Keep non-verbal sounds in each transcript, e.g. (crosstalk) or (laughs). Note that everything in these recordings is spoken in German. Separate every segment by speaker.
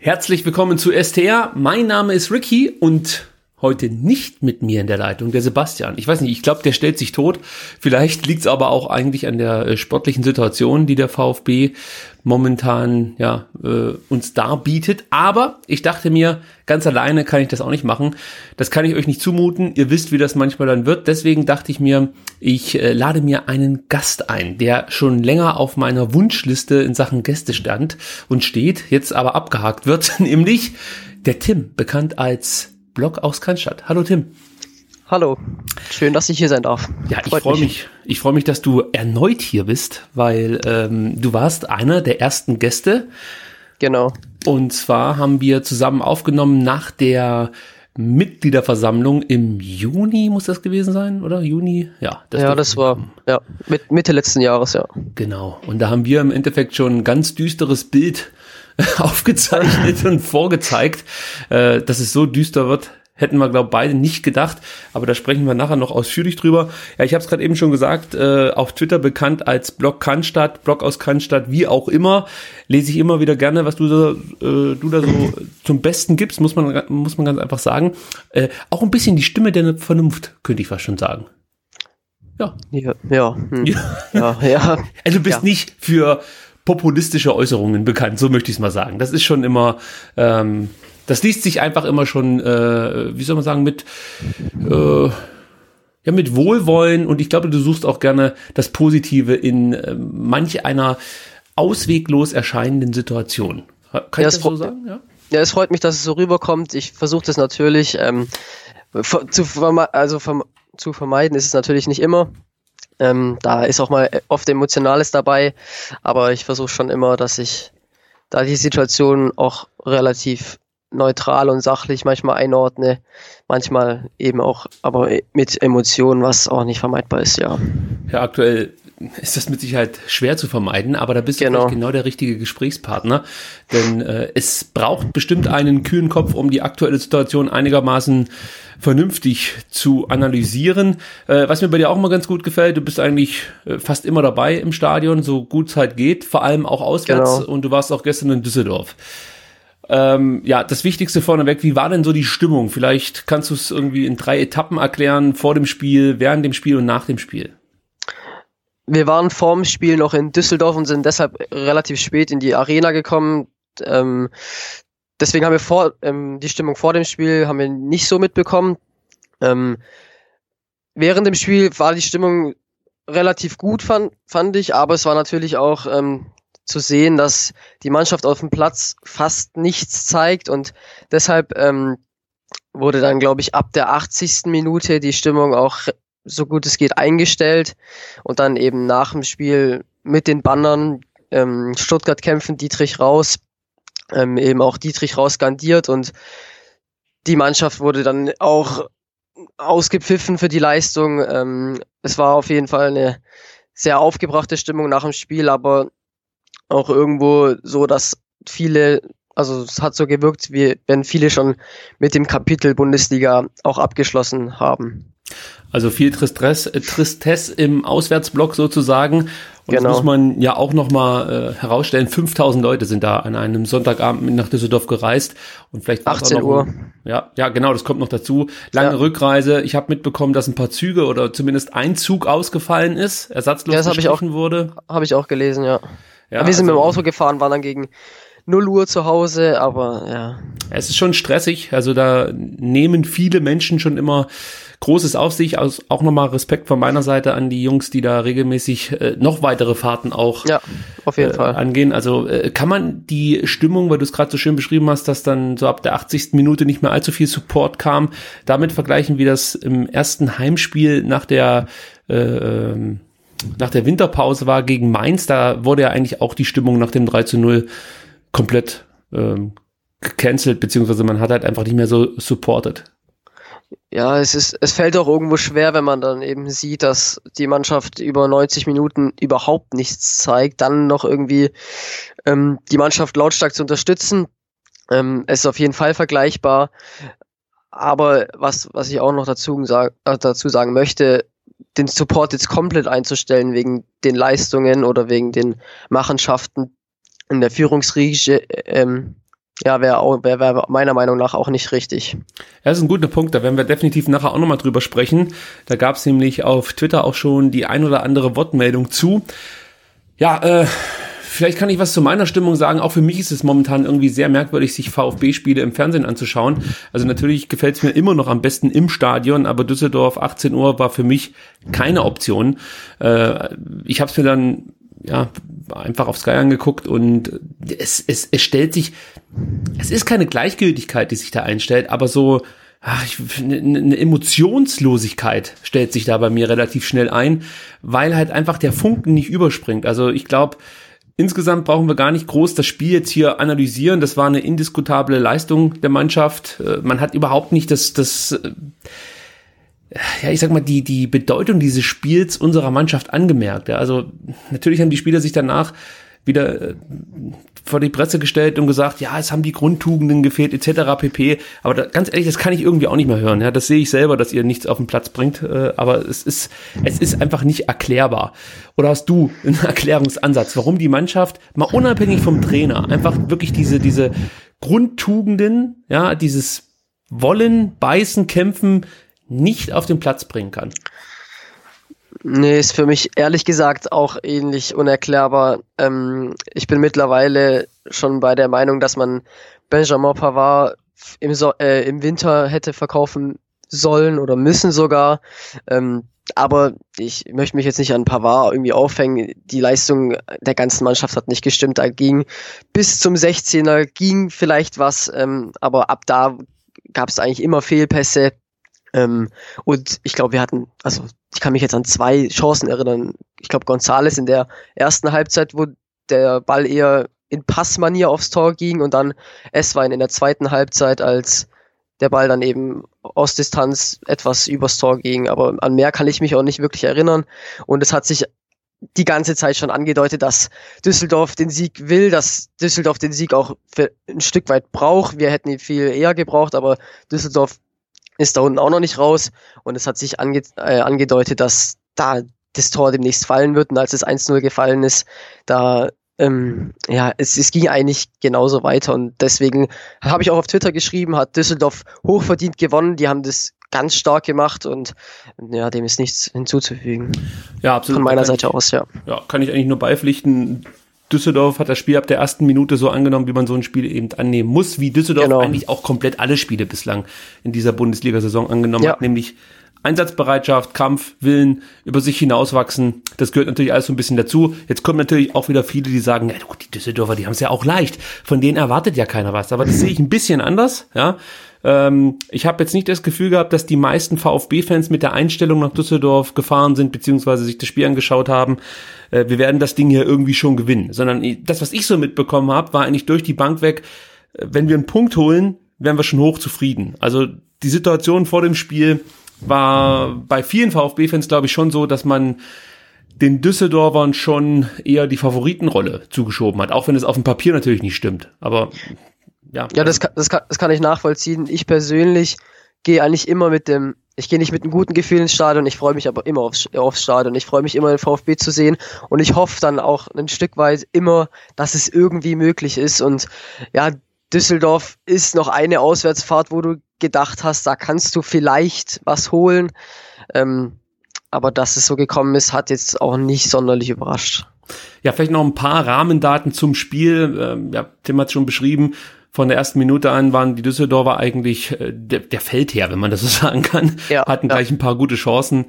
Speaker 1: Herzlich willkommen zu STR. Mein Name ist Ricky und heute nicht mit mir in der Leitung, der Sebastian. Ich weiß nicht, ich glaube, der stellt sich tot. Vielleicht liegt es aber auch eigentlich an der äh, sportlichen Situation, die der VfB momentan ja äh, uns darbietet. Aber ich dachte mir, ganz alleine kann ich das auch nicht machen. Das kann ich euch nicht zumuten. Ihr wisst, wie das manchmal dann wird. Deswegen dachte ich mir, ich äh, lade mir einen Gast ein, der schon länger auf meiner Wunschliste in Sachen Gäste stand und steht, jetzt aber abgehakt wird, (laughs) nämlich der Tim, bekannt als Blog aus Cannstatt. Hallo Tim.
Speaker 2: Hallo, schön, dass ich hier sein darf.
Speaker 1: Ja, ich freue mich. Ich freue mich, dass du erneut hier bist, weil ähm, du warst einer der ersten Gäste.
Speaker 2: Genau.
Speaker 1: Und zwar haben wir zusammen aufgenommen nach der Mitgliederversammlung im Juni, muss das gewesen sein, oder? Juni?
Speaker 2: Ja, das, ja, das war ja, mit, Mitte letzten Jahres, ja.
Speaker 1: Genau. Und da haben wir im Endeffekt schon ein ganz düsteres Bild (laughs) aufgezeichnet und vorgezeigt, äh, dass es so düster wird, Hätten wir, glaube beide nicht gedacht, aber da sprechen wir nachher noch ausführlich drüber. Ja, ich habe es gerade eben schon gesagt, äh, auf Twitter bekannt als Blog Cannstatt, Blog aus Cannstatt, wie auch immer. Lese ich immer wieder gerne, was du, da, äh, du da so zum Besten gibst, muss man, muss man ganz einfach sagen. Äh, auch ein bisschen die Stimme der Vernunft, könnte ich fast schon sagen.
Speaker 2: Ja. Ja, ja. Hm.
Speaker 1: ja. ja, ja. (laughs) Also du bist ja. nicht für populistische Äußerungen bekannt, so möchte ich es mal sagen. Das ist schon immer... Ähm, das liest sich einfach immer schon, äh, wie soll man sagen, mit, äh, ja, mit Wohlwollen und ich glaube, du suchst auch gerne das Positive in äh, manch einer ausweglos erscheinenden Situation.
Speaker 2: Kann ja, ich das so sagen? Ja? ja, es freut mich, dass es so rüberkommt. Ich versuche das natürlich ähm, zu, verme also verme zu vermeiden, ist es natürlich nicht immer. Ähm, da ist auch mal oft Emotionales dabei, aber ich versuche schon immer, dass ich da die Situation auch relativ neutral und sachlich manchmal einordne, manchmal eben auch aber mit Emotionen, was auch nicht vermeidbar ist, ja.
Speaker 1: Ja, aktuell ist das mit Sicherheit schwer zu vermeiden, aber da bist du genau, genau der richtige Gesprächspartner, denn äh, es braucht bestimmt einen kühlen Kopf, um die aktuelle Situation einigermaßen vernünftig zu analysieren. Äh, was mir bei dir auch immer ganz gut gefällt, du bist eigentlich äh, fast immer dabei im Stadion, so gut es halt geht, vor allem auch auswärts genau. und du warst auch gestern in Düsseldorf. Ähm, ja, das Wichtigste vorneweg, wie war denn so die Stimmung? Vielleicht kannst du es irgendwie in drei Etappen erklären, vor dem Spiel, während dem Spiel und nach dem Spiel.
Speaker 2: Wir waren vor dem Spiel noch in Düsseldorf und sind deshalb relativ spät in die Arena gekommen. Ähm, deswegen haben wir vor, ähm, die Stimmung vor dem Spiel haben wir nicht so mitbekommen. Ähm, während dem Spiel war die Stimmung relativ gut, fand, fand ich, aber es war natürlich auch ähm, zu sehen, dass die Mannschaft auf dem Platz fast nichts zeigt und deshalb ähm, wurde dann, glaube ich, ab der 80. Minute die Stimmung auch so gut es geht eingestellt und dann eben nach dem Spiel mit den Bannern ähm, Stuttgart kämpfen, Dietrich raus, ähm, eben auch Dietrich raus skandiert und die Mannschaft wurde dann auch ausgepfiffen für die Leistung. Ähm, es war auf jeden Fall eine sehr aufgebrachte Stimmung nach dem Spiel, aber auch irgendwo so, dass viele, also es hat so gewirkt, wie wenn viele schon mit dem Kapitel Bundesliga auch abgeschlossen haben.
Speaker 1: Also viel Tristesse, äh, Tristesse im Auswärtsblock sozusagen. Und genau. das muss man ja auch nochmal äh, herausstellen. 5000 Leute sind da an einem Sonntagabend nach Düsseldorf gereist. Und vielleicht
Speaker 2: 18 Uhr.
Speaker 1: ja, ja, genau, das kommt noch dazu. Lange ja. Rückreise. Ich habe mitbekommen, dass ein paar Züge oder zumindest ein Zug ausgefallen ist, ersatzlos
Speaker 2: ja, das hab ich auch, wurde. Habe ich auch gelesen, ja. Ja, wir sind also, mit dem Auto gefahren, waren dann gegen 0 Uhr zu Hause, aber ja.
Speaker 1: Es ist schon stressig, also da nehmen viele Menschen schon immer Großes auf sich, also auch nochmal Respekt von meiner Seite an die Jungs, die da regelmäßig äh, noch weitere Fahrten auch
Speaker 2: ja, auf jeden äh, Fall.
Speaker 1: angehen. Also äh, kann man die Stimmung, weil du es gerade so schön beschrieben hast, dass dann so ab der 80. Minute nicht mehr allzu viel Support kam, damit vergleichen, wie das im ersten Heimspiel nach der äh, ähm, nach der Winterpause war gegen Mainz, da wurde ja eigentlich auch die Stimmung nach dem 3 zu 0 komplett ähm, gecancelt, beziehungsweise man hat halt einfach nicht mehr so supported.
Speaker 2: Ja, es ist, es fällt auch irgendwo schwer, wenn man dann eben sieht, dass die Mannschaft über 90 Minuten überhaupt nichts zeigt, dann noch irgendwie ähm, die Mannschaft lautstark zu unterstützen. Ähm, es ist auf jeden Fall vergleichbar. Aber was, was ich auch noch dazu, sag, äh, dazu sagen möchte, den Support jetzt komplett einzustellen wegen den Leistungen oder wegen den Machenschaften in der Führungsriege, ähm, ja, wäre wär, wär meiner Meinung nach auch nicht richtig.
Speaker 1: Ja, das ist ein guter Punkt, da werden wir definitiv nachher auch nochmal drüber sprechen. Da gab es nämlich auf Twitter auch schon die ein oder andere Wortmeldung zu. Ja, äh, vielleicht kann ich was zu meiner Stimmung sagen. Auch für mich ist es momentan irgendwie sehr merkwürdig, sich VfB-Spiele im Fernsehen anzuschauen. Also natürlich gefällt es mir immer noch am besten im Stadion, aber Düsseldorf 18 Uhr war für mich keine Option. Äh, ich habe es mir dann ja, einfach auf Sky angeguckt und es, es, es stellt sich, es ist keine Gleichgültigkeit, die sich da einstellt, aber so, ach, ich, eine, eine Emotionslosigkeit stellt sich da bei mir relativ schnell ein, weil halt einfach der Funken nicht überspringt. Also ich glaube, insgesamt brauchen wir gar nicht groß das Spiel jetzt hier analysieren. Das war eine indiskutable Leistung der Mannschaft. Äh, man hat überhaupt nicht das, das, äh, ja, ich sag mal, die, die Bedeutung dieses Spiels unserer Mannschaft angemerkt. Ja. Also natürlich haben die Spieler sich danach wieder äh, vor die Presse gestellt und gesagt, ja, es haben die Grundtugenden gefehlt, etc. pp. Aber da, ganz ehrlich, das kann ich irgendwie auch nicht mehr hören. Ja, das sehe ich selber, dass ihr nichts auf den Platz bringt. Äh, aber es ist, es ist einfach nicht erklärbar. Oder hast du einen (laughs) Erklärungsansatz, warum die Mannschaft mal unabhängig vom Trainer einfach wirklich diese, diese Grundtugenden, ja, dieses Wollen, Beißen, Kämpfen, nicht auf den Platz bringen kann.
Speaker 2: Nee, ist für mich ehrlich gesagt auch ähnlich unerklärbar. Ähm, ich bin mittlerweile schon bei der Meinung, dass man Benjamin Pavard im, so äh, im Winter hätte verkaufen sollen oder müssen sogar. Ähm, aber ich möchte mich jetzt nicht an Pavard irgendwie aufhängen. Die Leistung der ganzen Mannschaft hat nicht gestimmt. Da ging bis zum 16er ging vielleicht was, ähm, aber ab da gab es eigentlich immer Fehlpässe. Ähm, und ich glaube, wir hatten, also ich kann mich jetzt an zwei Chancen erinnern. Ich glaube, Gonzales in der ersten Halbzeit, wo der Ball eher in Passmanier aufs Tor ging und dann Esswein in der zweiten Halbzeit, als der Ball dann eben aus Distanz etwas übers Tor ging. Aber an mehr kann ich mich auch nicht wirklich erinnern. Und es hat sich die ganze Zeit schon angedeutet, dass Düsseldorf den Sieg will, dass Düsseldorf den Sieg auch für ein Stück weit braucht. Wir hätten ihn viel eher gebraucht, aber Düsseldorf ist da unten auch noch nicht raus und es hat sich ange äh, angedeutet, dass da das Tor demnächst fallen wird und als es 1-0 gefallen ist, da ähm, ja, es, es ging eigentlich genauso weiter und deswegen habe ich auch auf Twitter geschrieben, hat Düsseldorf hochverdient gewonnen, die haben das ganz stark gemacht und ja, dem ist nichts hinzuzufügen.
Speaker 1: Ja, absolut.
Speaker 2: Von meiner Seite aus, ja.
Speaker 1: Ja, kann ich eigentlich nur beipflichten. Düsseldorf hat das Spiel ab der ersten Minute so angenommen, wie man so ein Spiel eben annehmen muss, wie Düsseldorf genau. eigentlich auch komplett alle Spiele bislang in dieser Bundesliga-Saison angenommen ja. hat, nämlich Einsatzbereitschaft, Kampf, Willen, über sich hinauswachsen. Das gehört natürlich alles so ein bisschen dazu. Jetzt kommen natürlich auch wieder viele, die sagen, ja gut, die Düsseldorfer, die haben es ja auch leicht. Von denen erwartet ja keiner was. Aber das sehe ich ein bisschen anders, ja. Ähm, ich habe jetzt nicht das Gefühl gehabt, dass die meisten VfB-Fans mit der Einstellung nach Düsseldorf gefahren sind, beziehungsweise sich das Spiel angeschaut haben. Äh, wir werden das Ding hier irgendwie schon gewinnen. Sondern das, was ich so mitbekommen habe, war eigentlich durch die Bank weg, äh, wenn wir einen Punkt holen, wären wir schon hoch zufrieden. Also die Situation vor dem Spiel war bei vielen VfB-Fans, glaube ich, schon so, dass man den Düsseldorfern schon eher die Favoritenrolle zugeschoben hat, auch wenn es auf dem Papier natürlich nicht stimmt. Aber ja.
Speaker 2: Ja, das kann, das kann, das kann ich nachvollziehen. Ich persönlich gehe eigentlich immer mit dem, ich gehe nicht mit einem guten Gefühl ins Stadion, ich freue mich aber immer aufs, aufs Stadion. Ich freue mich immer, den VfB zu sehen und ich hoffe dann auch ein Stück weit immer, dass es irgendwie möglich ist. Und ja, Düsseldorf ist noch eine Auswärtsfahrt, wo du gedacht hast, da kannst du vielleicht was holen. Ähm, aber dass es so gekommen ist, hat jetzt auch nicht sonderlich überrascht.
Speaker 1: Ja, vielleicht noch ein paar Rahmendaten zum Spiel. Ähm, ja, Tim hat schon beschrieben. Von der ersten Minute an waren die Düsseldorfer eigentlich äh, der, der Feldherr, wenn man das so (laughs) sagen kann. Ja, Hatten ja. gleich ein paar gute Chancen.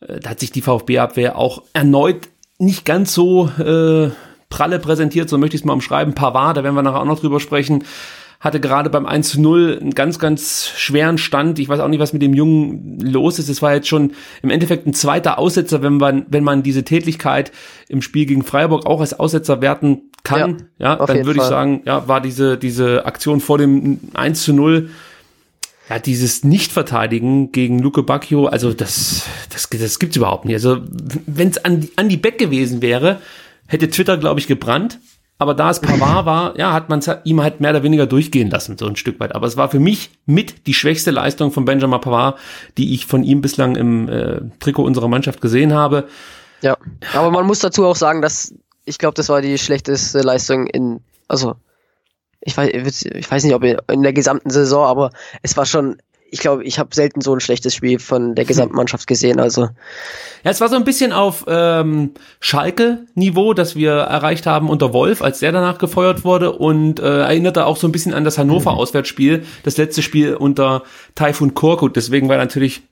Speaker 1: Äh, da hat sich die VfB-Abwehr auch erneut nicht ganz so äh, pralle präsentiert, so möchte ich es mal umschreiben. Pavard, da werden wir nachher auch noch drüber sprechen hatte gerade beim 1 zu 0 einen ganz, ganz schweren Stand. Ich weiß auch nicht, was mit dem Jungen los ist. Es war jetzt schon im Endeffekt ein zweiter Aussetzer, wenn man, wenn man diese Tätigkeit im Spiel gegen Freiburg auch als Aussetzer werten kann. Ja, ja dann würde ich sagen, ja, war diese, diese Aktion vor dem 1 zu 0 ja, dieses Nicht-Verteidigen gegen Luke Bacchio, also das, das, das gibt's überhaupt nicht. Also, wenn es an, an die Beck gewesen wäre, hätte Twitter, glaube ich, gebrannt. Aber da es Pavard war, ja, hat man es ihm halt mehr oder weniger durchgehen lassen, so ein Stück weit. Aber es war für mich mit die schwächste Leistung von Benjamin Pavard, die ich von ihm bislang im äh, Trikot unserer Mannschaft gesehen habe.
Speaker 2: Ja, aber man muss dazu auch sagen, dass ich glaube, das war die schlechteste Leistung in, also ich weiß, ich weiß nicht, ob in der gesamten Saison, aber es war schon ich glaube, ich habe selten so ein schlechtes Spiel von der (laughs) gesamten Mannschaft gesehen. Also ja,
Speaker 1: es war so ein bisschen auf ähm, Schalke-Niveau, das wir erreicht haben unter Wolf, als der danach gefeuert wurde und äh, erinnerte auch so ein bisschen an das Hannover-Auswärtsspiel, das letzte Spiel unter Taifun Korkut. Deswegen war natürlich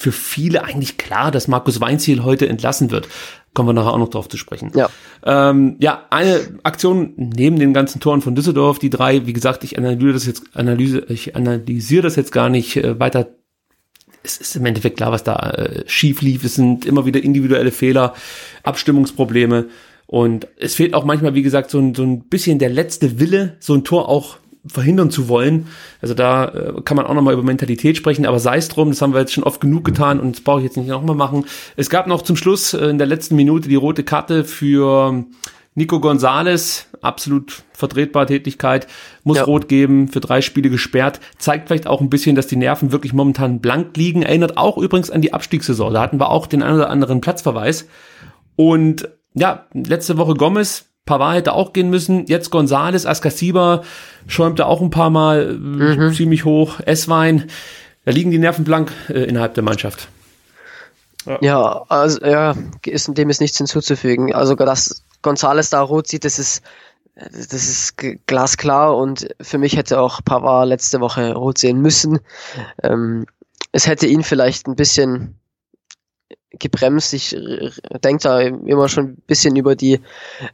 Speaker 1: für viele eigentlich klar, dass Markus Weinziel heute entlassen wird. Kommen wir nachher auch noch drauf zu sprechen.
Speaker 2: Ja.
Speaker 1: Ähm, ja, eine Aktion neben den ganzen Toren von Düsseldorf, die drei, wie gesagt, ich analysiere das jetzt, analyse, ich analysiere das jetzt gar nicht äh, weiter. Es ist im Endeffekt klar, was da äh, schief lief. Es sind immer wieder individuelle Fehler, Abstimmungsprobleme. Und es fehlt auch manchmal, wie gesagt, so ein, so ein bisschen der letzte Wille, so ein Tor auch verhindern zu wollen. Also da äh, kann man auch nochmal über Mentalität sprechen, aber sei es drum, das haben wir jetzt schon oft genug getan und das brauche ich jetzt nicht nochmal machen. Es gab noch zum Schluss äh, in der letzten Minute die rote Karte für Nico Gonzalez, absolut vertretbare Tätigkeit, muss ja. rot geben, für drei Spiele gesperrt, zeigt vielleicht auch ein bisschen, dass die Nerven wirklich momentan blank liegen, erinnert auch übrigens an die Abstiegssaison, da hatten wir auch den einen oder anderen Platzverweis und ja, letzte Woche Gomez, Pavard hätte auch gehen müssen. Jetzt Gonzales, Askasiba schäumte auch ein paar Mal äh, mhm. ziemlich hoch. Esswein, da liegen die Nerven blank äh, innerhalb der Mannschaft.
Speaker 2: Ja. ja, also ja, ist, dem ist nichts hinzuzufügen. Also dass Gonzales da rot sieht, das ist das ist glasklar und für mich hätte auch Pavard letzte Woche rot sehen müssen. Ähm, es hätte ihn vielleicht ein bisschen gebremst. Ich denke da immer schon ein bisschen über die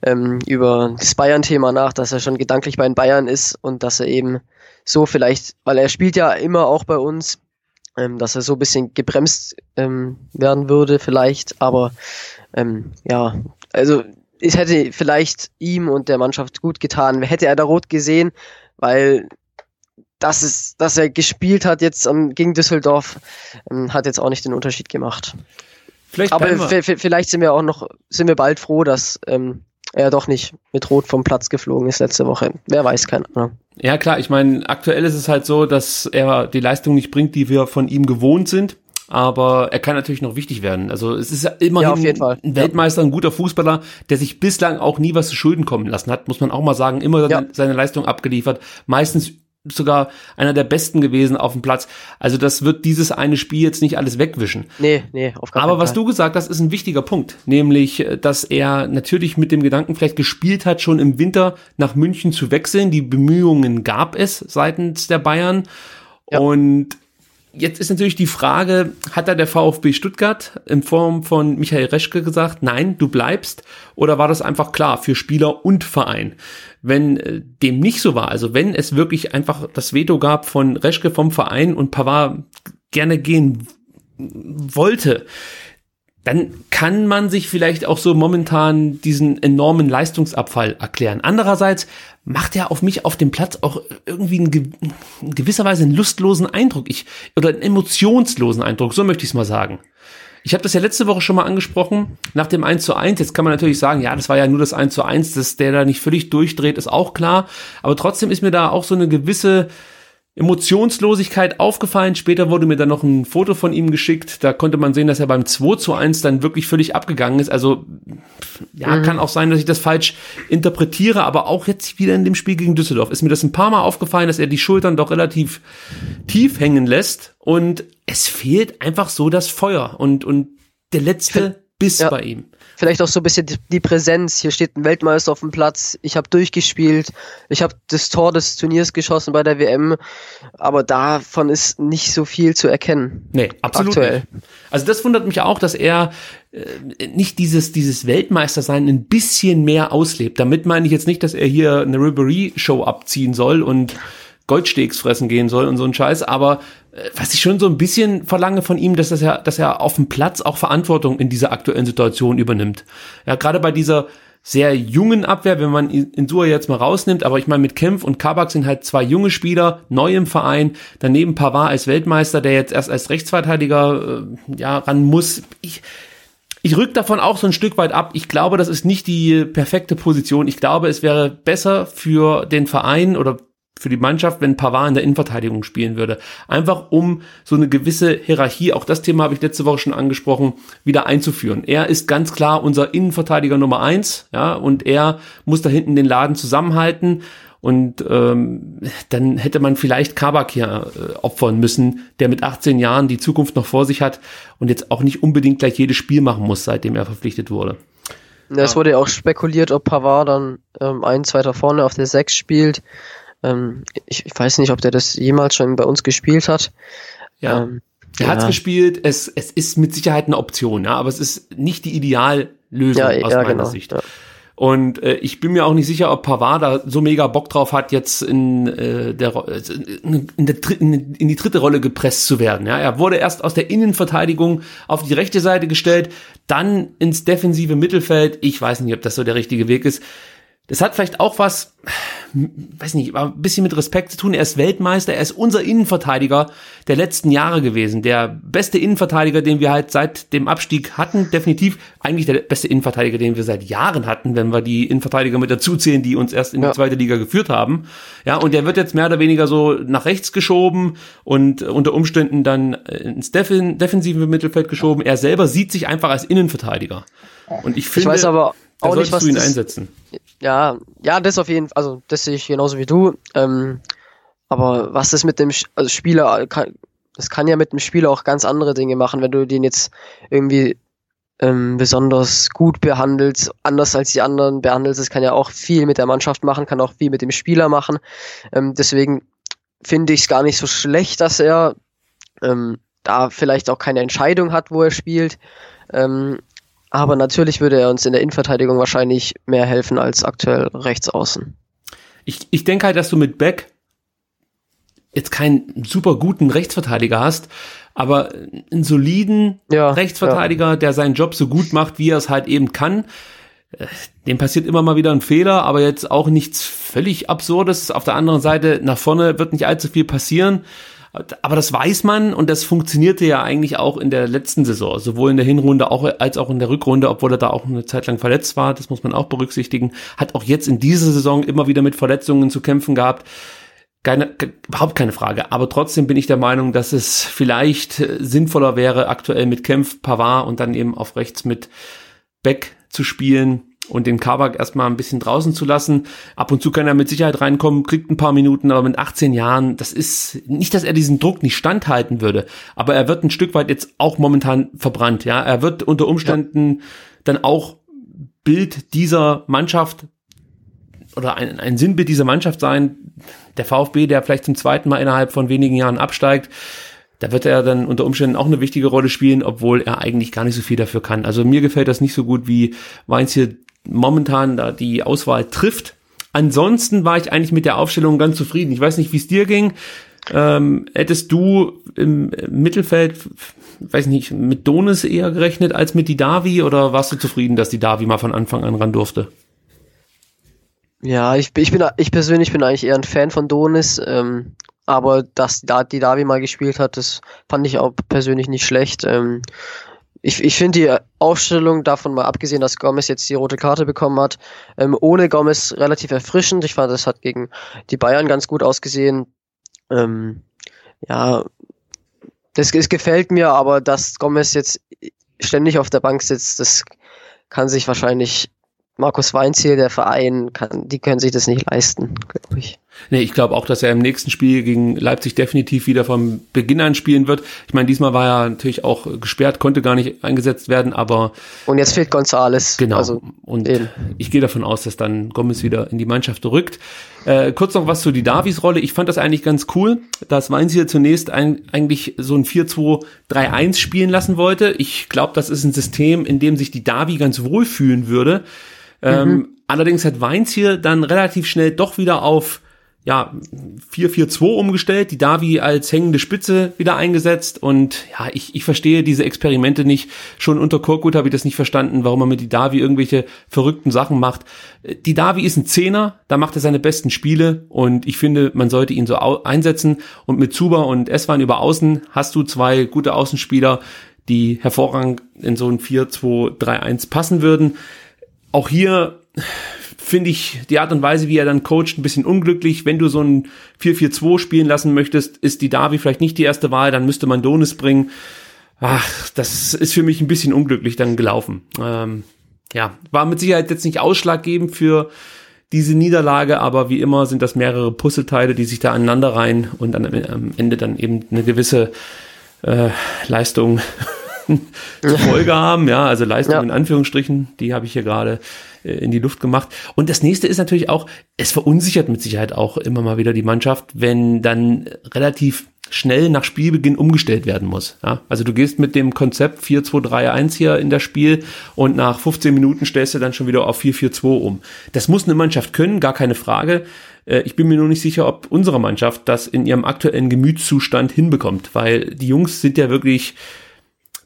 Speaker 2: ähm, über das Bayern-Thema nach, dass er schon gedanklich bei den Bayern ist und dass er eben so vielleicht, weil er spielt ja immer auch bei uns, ähm, dass er so ein bisschen gebremst ähm, werden würde vielleicht. Aber ähm, ja, also es hätte vielleicht ihm und der Mannschaft gut getan, hätte er da rot gesehen, weil dass es, dass er gespielt hat jetzt gegen Düsseldorf, ähm, hat jetzt auch nicht den Unterschied gemacht. Vielleicht Aber vielleicht sind wir auch noch, sind wir bald froh, dass ähm, er doch nicht mit Rot vom Platz geflogen ist letzte Woche. Wer weiß, keine Ahnung.
Speaker 1: Ja klar, ich meine, aktuell ist es halt so, dass er die Leistung nicht bringt, die wir von ihm gewohnt sind. Aber er kann natürlich noch wichtig werden. Also es ist ja immerhin ja, ein Weltmeister, ein guter Fußballer, der sich bislang auch nie was zu Schulden kommen lassen hat, muss man auch mal sagen. Immer ja. seine Leistung abgeliefert. Meistens sogar einer der besten gewesen auf dem Platz. Also das wird dieses eine Spiel jetzt nicht alles wegwischen.
Speaker 2: Nee, nee,
Speaker 1: auf keinen Aber was du gesagt hast, ist ein wichtiger Punkt. Nämlich, dass er natürlich mit dem Gedanken vielleicht gespielt hat, schon im Winter nach München zu wechseln. Die Bemühungen gab es seitens der Bayern. Ja. Und Jetzt ist natürlich die Frage, hat da der VfB Stuttgart in Form von Michael Reschke gesagt, nein, du bleibst? Oder war das einfach klar für Spieler und Verein? Wenn äh, dem nicht so war, also wenn es wirklich einfach das Veto gab von Reschke vom Verein und Pavard gerne gehen wollte, dann kann man sich vielleicht auch so momentan diesen enormen Leistungsabfall erklären. Andererseits macht er auf mich auf dem Platz auch irgendwie in, gewisser Weise einen lustlosen Eindruck, ich oder einen emotionslosen Eindruck, so möchte ich es mal sagen. Ich habe das ja letzte Woche schon mal angesprochen, nach dem 1 zu 1. Jetzt kann man natürlich sagen, ja, das war ja nur das 1 zu 1, dass der da nicht völlig durchdreht, ist auch klar. Aber trotzdem ist mir da auch so eine gewisse Emotionslosigkeit aufgefallen. Später wurde mir dann noch ein Foto von ihm geschickt. Da konnte man sehen, dass er beim 2 zu 1 dann wirklich völlig abgegangen ist. Also, ja, mhm. kann auch sein, dass ich das falsch interpretiere, aber auch jetzt wieder in dem Spiel gegen Düsseldorf ist mir das ein paar Mal aufgefallen, dass er die Schultern doch relativ tief hängen lässt und es fehlt einfach so das Feuer und, und der letzte Biss ja. bei ihm
Speaker 2: vielleicht auch so ein bisschen die, die Präsenz. Hier steht ein Weltmeister auf dem Platz. Ich habe durchgespielt. Ich habe das Tor des Turniers geschossen bei der WM. Aber davon ist nicht so viel zu erkennen.
Speaker 1: Nee, absolut aktuell. Nicht. Also das wundert mich auch, dass er äh, nicht dieses, dieses Weltmeistersein ein bisschen mehr auslebt. Damit meine ich jetzt nicht, dass er hier eine Ribery-Show abziehen soll und Goldsteaks fressen gehen soll und so ein Scheiß, aber äh, was ich schon so ein bisschen verlange von ihm, dass, das ja, dass er auf dem Platz auch Verantwortung in dieser aktuellen Situation übernimmt. Ja, gerade bei dieser sehr jungen Abwehr, wenn man Insua jetzt mal rausnimmt, aber ich meine, mit Kempf und Kabak sind halt zwei junge Spieler, neu im Verein, daneben Pavard als Weltmeister, der jetzt erst als Rechtsverteidiger äh, ja ran muss. Ich, ich rück davon auch so ein Stück weit ab. Ich glaube, das ist nicht die perfekte Position. Ich glaube, es wäre besser für den Verein oder für die Mannschaft, wenn Pavard in der Innenverteidigung spielen würde. Einfach um so eine gewisse Hierarchie, auch das Thema habe ich letzte Woche schon angesprochen, wieder einzuführen. Er ist ganz klar unser Innenverteidiger Nummer eins, ja, und er muss da hinten den Laden zusammenhalten. Und ähm, dann hätte man vielleicht Kabak hier äh, opfern müssen, der mit 18 Jahren die Zukunft noch vor sich hat und jetzt auch nicht unbedingt gleich jedes Spiel machen muss, seitdem er verpflichtet wurde.
Speaker 2: Ja, es wurde ja auch spekuliert, ob Pavard dann ähm, ein, zweiter vorne auf der 6 spielt. Ähm, ich, ich, weiß nicht, ob der das jemals schon bei uns gespielt hat.
Speaker 1: Ja. Ähm, er ja. hat es gespielt, es, es ist mit Sicherheit eine Option, ja, aber es ist nicht die Ideallösung ja, aus ja, meiner genau. Sicht. Und äh, ich bin mir auch nicht sicher, ob Pavard da so mega Bock drauf hat, jetzt in, äh, der, in, der, in, in die dritte Rolle gepresst zu werden. Ja, er wurde erst aus der Innenverteidigung auf die rechte Seite gestellt, dann ins defensive Mittelfeld. Ich weiß nicht, ob das so der richtige Weg ist. Das hat vielleicht auch was, weiß nicht, ein bisschen mit Respekt zu tun. Er ist Weltmeister, er ist unser Innenverteidiger der letzten Jahre gewesen. Der beste Innenverteidiger, den wir halt seit dem Abstieg hatten, definitiv eigentlich der beste Innenverteidiger, den wir seit Jahren hatten, wenn wir die Innenverteidiger mit dazu zählen, die uns erst in ja. die zweite Liga geführt haben. Ja, und der wird jetzt mehr oder weniger so nach rechts geschoben und unter Umständen dann ins defensive Mittelfeld geschoben. Er selber sieht sich einfach als Innenverteidiger. Und ich finde,
Speaker 2: ich weiß aber
Speaker 1: auch nicht, was du ihn das, einsetzen.
Speaker 2: Ja, ja, das auf jeden Fall, also das sehe ich genauso wie du. Ähm, aber was ist mit dem also Spieler, kann, das kann ja mit dem Spieler auch ganz andere Dinge machen, wenn du den jetzt irgendwie ähm, besonders gut behandelst, anders als die anderen behandelst. Das kann ja auch viel mit der Mannschaft machen, kann auch viel mit dem Spieler machen. Ähm, deswegen finde ich es gar nicht so schlecht, dass er ähm, da vielleicht auch keine Entscheidung hat, wo er spielt. Ähm, aber natürlich würde er uns in der Innenverteidigung wahrscheinlich mehr helfen als aktuell rechts außen.
Speaker 1: Ich, ich denke halt, dass du mit Beck jetzt keinen super guten Rechtsverteidiger hast, aber einen soliden ja, Rechtsverteidiger, ja. der seinen Job so gut macht, wie er es halt eben kann. Dem passiert immer mal wieder ein Fehler, aber jetzt auch nichts völlig Absurdes. Auf der anderen Seite, nach vorne wird nicht allzu viel passieren. Aber das weiß man und das funktionierte ja eigentlich auch in der letzten Saison, sowohl in der Hinrunde auch, als auch in der Rückrunde, obwohl er da auch eine Zeit lang verletzt war, das muss man auch berücksichtigen, hat auch jetzt in dieser Saison immer wieder mit Verletzungen zu kämpfen gehabt. Keine, überhaupt keine Frage. Aber trotzdem bin ich der Meinung, dass es vielleicht sinnvoller wäre, aktuell mit Kempf, Pavard und dann eben auf rechts mit Beck zu spielen und den Kabak erstmal ein bisschen draußen zu lassen. Ab und zu kann er mit Sicherheit reinkommen, kriegt ein paar Minuten, aber mit 18 Jahren, das ist nicht, dass er diesen Druck nicht standhalten würde, aber er wird ein Stück weit jetzt auch momentan verbrannt, ja. Er wird unter Umständen ja. dann auch Bild dieser Mannschaft oder ein, ein Sinnbild dieser Mannschaft sein. Der VfB, der vielleicht zum zweiten Mal innerhalb von wenigen Jahren absteigt, da wird er dann unter Umständen auch eine wichtige Rolle spielen, obwohl er eigentlich gar nicht so viel dafür kann. Also mir gefällt das nicht so gut, wie Weinz hier momentan da die Auswahl trifft. Ansonsten war ich eigentlich mit der Aufstellung ganz zufrieden. Ich weiß nicht, wie es dir ging. Ähm, hättest du im Mittelfeld, weiß nicht, mit Donis eher gerechnet als mit die Davi oder warst du zufrieden, dass die Davi mal von Anfang an ran durfte?
Speaker 2: Ja, ich, ich bin, ich persönlich bin eigentlich eher ein Fan von Donis, ähm, aber dass die Davi mal gespielt hat, das fand ich auch persönlich nicht schlecht. Ähm, ich, ich finde die Aufstellung, davon mal abgesehen, dass Gomez jetzt die rote Karte bekommen hat, ähm, ohne Gomez relativ erfrischend. Ich fand, das hat gegen die Bayern ganz gut ausgesehen. Ähm, ja, das, das gefällt mir, aber dass Gomez jetzt ständig auf der Bank sitzt, das kann sich wahrscheinlich Markus Weinziel, der Verein, kann, die können sich das nicht leisten, glaube ich.
Speaker 1: Nee, ich glaube auch, dass er im nächsten Spiel gegen Leipzig definitiv wieder vom Beginn an spielen wird. Ich meine, diesmal war er natürlich auch gesperrt, konnte gar nicht eingesetzt werden, aber.
Speaker 2: Und jetzt fehlt Gonzales.
Speaker 1: Genau. Also und eben. ich gehe davon aus, dass dann Gomez wieder in die Mannschaft rückt. Äh, kurz noch was zu die Davies-Rolle. Ich fand das eigentlich ganz cool, dass Mainz hier zunächst ein, eigentlich so ein 4-2-3-1 spielen lassen wollte. Ich glaube, das ist ein System, in dem sich die Davi ganz wohl fühlen würde. Ähm, mhm. Allerdings hat Weins hier dann relativ schnell doch wieder auf ja, 4-4-2 umgestellt, die Davi als hängende Spitze wieder eingesetzt und ja, ich, ich verstehe diese Experimente nicht. Schon unter Korkut habe ich das nicht verstanden, warum man mit die Davi irgendwelche verrückten Sachen macht. Die Davi ist ein Zehner, da macht er seine besten Spiele und ich finde, man sollte ihn so einsetzen und mit Zuba und Eswan über Außen hast du zwei gute Außenspieler, die hervorragend in so ein 4-2-3-1 passen würden. Auch hier finde ich die Art und Weise, wie er dann coacht, ein bisschen unglücklich. Wenn du so ein 4-4-2 spielen lassen möchtest, ist die Davi vielleicht nicht die erste Wahl, dann müsste man Donis bringen. Ach, das ist für mich ein bisschen unglücklich dann gelaufen. Ähm, ja, war mit Sicherheit jetzt nicht ausschlaggebend für diese Niederlage, aber wie immer sind das mehrere Puzzleteile, die sich da aneinander rein und dann am Ende dann eben eine gewisse äh, Leistung (laughs) zur Folge (laughs) haben. Ja, also Leistung ja. in Anführungsstrichen, die habe ich hier gerade äh, in die Luft gemacht. Und das nächste ist natürlich auch, es verunsichert mit Sicherheit auch immer mal wieder die Mannschaft, wenn dann relativ schnell nach Spielbeginn umgestellt werden muss. Ja? Also du gehst mit dem Konzept 4-2-3-1 hier in das Spiel und nach 15 Minuten stellst du dann schon wieder auf 4-4-2 um. Das muss eine Mannschaft können, gar keine Frage. Äh, ich bin mir nur nicht sicher, ob unsere Mannschaft das in ihrem aktuellen Gemütszustand hinbekommt, weil die Jungs sind ja wirklich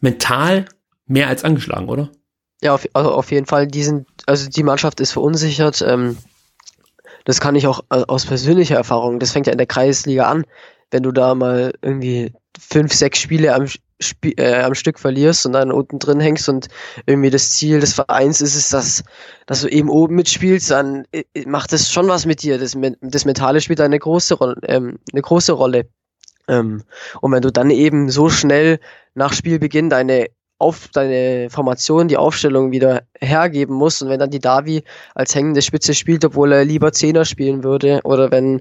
Speaker 1: mental mehr als angeschlagen, oder?
Speaker 2: Ja, auf, also auf jeden Fall. Die sind, also die Mannschaft ist verunsichert. Ähm, das kann ich auch äh, aus persönlicher Erfahrung. Das fängt ja in der Kreisliga an. Wenn du da mal irgendwie fünf, sechs Spiele am, Sp äh, am Stück verlierst und dann unten drin hängst und irgendwie das Ziel des Vereins ist es, dass, dass du eben oben mitspielst, dann äh, macht das schon was mit dir. Das, das Mentale spielt eine große, ähm, eine große Rolle. Ähm, und wenn du dann eben so schnell nach Spielbeginn deine auf deine Formation, die Aufstellung wieder hergeben musst und wenn dann die Davi als hängende Spitze spielt, obwohl er lieber Zehner spielen würde oder wenn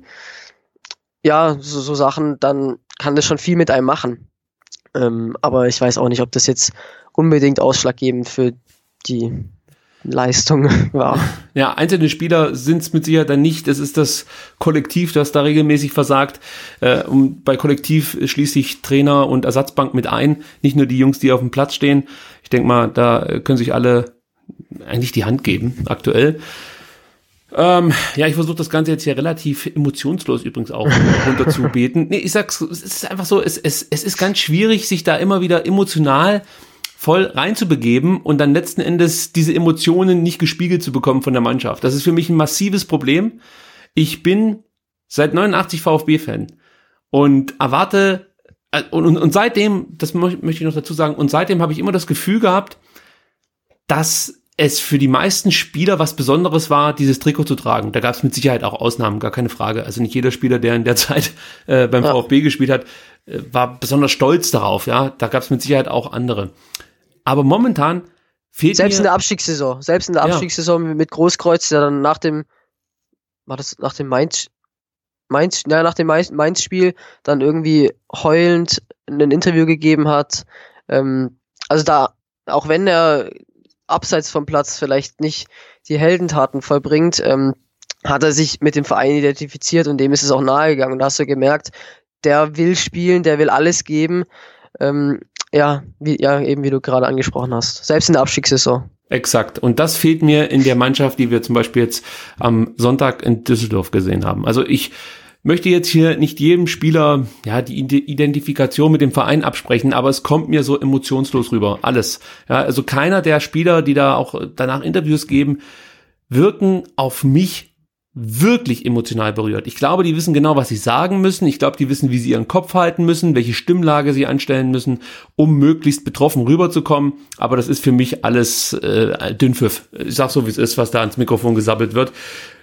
Speaker 2: ja, so, so Sachen, dann kann das schon viel mit einem machen. Ähm, aber ich weiß auch nicht, ob das jetzt unbedingt ausschlaggebend für die Leistung (laughs) war.
Speaker 1: Ja, einzelne Spieler sind es mit Sicherheit dann nicht. Es ist das Kollektiv, das da regelmäßig versagt. Äh, und bei Kollektiv schließe ich Trainer und Ersatzbank mit ein, nicht nur die Jungs, die auf dem Platz stehen. Ich denke mal, da können sich alle eigentlich die Hand geben, aktuell. Ähm, ja, ich versuche das Ganze jetzt hier relativ emotionslos übrigens auch (laughs) runterzubeten. Nee, ich sag's, es ist einfach so, es, es, es ist ganz schwierig, sich da immer wieder emotional voll reinzubegeben und dann letzten Endes diese Emotionen nicht gespiegelt zu bekommen von der Mannschaft. Das ist für mich ein massives Problem. Ich bin seit 89 VfB-Fan und erwarte äh, und, und, und seitdem, das möchte ich noch dazu sagen, und seitdem habe ich immer das Gefühl gehabt, dass es für die meisten Spieler was Besonderes war, dieses Trikot zu tragen. Da gab es mit Sicherheit auch Ausnahmen, gar keine Frage. Also nicht jeder Spieler, der in der (laughs) Zeit äh, beim ja. VfB gespielt hat, äh, war besonders stolz darauf. Ja, da gab es mit Sicherheit auch andere. Aber momentan fehlt
Speaker 2: Selbst
Speaker 1: mir,
Speaker 2: in der Abstiegssaison, selbst in der Abstiegssaison ja. mit Großkreuz, der dann nach dem, war das nach dem Mainz, Mainz, ja, nach dem Mainz-Spiel dann irgendwie heulend ein Interview gegeben hat. Ähm, also da, auch wenn er abseits vom Platz vielleicht nicht die Heldentaten vollbringt, ähm, hat er sich mit dem Verein identifiziert und dem ist es auch nahegegangen. Und da hast du gemerkt, der will spielen, der will alles geben. Ähm, ja, wie, ja, eben wie du gerade angesprochen hast. Selbst in der Abstiegssaison.
Speaker 1: Exakt. Und das fehlt mir in der Mannschaft, die wir zum Beispiel jetzt am Sonntag in Düsseldorf gesehen haben. Also ich möchte jetzt hier nicht jedem Spieler ja die Identifikation mit dem Verein absprechen, aber es kommt mir so emotionslos rüber. Alles. Ja, also keiner der Spieler, die da auch danach Interviews geben, wirken auf mich wirklich emotional berührt. Ich glaube, die wissen genau, was sie sagen müssen. Ich glaube, die wissen, wie sie ihren Kopf halten müssen, welche Stimmlage sie anstellen müssen, um möglichst betroffen rüberzukommen. Aber das ist für mich alles äh, Dünnpfiff. Ich sag so, wie es ist, was da ans Mikrofon gesabbelt wird.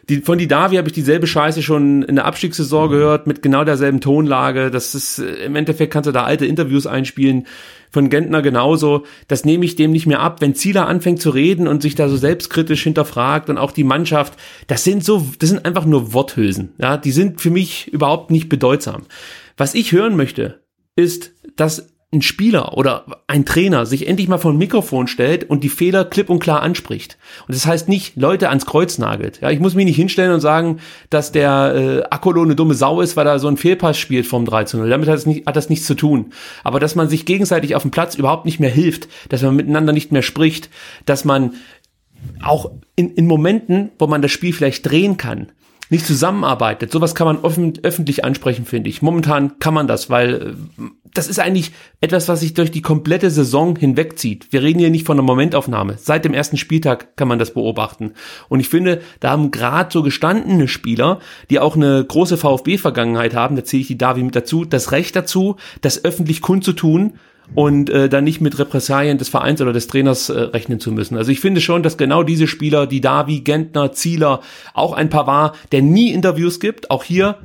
Speaker 1: Die, von die Davi habe ich dieselbe Scheiße schon in der Abstiegssaison gehört, mit genau derselben Tonlage. Das ist, äh, im Endeffekt kannst du da alte Interviews einspielen von Gentner genauso. Das nehme ich dem nicht mehr ab. Wenn Zieler anfängt zu reden und sich da so selbstkritisch hinterfragt und auch die Mannschaft, das sind so, das sind einfach nur Worthülsen. Ja, die sind für mich überhaupt nicht bedeutsam. Was ich hören möchte, ist, dass ein Spieler oder ein Trainer sich endlich mal vor ein Mikrofon stellt und die Fehler klipp und klar anspricht. Und das heißt nicht Leute ans Kreuz nagelt. Ja, ich muss mich nicht hinstellen und sagen, dass der äh, Akolo eine dumme Sau ist, weil er so einen Fehlpass spielt vom 13 Damit hat, es nicht, hat das nichts zu tun. Aber dass man sich gegenseitig auf dem Platz überhaupt nicht mehr hilft, dass man miteinander nicht mehr spricht, dass man auch in, in Momenten, wo man das Spiel vielleicht drehen kann, nicht zusammenarbeitet. Sowas kann man offen, öffentlich ansprechen, finde ich. Momentan kann man das, weil äh, das ist eigentlich etwas, was sich durch die komplette Saison hinwegzieht. Wir reden hier nicht von einer Momentaufnahme. Seit dem ersten Spieltag kann man das beobachten. Und ich finde, da haben gerade so gestandene Spieler, die auch eine große VfB-Vergangenheit haben, da zähle ich die Davi mit dazu, das Recht dazu, das öffentlich kundzutun und äh, dann nicht mit Repressalien des Vereins oder des Trainers äh, rechnen zu müssen. Also ich finde schon, dass genau diese Spieler, die Davi, Gentner, Zieler, auch ein war, der nie Interviews gibt, auch hier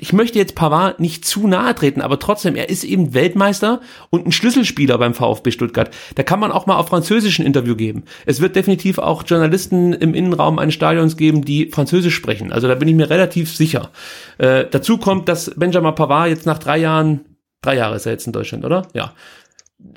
Speaker 1: ich möchte jetzt Pavard nicht zu nahe treten, aber trotzdem, er ist eben Weltmeister und ein Schlüsselspieler beim VfB Stuttgart. Da kann man auch mal auf Französisch ein Interview geben. Es wird definitiv auch Journalisten im Innenraum eines Stadions geben, die Französisch sprechen. Also da bin ich mir relativ sicher. Äh, dazu kommt, dass Benjamin Pavard jetzt nach drei Jahren, drei Jahre ist er jetzt in Deutschland, oder? Ja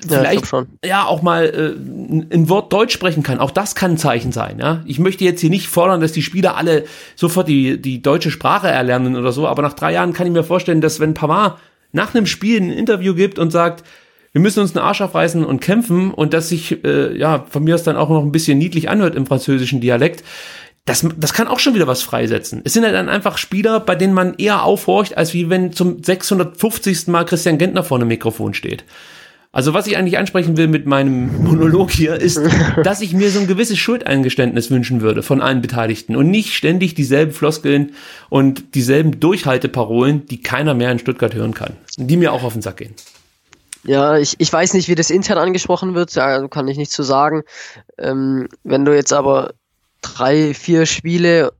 Speaker 1: vielleicht ja, ja auch mal äh, ein Wort Deutsch sprechen kann. Auch das kann ein Zeichen sein. Ja? Ich möchte jetzt hier nicht fordern, dass die Spieler alle sofort die, die deutsche Sprache erlernen oder so, aber nach drei Jahren kann ich mir vorstellen, dass wenn Pavard nach einem Spiel ein Interview gibt und sagt, wir müssen uns einen Arsch aufreißen und kämpfen und dass sich, äh, ja, von mir aus dann auch noch ein bisschen niedlich anhört im französischen Dialekt, das, das kann auch schon wieder was freisetzen. Es sind halt dann einfach Spieler, bei denen man eher aufhorcht, als wie wenn zum 650. Mal Christian Gentner vor einem Mikrofon steht. Also was ich eigentlich ansprechen will mit meinem Monolog hier ist, (laughs) dass ich mir so ein gewisses Schuldeingeständnis wünschen würde von allen Beteiligten und nicht ständig dieselben Floskeln und dieselben Durchhalteparolen, die keiner mehr in Stuttgart hören kann, die mir auch auf den Sack gehen.
Speaker 2: Ja, ich, ich weiß nicht, wie das intern angesprochen wird, da kann ich nichts zu sagen. Ähm, wenn du jetzt aber drei, vier Spiele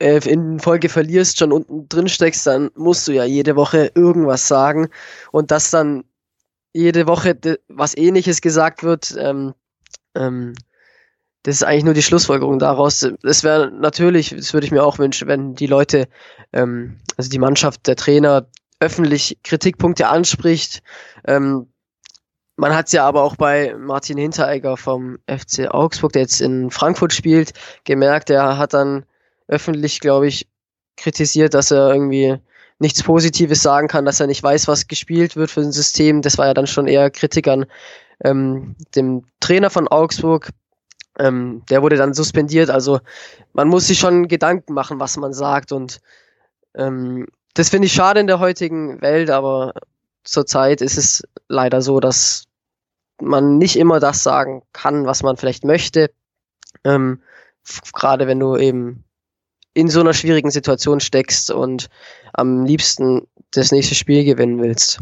Speaker 2: in Folge verlierst, schon unten drin steckst, dann musst du ja jede Woche irgendwas sagen und das dann jede Woche was ähnliches gesagt wird, ähm, ähm, das ist eigentlich nur die Schlussfolgerung daraus. Es wäre natürlich, das würde ich mir auch wünschen, wenn die Leute, ähm, also die Mannschaft, der Trainer öffentlich Kritikpunkte anspricht. Ähm, man hat es ja aber auch bei Martin Hinteregger vom FC Augsburg, der jetzt in Frankfurt spielt, gemerkt. Er hat dann öffentlich, glaube ich, kritisiert, dass er irgendwie nichts Positives sagen kann, dass er nicht weiß, was gespielt wird für ein System. Das war ja dann schon eher Kritik an ähm, dem Trainer von Augsburg. Ähm, der wurde dann suspendiert. Also man muss sich schon Gedanken machen, was man sagt. Und ähm, das finde ich schade in der heutigen Welt, aber zurzeit ist es leider so, dass man nicht immer das sagen kann, was man vielleicht möchte. Ähm, Gerade wenn du eben in so einer schwierigen Situation steckst und am liebsten das nächste Spiel gewinnen willst.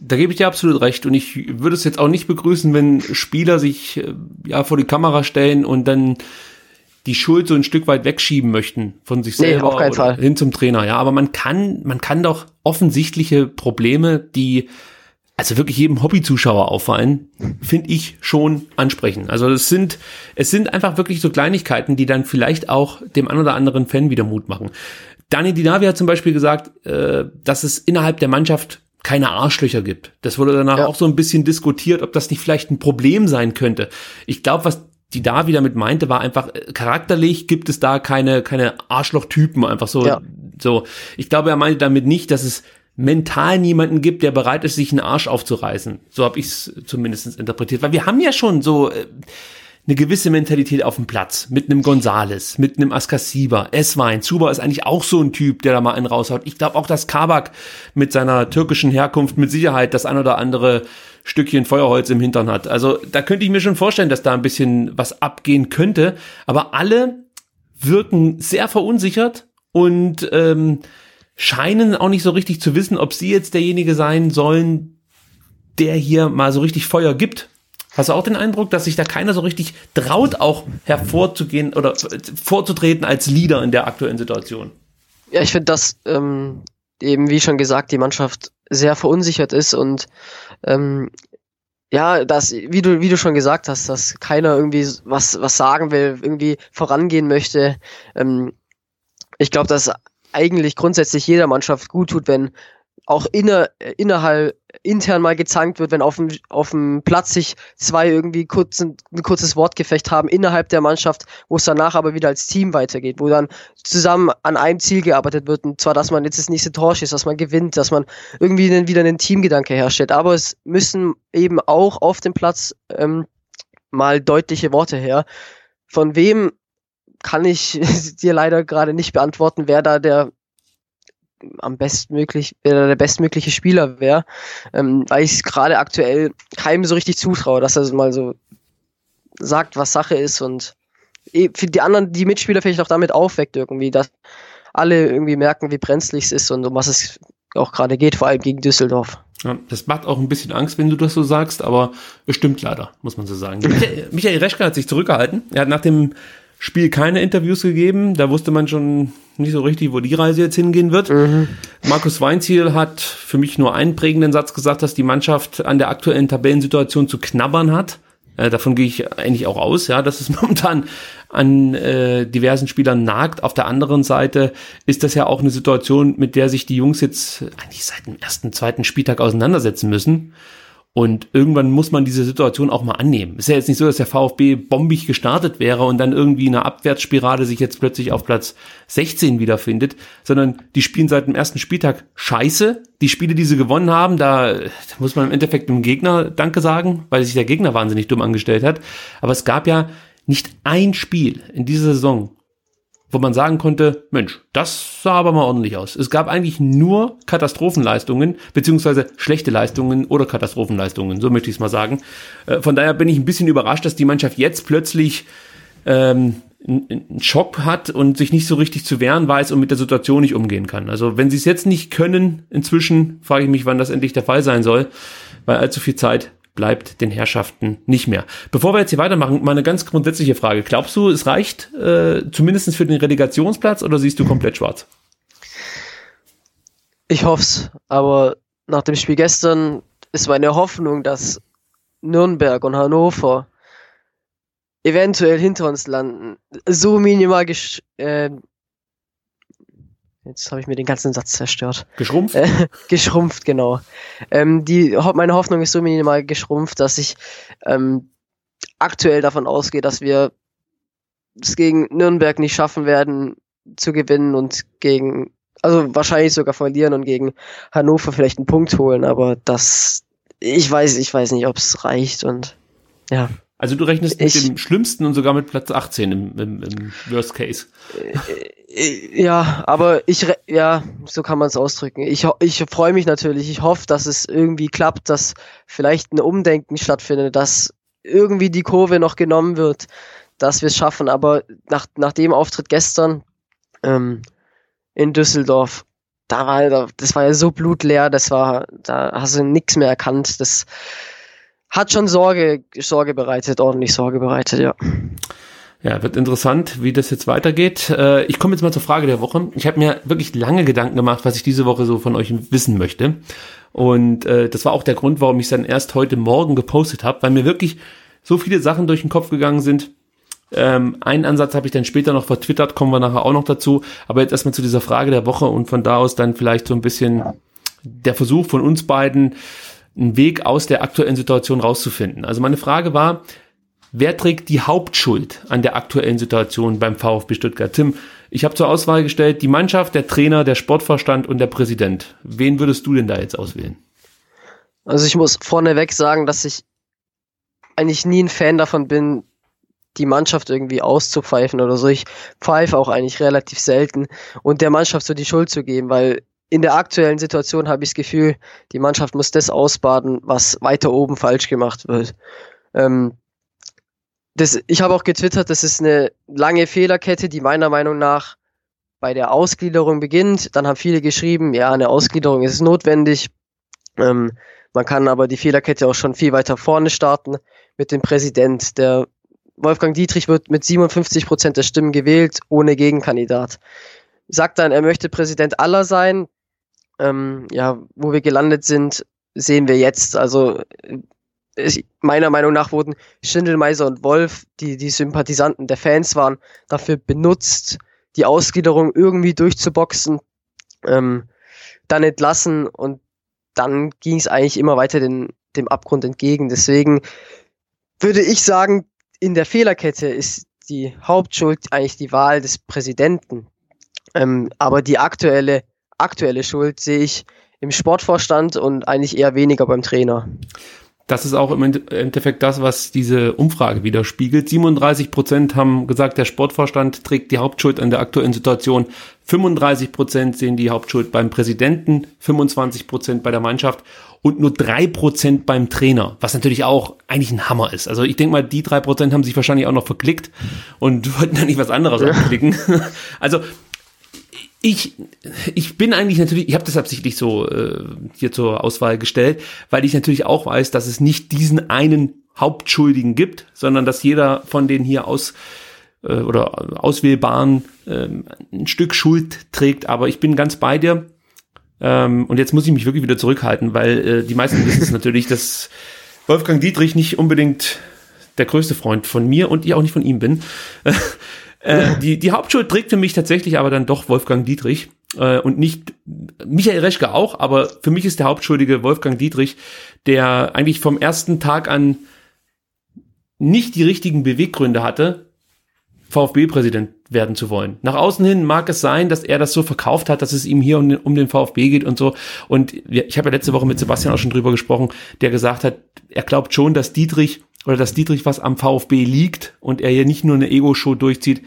Speaker 1: Da gebe ich dir absolut recht und ich würde es jetzt auch nicht begrüßen, wenn Spieler sich äh, ja vor die Kamera stellen und dann die Schuld so ein Stück weit wegschieben möchten von sich selber
Speaker 2: nee, auf keinen Fall.
Speaker 1: hin zum Trainer. Ja, aber man kann, man kann doch offensichtliche Probleme, die also wirklich jedem Hobbyzuschauer auffallen, finde ich schon ansprechend. Also es sind, es sind einfach wirklich so Kleinigkeiten, die dann vielleicht auch dem einen oder anderen Fan wieder Mut machen. Dani Dinavi hat zum Beispiel gesagt, äh, dass es innerhalb der Mannschaft keine Arschlöcher gibt. Das wurde danach ja. auch so ein bisschen diskutiert, ob das nicht vielleicht ein Problem sein könnte. Ich glaube, was die da wieder mit meinte, war einfach äh, charakterlich gibt es da keine keine Arschlochtypen einfach so ja. so. Ich glaube, er meinte damit nicht, dass es mental niemanden gibt, der bereit ist, sich einen Arsch aufzureißen. So habe ich es zumindest interpretiert. Weil wir haben ja schon so äh, eine gewisse Mentalität auf dem Platz. Mit einem Gonzales, mit einem Askasiba, Eswein. Zuba ist eigentlich auch so ein Typ, der da mal einen raushaut. Ich glaube auch, dass Kabak mit seiner türkischen Herkunft mit Sicherheit das ein oder andere Stückchen Feuerholz im Hintern hat. Also da könnte ich mir schon vorstellen, dass da ein bisschen was abgehen könnte. Aber alle wirken sehr verunsichert und ähm, scheinen auch nicht so richtig zu wissen, ob sie jetzt derjenige sein sollen, der hier mal so richtig Feuer gibt. Hast du auch den Eindruck, dass sich da keiner so richtig traut, auch hervorzugehen oder vorzutreten als Leader in der aktuellen Situation?
Speaker 2: Ja, ich finde, dass ähm, eben, wie schon gesagt, die Mannschaft sehr verunsichert ist und ähm, ja, dass, wie du, wie du schon gesagt hast, dass keiner irgendwie was, was sagen will, irgendwie vorangehen möchte. Ähm, ich glaube, dass eigentlich grundsätzlich jeder Mannschaft gut tut, wenn auch inner, innerhalb, intern mal gezankt wird, wenn auf dem, auf dem Platz sich zwei irgendwie kurz, ein, ein kurzes Wortgefecht haben innerhalb der Mannschaft, wo es danach aber wieder als Team weitergeht, wo dann zusammen an einem Ziel gearbeitet wird und zwar, dass man jetzt das nächste Tor schießt, dass man gewinnt, dass man irgendwie einen, wieder einen Teamgedanke herstellt. Aber es müssen eben auch auf dem Platz ähm, mal deutliche Worte her. Von wem kann ich (laughs) dir leider gerade nicht beantworten, wer da der am bestmöglich, wer der bestmögliche Spieler wäre, ähm, weil ich es gerade aktuell keinem so richtig zutraue, dass er mal so sagt, was Sache ist und eh, für die anderen, die Mitspieler vielleicht auch damit aufweckt irgendwie, dass alle irgendwie merken, wie brenzlig es ist und um was es auch gerade geht, vor allem gegen Düsseldorf.
Speaker 1: Ja, das macht auch ein bisschen Angst, wenn du das so sagst, aber es stimmt leider, muss man so sagen. Michael, Michael Reschke hat sich zurückgehalten. Er hat nach dem Spiel keine Interviews gegeben. Da wusste man schon, nicht so richtig, wo die Reise jetzt hingehen wird. Mhm. Markus Weinziel hat für mich nur einen prägenden Satz gesagt, dass die Mannschaft an der aktuellen Tabellensituation zu knabbern hat. Äh, davon gehe ich eigentlich auch aus, ja, dass es (laughs) momentan an äh, diversen Spielern nagt. Auf der anderen Seite ist das ja auch eine Situation, mit der sich die Jungs jetzt eigentlich seit dem ersten, zweiten Spieltag auseinandersetzen müssen. Und irgendwann muss man diese Situation auch mal annehmen. Ist ja jetzt nicht so, dass der VfB bombig gestartet wäre und dann irgendwie eine Abwärtsspirale sich jetzt plötzlich auf Platz 16 wiederfindet, sondern die spielen seit dem ersten Spieltag scheiße. Die Spiele, die sie gewonnen haben, da, da muss man im Endeffekt dem Gegner Danke sagen, weil sich der Gegner wahnsinnig dumm angestellt hat. Aber es gab ja nicht ein Spiel in dieser Saison, wo man sagen konnte, Mensch, das sah aber mal ordentlich aus. Es gab eigentlich nur Katastrophenleistungen, beziehungsweise schlechte Leistungen oder Katastrophenleistungen, so möchte ich es mal sagen. Äh, von daher bin ich ein bisschen überrascht, dass die Mannschaft jetzt plötzlich ähm, einen Schock hat und sich nicht so richtig zu wehren weiß und mit der Situation nicht umgehen kann. Also wenn sie es jetzt nicht können, inzwischen frage ich mich, wann das endlich der Fall sein soll, weil allzu viel Zeit bleibt den Herrschaften nicht mehr. Bevor wir jetzt hier weitermachen, mal eine ganz grundsätzliche Frage. Glaubst du, es reicht äh, zumindest für den Relegationsplatz oder siehst du komplett schwarz?
Speaker 2: Ich hoff's, aber nach dem Spiel gestern ist meine Hoffnung, dass Nürnberg und Hannover eventuell hinter uns landen, so minimal äh, Jetzt habe ich mir den ganzen Satz zerstört.
Speaker 1: Geschrumpft?
Speaker 2: Äh, (laughs) geschrumpft, genau. Ähm, die, meine Hoffnung ist so minimal geschrumpft, dass ich ähm, aktuell davon ausgehe, dass wir es gegen Nürnberg nicht schaffen werden zu gewinnen und gegen, also wahrscheinlich sogar verlieren und gegen Hannover vielleicht einen Punkt holen, aber das, ich weiß, ich weiß nicht, ob es reicht und ja.
Speaker 1: Also du rechnest ich, mit dem Schlimmsten und sogar mit Platz 18 im, im, im Worst Case.
Speaker 2: Äh, ja, aber ich, ja, so kann man es ausdrücken. Ich, ich freue mich natürlich. Ich hoffe, dass es irgendwie klappt, dass vielleicht ein Umdenken stattfindet, dass irgendwie die Kurve noch genommen wird, dass wir es schaffen. Aber nach, nach dem Auftritt gestern ähm, in Düsseldorf, da war, das war ja so blutleer, das war, da hast du nichts mehr erkannt. Das, hat schon Sorge, Sorge bereitet, ordentlich Sorge bereitet, ja.
Speaker 1: Ja, wird interessant, wie das jetzt weitergeht. Äh, ich komme jetzt mal zur Frage der Woche. Ich habe mir wirklich lange Gedanken gemacht, was ich diese Woche so von euch wissen möchte. Und äh, das war auch der Grund, warum ich es dann erst heute Morgen gepostet habe, weil mir wirklich so viele Sachen durch den Kopf gegangen sind. Ähm, einen Ansatz habe ich dann später noch vertwittert, kommen wir nachher auch noch dazu. Aber jetzt erstmal zu dieser Frage der Woche und von da aus dann vielleicht so ein bisschen der Versuch von uns beiden, einen Weg aus der aktuellen Situation rauszufinden. Also meine Frage war, wer trägt die Hauptschuld an der aktuellen Situation beim VfB Stuttgart? Tim, ich habe zur Auswahl gestellt die Mannschaft, der Trainer, der Sportvorstand und der Präsident. Wen würdest du denn da jetzt auswählen?
Speaker 2: Also ich muss vorneweg sagen, dass ich eigentlich nie ein Fan davon bin, die Mannschaft irgendwie auszupfeifen oder so. Ich pfeife auch eigentlich relativ selten und der Mannschaft so die Schuld zu geben, weil in der aktuellen Situation habe ich das Gefühl, die Mannschaft muss das ausbaden, was weiter oben falsch gemacht wird. Ähm, das, ich habe auch getwittert, das ist eine lange Fehlerkette, die meiner Meinung nach bei der Ausgliederung beginnt. Dann haben viele geschrieben, ja, eine Ausgliederung ist notwendig. Ähm, man kann aber die Fehlerkette auch schon viel weiter vorne starten mit dem Präsident. Der Wolfgang Dietrich wird mit 57 Prozent der Stimmen gewählt, ohne Gegenkandidat. Sagt dann, er möchte Präsident aller sein ähm, ja, wo wir gelandet sind, sehen wir jetzt. Also ich, meiner Meinung nach wurden Schindelmeiser und Wolf, die die Sympathisanten der Fans waren, dafür benutzt, die Ausgliederung irgendwie durchzuboxen, ähm, dann entlassen und dann ging es eigentlich immer weiter den, dem Abgrund entgegen. Deswegen würde ich sagen, in der Fehlerkette ist die Hauptschuld eigentlich die Wahl des Präsidenten. Ähm, aber die aktuelle aktuelle Schuld sehe ich im Sportvorstand und eigentlich eher weniger beim Trainer.
Speaker 1: Das ist auch im Endeffekt das, was diese Umfrage widerspiegelt. 37 Prozent haben gesagt, der Sportvorstand trägt die Hauptschuld an der aktuellen Situation. 35 Prozent sehen die Hauptschuld beim Präsidenten, 25 Prozent bei der Mannschaft und nur drei Prozent beim Trainer, was natürlich auch eigentlich ein Hammer ist. Also ich denke mal, die drei Prozent haben sich wahrscheinlich auch noch verklickt und (laughs) wollten da nicht was anderes ja. anklicken. Also ich, ich bin eigentlich natürlich, ich habe das absichtlich so äh, hier zur Auswahl gestellt, weil ich natürlich auch weiß, dass es nicht diesen einen Hauptschuldigen gibt, sondern dass jeder von den hier aus äh, oder auswählbaren äh, ein Stück Schuld trägt. Aber ich bin ganz bei dir. Ähm, und jetzt muss ich mich wirklich wieder zurückhalten, weil äh, die meisten wissen es (laughs) natürlich, dass Wolfgang Dietrich nicht unbedingt der größte Freund von mir und ich auch nicht von ihm bin. (laughs) äh, die, die Hauptschuld trägt für mich tatsächlich aber dann doch Wolfgang Dietrich äh, und nicht Michael Reschke auch, aber für mich ist der Hauptschuldige Wolfgang Dietrich, der eigentlich vom ersten Tag an nicht die richtigen Beweggründe hatte, VfB-Präsident werden zu wollen. Nach außen hin mag es sein, dass er das so verkauft hat, dass es ihm hier um den, um den VfB geht und so. Und ich habe ja letzte Woche mit Sebastian auch schon drüber gesprochen, der gesagt hat, er glaubt schon, dass Dietrich oder dass Dietrich was am VfB liegt und er hier nicht nur eine Ego-Show durchzieht.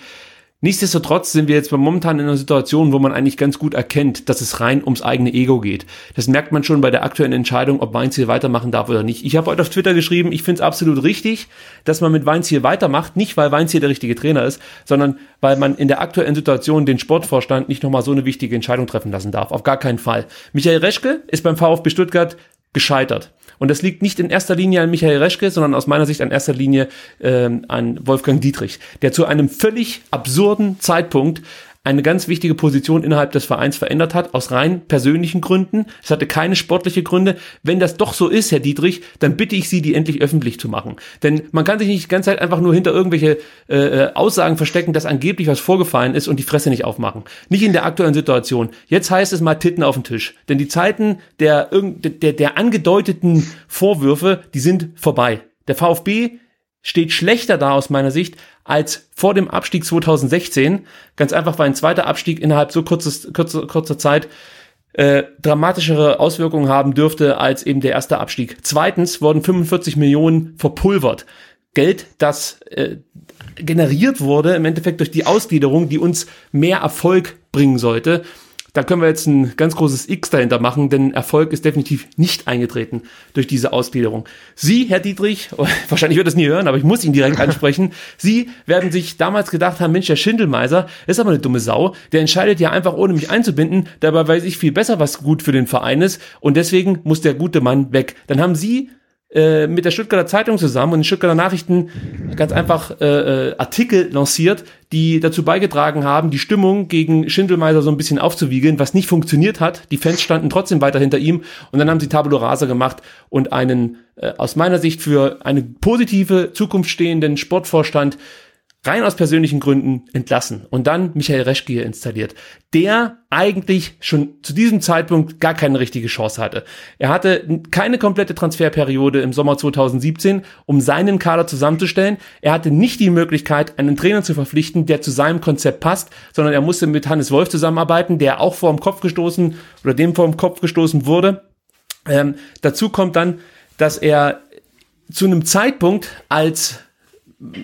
Speaker 1: Nichtsdestotrotz sind wir jetzt momentan in einer Situation, wo man eigentlich ganz gut erkennt, dass es rein ums eigene Ego geht. Das merkt man schon bei der aktuellen Entscheidung, ob Weinziel weitermachen darf oder nicht. Ich habe heute auf Twitter geschrieben, ich finde es absolut richtig, dass man mit Weinziel weitermacht, nicht weil Weinziel der richtige Trainer ist, sondern weil man in der aktuellen Situation den Sportvorstand nicht nochmal so eine wichtige Entscheidung treffen lassen darf. Auf gar keinen Fall. Michael Reschke ist beim VfB Stuttgart gescheitert. Und das liegt nicht in erster Linie an Michael Reschke, sondern aus meiner Sicht an erster Linie ähm, an Wolfgang Dietrich, der zu einem völlig absurden Zeitpunkt eine ganz wichtige Position innerhalb des Vereins verändert hat, aus rein persönlichen Gründen. Es hatte keine sportliche Gründe. Wenn das doch so ist, Herr Dietrich, dann bitte ich Sie, die endlich öffentlich zu machen. Denn man kann sich nicht die ganze Zeit einfach nur hinter irgendwelche äh, äh Aussagen verstecken, dass angeblich was vorgefallen ist und die Fresse nicht aufmachen. Nicht in der aktuellen Situation. Jetzt heißt es mal Titten auf den Tisch. Denn die Zeiten der, der, der angedeuteten Vorwürfe, die sind vorbei. Der VfB steht schlechter da aus meiner Sicht als vor dem Abstieg 2016. Ganz einfach, weil ein zweiter Abstieg innerhalb so kurzes, kurzer, kurzer Zeit äh, dramatischere Auswirkungen haben dürfte als eben der erste Abstieg. Zweitens wurden 45 Millionen verpulvert. Geld, das äh, generiert wurde im Endeffekt durch die Ausgliederung, die uns mehr Erfolg bringen sollte. Da können wir jetzt ein ganz großes X dahinter machen, denn Erfolg ist definitiv nicht eingetreten durch diese Ausgliederung. Sie, Herr Dietrich, (laughs) wahrscheinlich wird es nie hören, aber ich muss ihn direkt ansprechen. Sie werden sich damals gedacht haben, Mensch, der Schindelmeiser ist aber eine dumme Sau. Der entscheidet ja einfach ohne mich einzubinden. Dabei weiß ich viel besser, was gut für den Verein ist. Und deswegen muss der gute Mann weg. Dann haben Sie äh, mit der Stuttgarter Zeitung zusammen und den Stuttgarter Nachrichten ganz einfach äh, äh, Artikel lanciert, die dazu beigetragen haben, die Stimmung gegen Schindelmeiser so ein bisschen aufzuwiegeln, was nicht funktioniert hat. Die Fans standen trotzdem weiter hinter ihm und dann haben sie Tabula Rasa gemacht und einen äh, aus meiner Sicht für eine positive Zukunft stehenden Sportvorstand rein aus persönlichen Gründen entlassen und dann Michael Reschke hier installiert, der eigentlich schon zu diesem Zeitpunkt gar keine richtige Chance hatte. Er hatte keine komplette Transferperiode im Sommer 2017, um seinen Kader zusammenzustellen. Er hatte nicht die Möglichkeit, einen Trainer zu verpflichten, der zu seinem Konzept passt, sondern er musste mit Hannes Wolf zusammenarbeiten, der auch vor dem Kopf gestoßen oder dem vor dem Kopf gestoßen wurde. Ähm, dazu kommt dann, dass er zu einem Zeitpunkt, als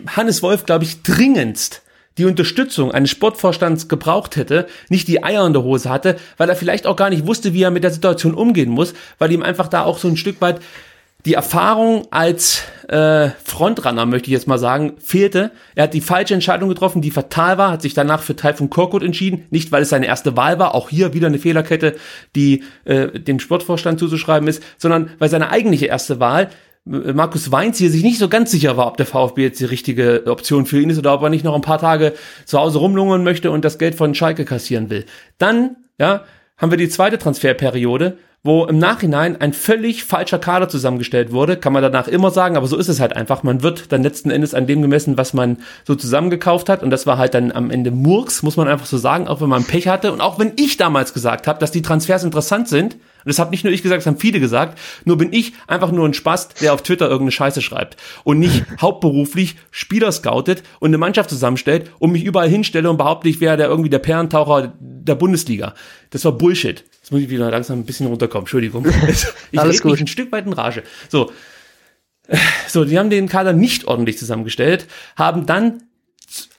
Speaker 1: Hannes Wolf, glaube ich, dringendst die Unterstützung eines Sportvorstands gebraucht hätte, nicht die Eier in der Hose hatte, weil er vielleicht auch gar nicht wusste, wie er mit der Situation umgehen muss, weil ihm einfach da auch so ein Stück weit die Erfahrung als äh, Frontrunner, möchte ich jetzt mal sagen, fehlte. Er hat die falsche Entscheidung getroffen, die fatal war, hat sich danach für Teil von Korkut entschieden, nicht weil es seine erste Wahl war, auch hier wieder eine Fehlerkette, die äh, dem Sportvorstand zuzuschreiben ist, sondern weil seine eigentliche erste Wahl Markus Weinz hier sich nicht so ganz sicher war, ob der VfB jetzt die richtige Option für ihn ist oder ob er nicht noch ein paar Tage zu Hause rumlungern möchte und das Geld von Schalke kassieren will. Dann, ja, haben wir die zweite Transferperiode, wo im Nachhinein ein völlig falscher Kader zusammengestellt wurde. Kann man danach immer sagen, aber so ist es halt einfach. Man wird dann letzten Endes an dem gemessen, was man so zusammengekauft hat. Und das war halt dann am Ende Murks, muss man einfach so sagen, auch wenn man Pech hatte. Und auch wenn ich damals gesagt habe, dass die Transfers interessant sind, und das habe nicht nur ich gesagt, das haben viele gesagt. Nur bin ich einfach nur ein Spast, der auf Twitter irgendeine Scheiße schreibt und nicht (laughs) hauptberuflich Spieler scoutet und eine Mannschaft zusammenstellt und mich überall hinstelle und behaupte, ich wäre der irgendwie der Perlentaucher der Bundesliga. Das war Bullshit. Jetzt muss ich wieder langsam ein bisschen runterkommen. Entschuldigung. (laughs) Ich Alles gut. Mich ein Stück weit in Rage. So. So, die haben den Kader nicht ordentlich zusammengestellt, haben dann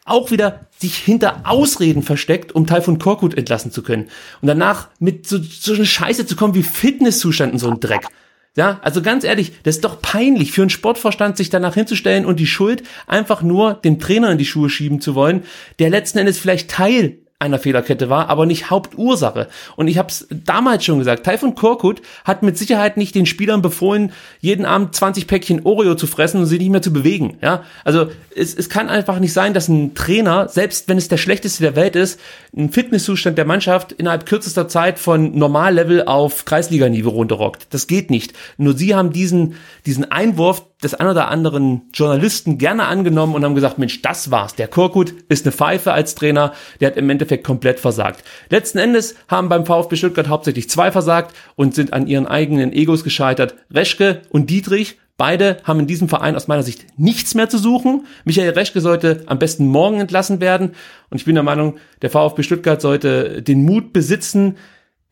Speaker 1: auch wieder sich hinter Ausreden versteckt, um Teil von Korkut entlassen zu können. Und danach mit so, so eine Scheiße zu kommen wie Fitnesszustand und so ein Dreck. Ja, also ganz ehrlich, das ist doch peinlich für einen Sportvorstand, sich danach hinzustellen und die Schuld einfach nur dem Trainer in die Schuhe schieben zu wollen, der letzten Endes vielleicht Teil einer Fehlerkette war, aber nicht Hauptursache. Und ich habe es damals schon gesagt, Taifun Korkut hat mit Sicherheit nicht den Spielern befohlen, jeden Abend 20 Päckchen Oreo zu fressen und sie nicht mehr zu bewegen. Ja, also es, es kann einfach nicht sein, dass ein Trainer, selbst wenn es der schlechteste der Welt ist, einen Fitnesszustand der Mannschaft innerhalb kürzester Zeit von Normallevel auf Kreisliganiveau runterrockt. Das geht nicht. Nur sie haben diesen, diesen Einwurf des ein oder anderen Journalisten gerne angenommen und haben gesagt, Mensch, das war's. Der Korkut ist eine Pfeife als Trainer, der hat im Endeffekt komplett versagt. Letzten Endes haben beim VfB Stuttgart hauptsächlich zwei versagt und sind an ihren eigenen Egos gescheitert. Reschke und Dietrich, Beide haben in diesem Verein aus meiner Sicht nichts mehr zu suchen. Michael Reschke sollte am besten morgen entlassen werden. Und ich bin der Meinung, der VfB Stuttgart sollte den Mut besitzen,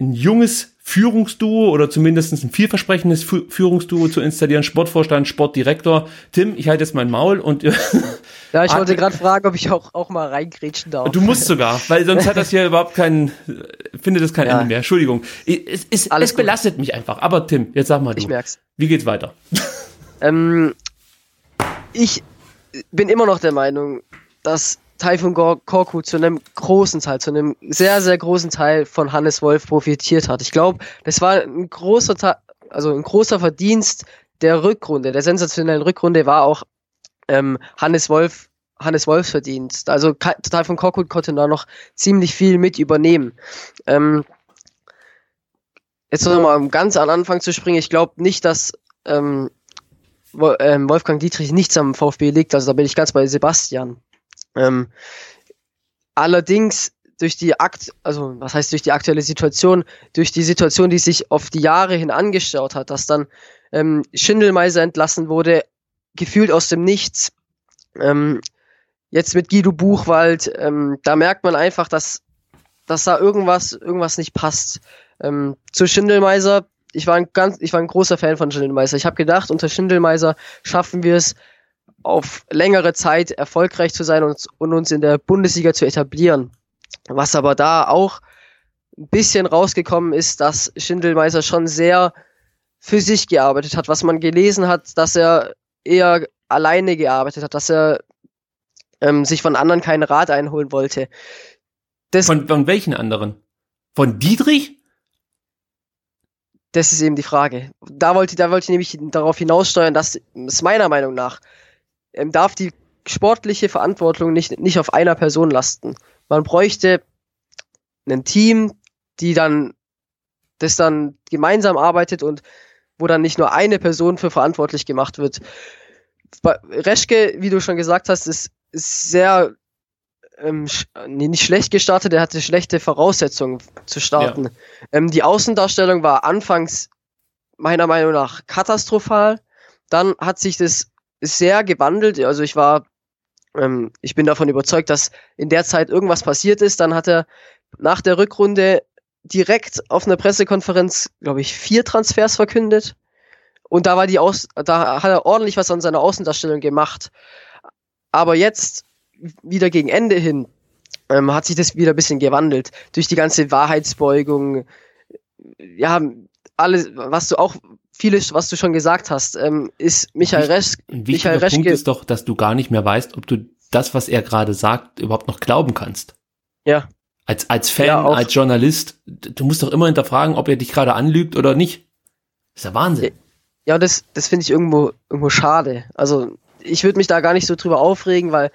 Speaker 1: ein junges Führungsduo oder zumindest ein vielversprechendes Führungsduo zu installieren. Sportvorstand, Sportdirektor. Tim, ich halte jetzt mein Maul und (laughs)
Speaker 2: Ja, ich wollte gerade fragen, ob ich auch, auch mal reingrätschen darf.
Speaker 1: Du musst sogar, weil sonst hat das hier überhaupt keinen, findet es kein ja. Ende mehr. Entschuldigung. Es, es, es belastet mich einfach. Aber Tim, jetzt sag mal du.
Speaker 2: Ich merk's.
Speaker 1: Wie geht's weiter?
Speaker 2: Ähm, ich bin immer noch der Meinung, dass Taifun Korku zu einem großen Teil, zu einem sehr, sehr großen Teil von Hannes Wolf profitiert hat. Ich glaube, das war ein großer Teil, also ein großer Verdienst der Rückrunde, der sensationellen Rückrunde war auch ähm, Hannes Wolf, Hannes Wolfs Verdienst. Also Taifun Korku konnte da noch ziemlich viel mit übernehmen. Ähm, jetzt nochmal ganz an Anfang zu springen, ich glaube nicht, dass ähm, ähm, Wolfgang Dietrich nichts am VfB liegt, also da bin ich ganz bei Sebastian. Ähm, allerdings durch die Akt, also was heißt durch die aktuelle Situation, durch die Situation, die sich auf die Jahre hin angestaut hat, dass dann ähm, Schindelmeiser entlassen wurde, gefühlt aus dem Nichts. Ähm, jetzt mit Guido Buchwald, ähm, da merkt man einfach, dass, dass da irgendwas, irgendwas nicht passt. Ähm, zu Schindelmeiser ich war ein ganz, ich war ein großer Fan von Schindelmeiser. Ich habe gedacht, unter Schindelmeiser schaffen wir es, auf längere Zeit erfolgreich zu sein und, und uns in der Bundesliga zu etablieren. Was aber da auch ein bisschen rausgekommen ist, dass Schindelmeiser schon sehr für sich gearbeitet hat. Was man gelesen hat, dass er eher alleine gearbeitet hat, dass er ähm, sich von anderen keinen Rat einholen wollte.
Speaker 1: Das von, von welchen anderen? Von Dietrich?
Speaker 2: Das ist eben die Frage. Da wollte, da wollte ich nämlich darauf hinaussteuern, dass es meiner Meinung nach ähm, darf die sportliche Verantwortung nicht, nicht auf einer Person lasten. Man bräuchte ein Team, die dann das dann gemeinsam arbeitet und wo dann nicht nur eine Person für verantwortlich gemacht wird. Reschke, wie du schon gesagt hast, ist, ist sehr ähm, nee, nicht schlecht gestartet, er hatte schlechte Voraussetzungen zu starten. Ja. Ähm, die Außendarstellung war anfangs meiner Meinung nach katastrophal. Dann hat sich das sehr gewandelt. Also ich war, ähm, ich bin davon überzeugt, dass in der Zeit irgendwas passiert ist. Dann hat er nach der Rückrunde direkt auf einer Pressekonferenz, glaube ich, vier Transfers verkündet. Und da war die Aus da hat er ordentlich was an seiner Außendarstellung gemacht. Aber jetzt wieder gegen Ende hin ähm, hat sich das wieder ein bisschen gewandelt. Durch die ganze Wahrheitsbeugung, ja, alles, was du auch, vieles, was du schon gesagt hast, ähm, ist Michael Resch.
Speaker 1: Ein wichtiger Michael Punkt ist doch, dass du gar nicht mehr weißt, ob du das, was er gerade sagt, überhaupt noch glauben kannst.
Speaker 2: Ja.
Speaker 1: Als, als Fan, ja, als Journalist, du musst doch immer hinterfragen, ob er dich gerade anlügt oder nicht. Das ist ja Wahnsinn.
Speaker 2: Ja, das, das finde ich irgendwo, irgendwo schade. Also, ich würde mich da gar nicht so drüber aufregen, weil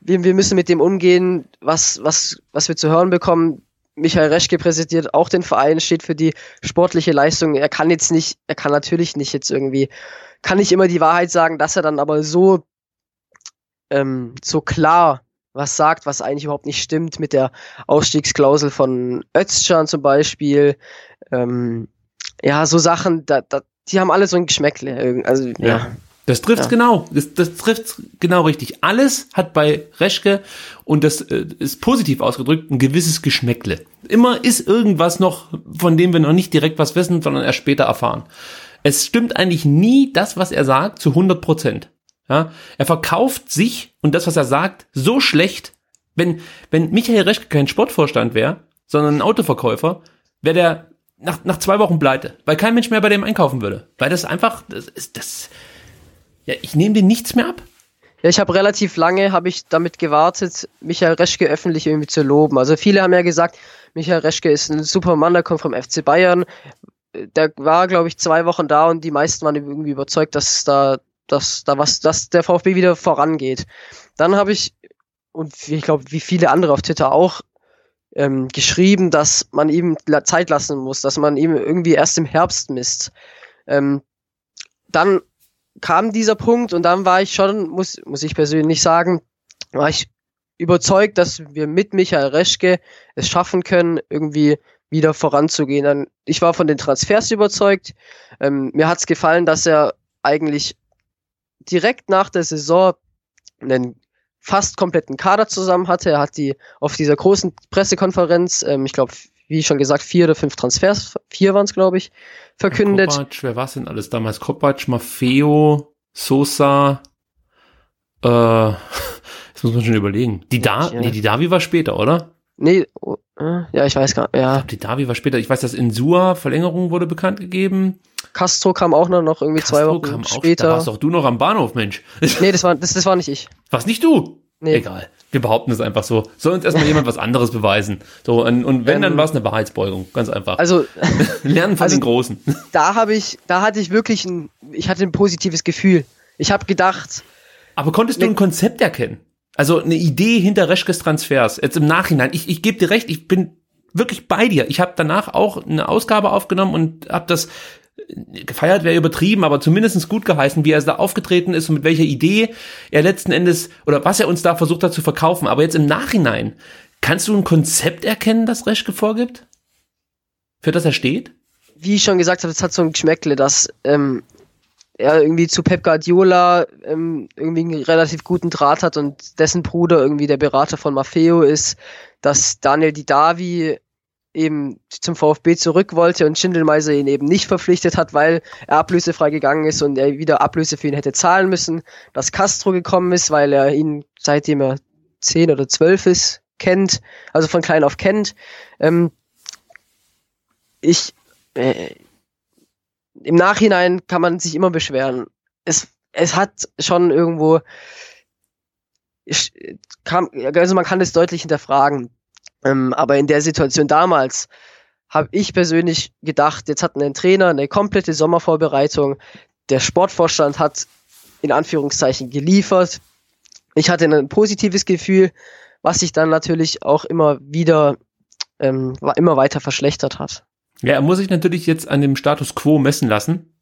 Speaker 2: wir, wir müssen mit dem umgehen, was, was, was wir zu hören bekommen. Michael Reschke präsentiert auch den Verein, steht für die sportliche Leistung. Er kann jetzt nicht, er kann natürlich nicht jetzt irgendwie, kann nicht immer die Wahrheit sagen, dass er dann aber so, ähm, so klar was sagt, was eigentlich überhaupt nicht stimmt mit der Ausstiegsklausel von Özcan zum Beispiel. Ähm, ja, so Sachen, da, da, die haben alle so ein Geschmäckle. Also, ja. ja.
Speaker 1: Das trifft's ja. genau. Das, das trifft's genau richtig. Alles hat bei Reschke, und das äh, ist positiv ausgedrückt, ein gewisses Geschmäckle. Immer ist irgendwas noch, von dem wir noch nicht direkt was wissen, sondern erst später erfahren. Es stimmt eigentlich nie das, was er sagt, zu 100 Prozent. Ja, er verkauft sich und das, was er sagt, so schlecht. Wenn, wenn Michael Reschke kein Sportvorstand wäre, sondern ein Autoverkäufer, wäre der nach, nach zwei Wochen pleite, weil kein Mensch mehr bei dem einkaufen würde. Weil das einfach, das ist, das, ja, ich nehme dir nichts mehr ab.
Speaker 2: Ja, ich habe relativ lange habe ich damit gewartet, Michael Reschke öffentlich irgendwie zu loben. Also viele haben ja gesagt, Michael Reschke ist ein super Mann, der kommt vom FC Bayern. Der war, glaube ich, zwei Wochen da und die meisten waren irgendwie überzeugt, dass da, dass da was, dass der VfB wieder vorangeht. Dann habe ich und ich glaube, wie viele andere auf Twitter auch ähm, geschrieben, dass man ihm Zeit lassen muss, dass man ihm irgendwie erst im Herbst misst. Ähm, dann kam dieser Punkt und dann war ich schon, muss, muss ich persönlich sagen, war ich überzeugt, dass wir mit Michael Reschke es schaffen können, irgendwie wieder voranzugehen. Dann, ich war von den Transfers überzeugt. Ähm, mir hat's gefallen, dass er eigentlich direkt nach der Saison einen fast kompletten Kader zusammen hatte. Er hat die auf dieser großen Pressekonferenz, ähm, ich glaube, wie schon gesagt, vier oder fünf Transfers, vier waren es, glaube ich, verkündet.
Speaker 1: Kopac, wer war denn alles damals? Kopac, Maffeo, Sosa, äh, (laughs) das muss man schon überlegen. Die da, ja. nee, die Davi war später, oder?
Speaker 2: Nee, oh, äh, ja, ich weiß gar nicht. Ja.
Speaker 1: Die Davi war später. Ich weiß, dass in Sua Verlängerung wurde bekannt gegeben.
Speaker 2: Castro kam auch noch, noch irgendwie Castro zwei Wochen kam später. Auch, da
Speaker 1: warst doch du noch am Bahnhof, Mensch.
Speaker 2: Nee, das war, das, das war nicht ich.
Speaker 1: Was nicht du? Nee. Egal. Wir behaupten es einfach so. Soll uns erstmal jemand was anderes beweisen. So, und, und wenn, ähm, dann war es eine Wahrheitsbeugung. Ganz einfach.
Speaker 2: Also, (laughs)
Speaker 1: lernen von also, den Großen. (laughs)
Speaker 2: Da habe ich, da hatte ich wirklich ein, ich hatte ein positives Gefühl. Ich habe gedacht.
Speaker 1: Aber konntest du ein Konzept erkennen? Also eine Idee hinter Reschkes Transfers. Jetzt im Nachhinein. Ich, ich gebe dir recht, ich bin wirklich bei dir. Ich habe danach auch eine Ausgabe aufgenommen und habe das gefeiert wäre übertrieben, aber zumindestens gut geheißen, wie er da aufgetreten ist und mit welcher Idee er letzten Endes oder was er uns da versucht hat zu verkaufen. Aber jetzt im Nachhinein, kannst du ein Konzept erkennen, das Reschke vorgibt? Für das er steht?
Speaker 2: Wie ich schon gesagt habe, es hat so ein Geschmäckle, dass ähm, er irgendwie zu Pep Guardiola ähm, irgendwie einen relativ guten Draht hat und dessen Bruder irgendwie der Berater von Maffeo ist, dass Daniel Didavi eben zum VfB zurück wollte und Schindelmeiser ihn eben nicht verpflichtet hat, weil er ablösefrei gegangen ist und er wieder Ablöse für ihn hätte zahlen müssen. Dass Castro gekommen ist, weil er ihn seitdem er zehn oder zwölf ist, kennt, also von klein auf kennt. Ähm, ich äh, im Nachhinein kann man sich immer beschweren. Es, es hat schon irgendwo kam, also man kann es deutlich hinterfragen. Ähm, aber in der Situation damals habe ich persönlich gedacht, jetzt hatten ein Trainer eine komplette Sommervorbereitung. Der Sportvorstand hat in Anführungszeichen geliefert. Ich hatte ein positives Gefühl, was sich dann natürlich auch immer wieder ähm, immer weiter verschlechtert hat.
Speaker 1: Ja, er muss sich natürlich jetzt an dem Status quo messen lassen.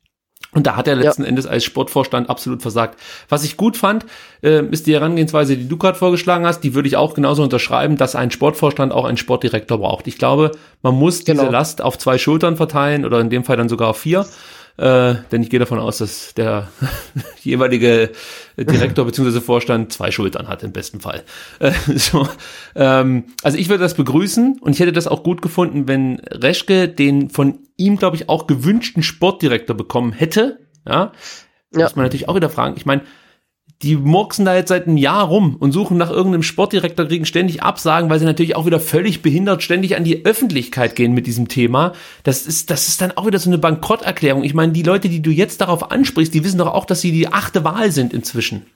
Speaker 1: Und da hat er letzten ja. Endes als Sportvorstand absolut versagt. Was ich gut fand, äh, ist die Herangehensweise, die du gerade vorgeschlagen hast. Die würde ich auch genauso unterschreiben, dass ein Sportvorstand auch einen Sportdirektor braucht. Ich glaube, man muss genau. diese Last auf zwei Schultern verteilen oder in dem Fall dann sogar auf vier. Äh, denn ich gehe davon aus, dass der (laughs) jeweilige Direktor bzw. Vorstand zwei Schultern hat im besten Fall. Äh, (laughs) so, ähm, also ich würde das begrüßen und ich hätte das auch gut gefunden, wenn Reschke den von ihm, glaube ich, auch gewünschten Sportdirektor bekommen hätte. Ja, ja. muss man natürlich auch wieder fragen. Ich meine, die murksen da jetzt seit einem Jahr rum und suchen nach irgendeinem Sportdirektor, kriegen ständig Absagen, weil sie natürlich auch wieder völlig behindert ständig an die Öffentlichkeit gehen mit diesem Thema. Das ist, das ist dann auch wieder so eine Bankrotterklärung. Ich meine, die Leute, die du jetzt darauf ansprichst, die wissen doch auch, dass sie die achte Wahl sind inzwischen.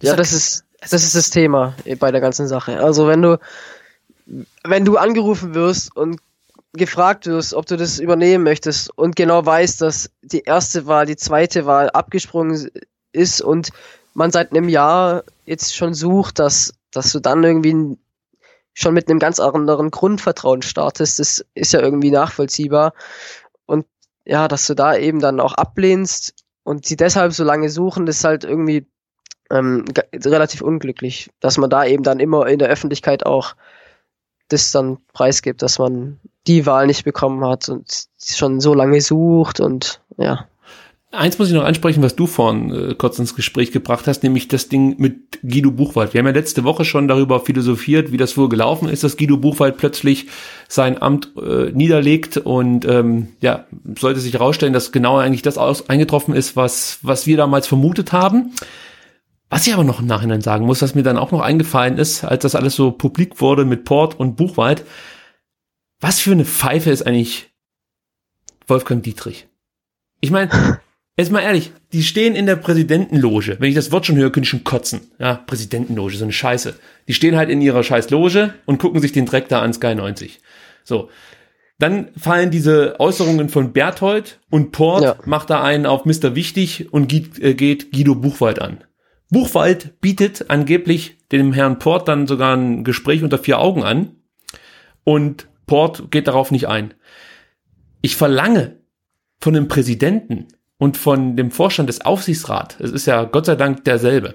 Speaker 2: Das ja, das ist, das ist das Thema bei der ganzen Sache. Also wenn du, wenn du angerufen wirst und gefragt wirst, ob du das übernehmen möchtest und genau weißt, dass die erste Wahl, die zweite Wahl abgesprungen ist und man seit einem Jahr jetzt schon sucht, dass, dass du dann irgendwie schon mit einem ganz anderen Grundvertrauen startest, das ist ja irgendwie nachvollziehbar. Und ja, dass du da eben dann auch ablehnst und sie deshalb so lange suchen, das ist halt irgendwie ähm, relativ unglücklich, dass man da eben dann immer in der Öffentlichkeit auch das dann preisgibt, dass man die Wahl nicht bekommen hat und schon so lange sucht und ja.
Speaker 1: Eins muss ich noch ansprechen, was du vorhin äh, kurz ins Gespräch gebracht hast, nämlich das Ding mit Guido Buchwald. Wir haben ja letzte Woche schon darüber philosophiert, wie das wohl gelaufen ist, dass Guido Buchwald plötzlich sein Amt äh, niederlegt und ähm, ja, sollte sich herausstellen, dass genau eigentlich das aus eingetroffen ist, was, was wir damals vermutet haben. Was ich aber noch im Nachhinein sagen muss, was mir dann auch noch eingefallen ist, als das alles so publik wurde mit Port und Buchwald, was für eine Pfeife ist eigentlich Wolfgang Dietrich? Ich meine, (laughs) Jetzt mal ehrlich, die stehen in der Präsidentenloge. Wenn ich das Wort schon höre, könnte ich schon kotzen. Ja, Präsidentenloge, so eine Scheiße. Die stehen halt in ihrer scheiß Loge und gucken sich den Dreck da an Sky 90. So. Dann fallen diese Äußerungen von Berthold und Port ja. macht da einen auf Mr. Wichtig und geht, äh, geht Guido Buchwald an. Buchwald bietet angeblich dem Herrn Port dann sogar ein Gespräch unter vier Augen an und Port geht darauf nicht ein. Ich verlange von dem Präsidenten und von dem Vorstand des Aufsichtsrats, es ist ja Gott sei Dank derselbe,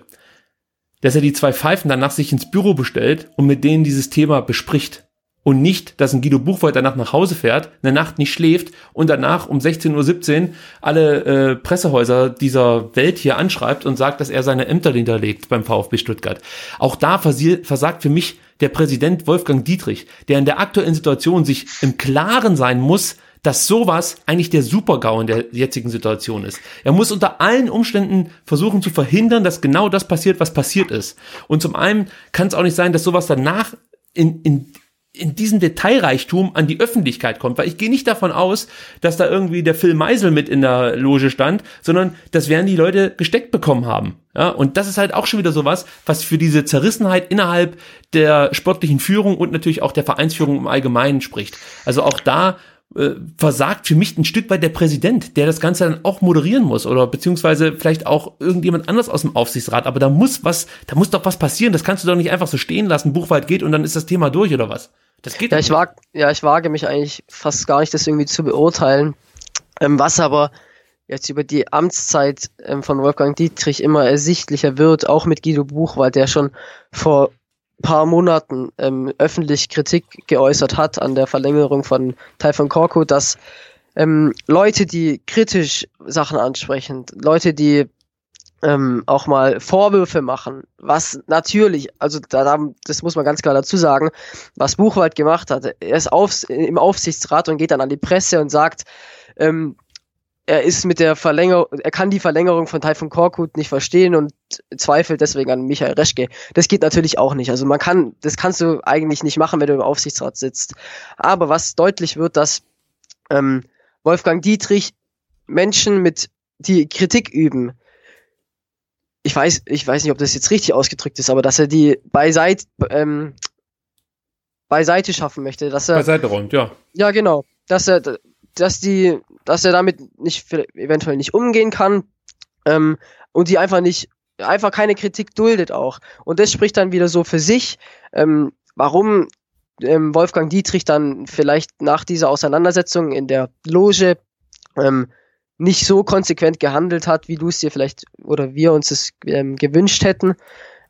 Speaker 1: dass er die zwei Pfeifen danach sich ins Büro bestellt und mit denen dieses Thema bespricht. Und nicht, dass ein Guido Buchwald danach nach Hause fährt, eine Nacht nicht schläft und danach um 16.17 Uhr alle äh, Pressehäuser dieser Welt hier anschreibt und sagt, dass er seine Ämter hinterlegt beim VfB Stuttgart. Auch da versagt für mich der Präsident Wolfgang Dietrich, der in der aktuellen Situation sich im Klaren sein muss, dass sowas eigentlich der Supergau in der jetzigen Situation ist. Er muss unter allen Umständen versuchen zu verhindern, dass genau das passiert, was passiert ist. Und zum einen kann es auch nicht sein, dass sowas danach in, in, in diesem Detailreichtum an die Öffentlichkeit kommt, weil ich gehe nicht davon aus, dass da irgendwie der Phil Meisel mit in der Loge stand, sondern das werden die Leute gesteckt bekommen haben. Ja, und das ist halt auch schon wieder sowas, was für diese Zerrissenheit innerhalb der sportlichen Führung und natürlich auch der Vereinsführung im Allgemeinen spricht. Also auch da äh, versagt für mich ein Stück weit der Präsident, der das Ganze dann auch moderieren muss oder beziehungsweise vielleicht auch irgendjemand anders aus dem Aufsichtsrat. Aber da muss was, da muss doch was passieren. Das kannst du doch nicht einfach so stehen lassen. Buchwald geht und dann ist das Thema durch oder was? Das geht
Speaker 2: ja, ich wag, ja, ich wage mich eigentlich fast gar nicht, das irgendwie zu beurteilen. Ähm, was aber jetzt über die Amtszeit ähm, von Wolfgang Dietrich immer ersichtlicher wird, auch mit Guido Buchwald, der schon vor paar Monaten ähm, öffentlich Kritik geäußert hat an der Verlängerung von Typhon Korko, dass ähm, Leute, die kritisch Sachen ansprechen, Leute, die ähm, auch mal Vorwürfe machen, was natürlich, also da, das muss man ganz klar dazu sagen, was Buchwald gemacht hat. Er ist aufs, im Aufsichtsrat und geht dann an die Presse und sagt, ähm, er ist mit der Verlängerung, er kann die Verlängerung von Typhon Korkut nicht verstehen und zweifelt deswegen an Michael Reschke. Das geht natürlich auch nicht. Also man kann, das kannst du eigentlich nicht machen, wenn du im Aufsichtsrat sitzt. Aber was deutlich wird, dass ähm, Wolfgang Dietrich Menschen mit, die Kritik üben, ich weiß, ich weiß nicht, ob das jetzt richtig ausgedrückt ist, aber dass er die beiseite, ähm, beiseite schaffen möchte, dass er
Speaker 1: beiseite räumt, ja.
Speaker 2: Ja, genau, dass er, dass die, dass er damit nicht eventuell nicht umgehen kann ähm, und die einfach nicht, einfach keine Kritik duldet auch. Und das spricht dann wieder so für sich, ähm, warum ähm, Wolfgang Dietrich dann vielleicht nach dieser Auseinandersetzung in der Loge ähm, nicht so konsequent gehandelt hat, wie du es dir vielleicht oder wir uns es ähm, gewünscht hätten.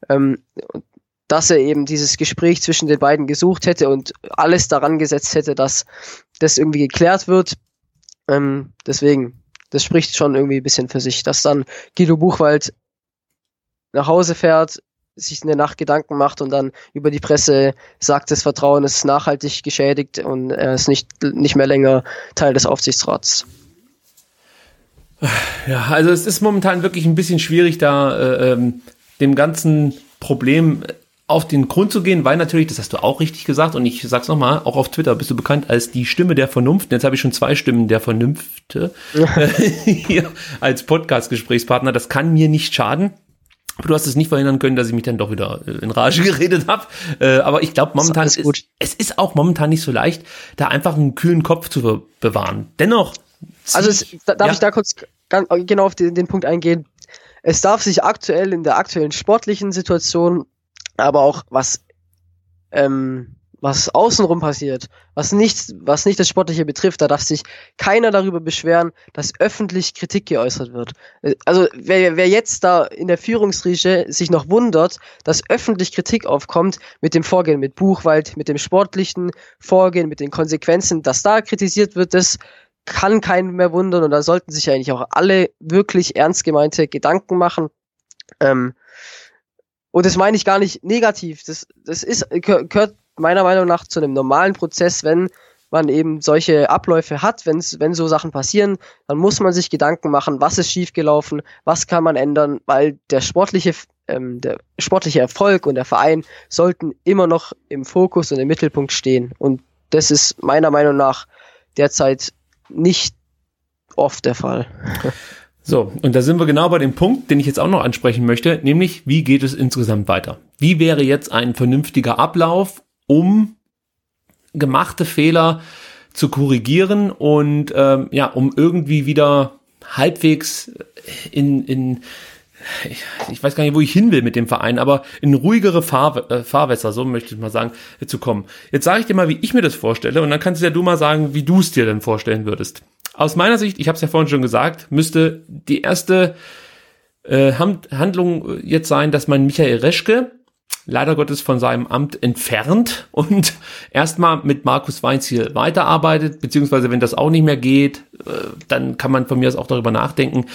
Speaker 2: Ähm, dass er eben dieses Gespräch zwischen den beiden gesucht hätte und alles daran gesetzt hätte, dass das irgendwie geklärt wird. Ähm, deswegen, das spricht schon irgendwie ein bisschen für sich, dass dann Guido Buchwald nach Hause fährt, sich in der Nacht Gedanken macht und dann über die Presse sagt, das Vertrauen ist nachhaltig geschädigt und er ist nicht, nicht mehr länger Teil des Aufsichtsrats.
Speaker 1: Ja, also es ist momentan wirklich ein bisschen schwierig, da äh, ähm, dem ganzen Problem auf den Grund zu gehen, weil natürlich, das hast du auch richtig gesagt und ich sag's nochmal, auch auf Twitter bist du bekannt als die Stimme der Vernunft. Jetzt habe ich schon zwei Stimmen der Vernünfte (laughs) hier als Podcast-Gesprächspartner. Das kann mir nicht schaden. Aber du hast es nicht verhindern können, dass ich mich dann doch wieder äh, in Rage (laughs) geredet habe. Äh, aber ich glaube, momentan ist, ist es ist auch momentan nicht so leicht, da einfach einen kühlen Kopf zu bewahren. Dennoch.
Speaker 2: Also es, darf ja. ich da kurz genau auf den, den Punkt eingehen? Es darf sich aktuell in der aktuellen sportlichen Situation aber auch was ähm, was außenrum passiert, was nicht, was nicht das Sportliche betrifft, da darf sich keiner darüber beschweren, dass öffentlich Kritik geäußert wird. Äh, also wer, wer jetzt da in der Führungsriege sich noch wundert, dass öffentlich Kritik aufkommt mit dem Vorgehen mit Buchwald, mit dem sportlichen Vorgehen, mit den Konsequenzen, dass da kritisiert wird, das kann keinen mehr wundern und da sollten sich eigentlich auch alle wirklich ernst gemeinte Gedanken machen. Ähm, und das meine ich gar nicht negativ. Das, das ist, gehört meiner Meinung nach zu einem normalen Prozess, wenn man eben solche Abläufe hat, wenn's, wenn so Sachen passieren, dann muss man sich Gedanken machen, was ist schiefgelaufen, was kann man ändern, weil der sportliche, ähm, der sportliche Erfolg und der Verein sollten immer noch im Fokus und im Mittelpunkt stehen. Und das ist meiner Meinung nach derzeit nicht oft der Fall. (laughs)
Speaker 1: So, und da sind wir genau bei dem Punkt, den ich jetzt auch noch ansprechen möchte, nämlich wie geht es insgesamt weiter? Wie wäre jetzt ein vernünftiger Ablauf, um gemachte Fehler zu korrigieren und ähm, ja, um irgendwie wieder halbwegs in, in ich, weiß gar nicht, wo ich hin will mit dem Verein, aber in ruhigere Fahr, äh, Fahrwässer, so möchte ich mal sagen, äh, zu kommen. Jetzt sage ich dir mal, wie ich mir das vorstelle und dann kannst du ja du mal sagen, wie du es dir denn vorstellen würdest. Aus meiner Sicht, ich habe es ja vorhin schon gesagt, müsste die erste äh, Handlung jetzt sein, dass man Michael Reschke leider Gottes von seinem Amt entfernt (laughs) und erstmal mit Markus Weinz hier weiterarbeitet, beziehungsweise wenn das auch nicht mehr geht, äh, dann kann man von mir aus auch darüber nachdenken,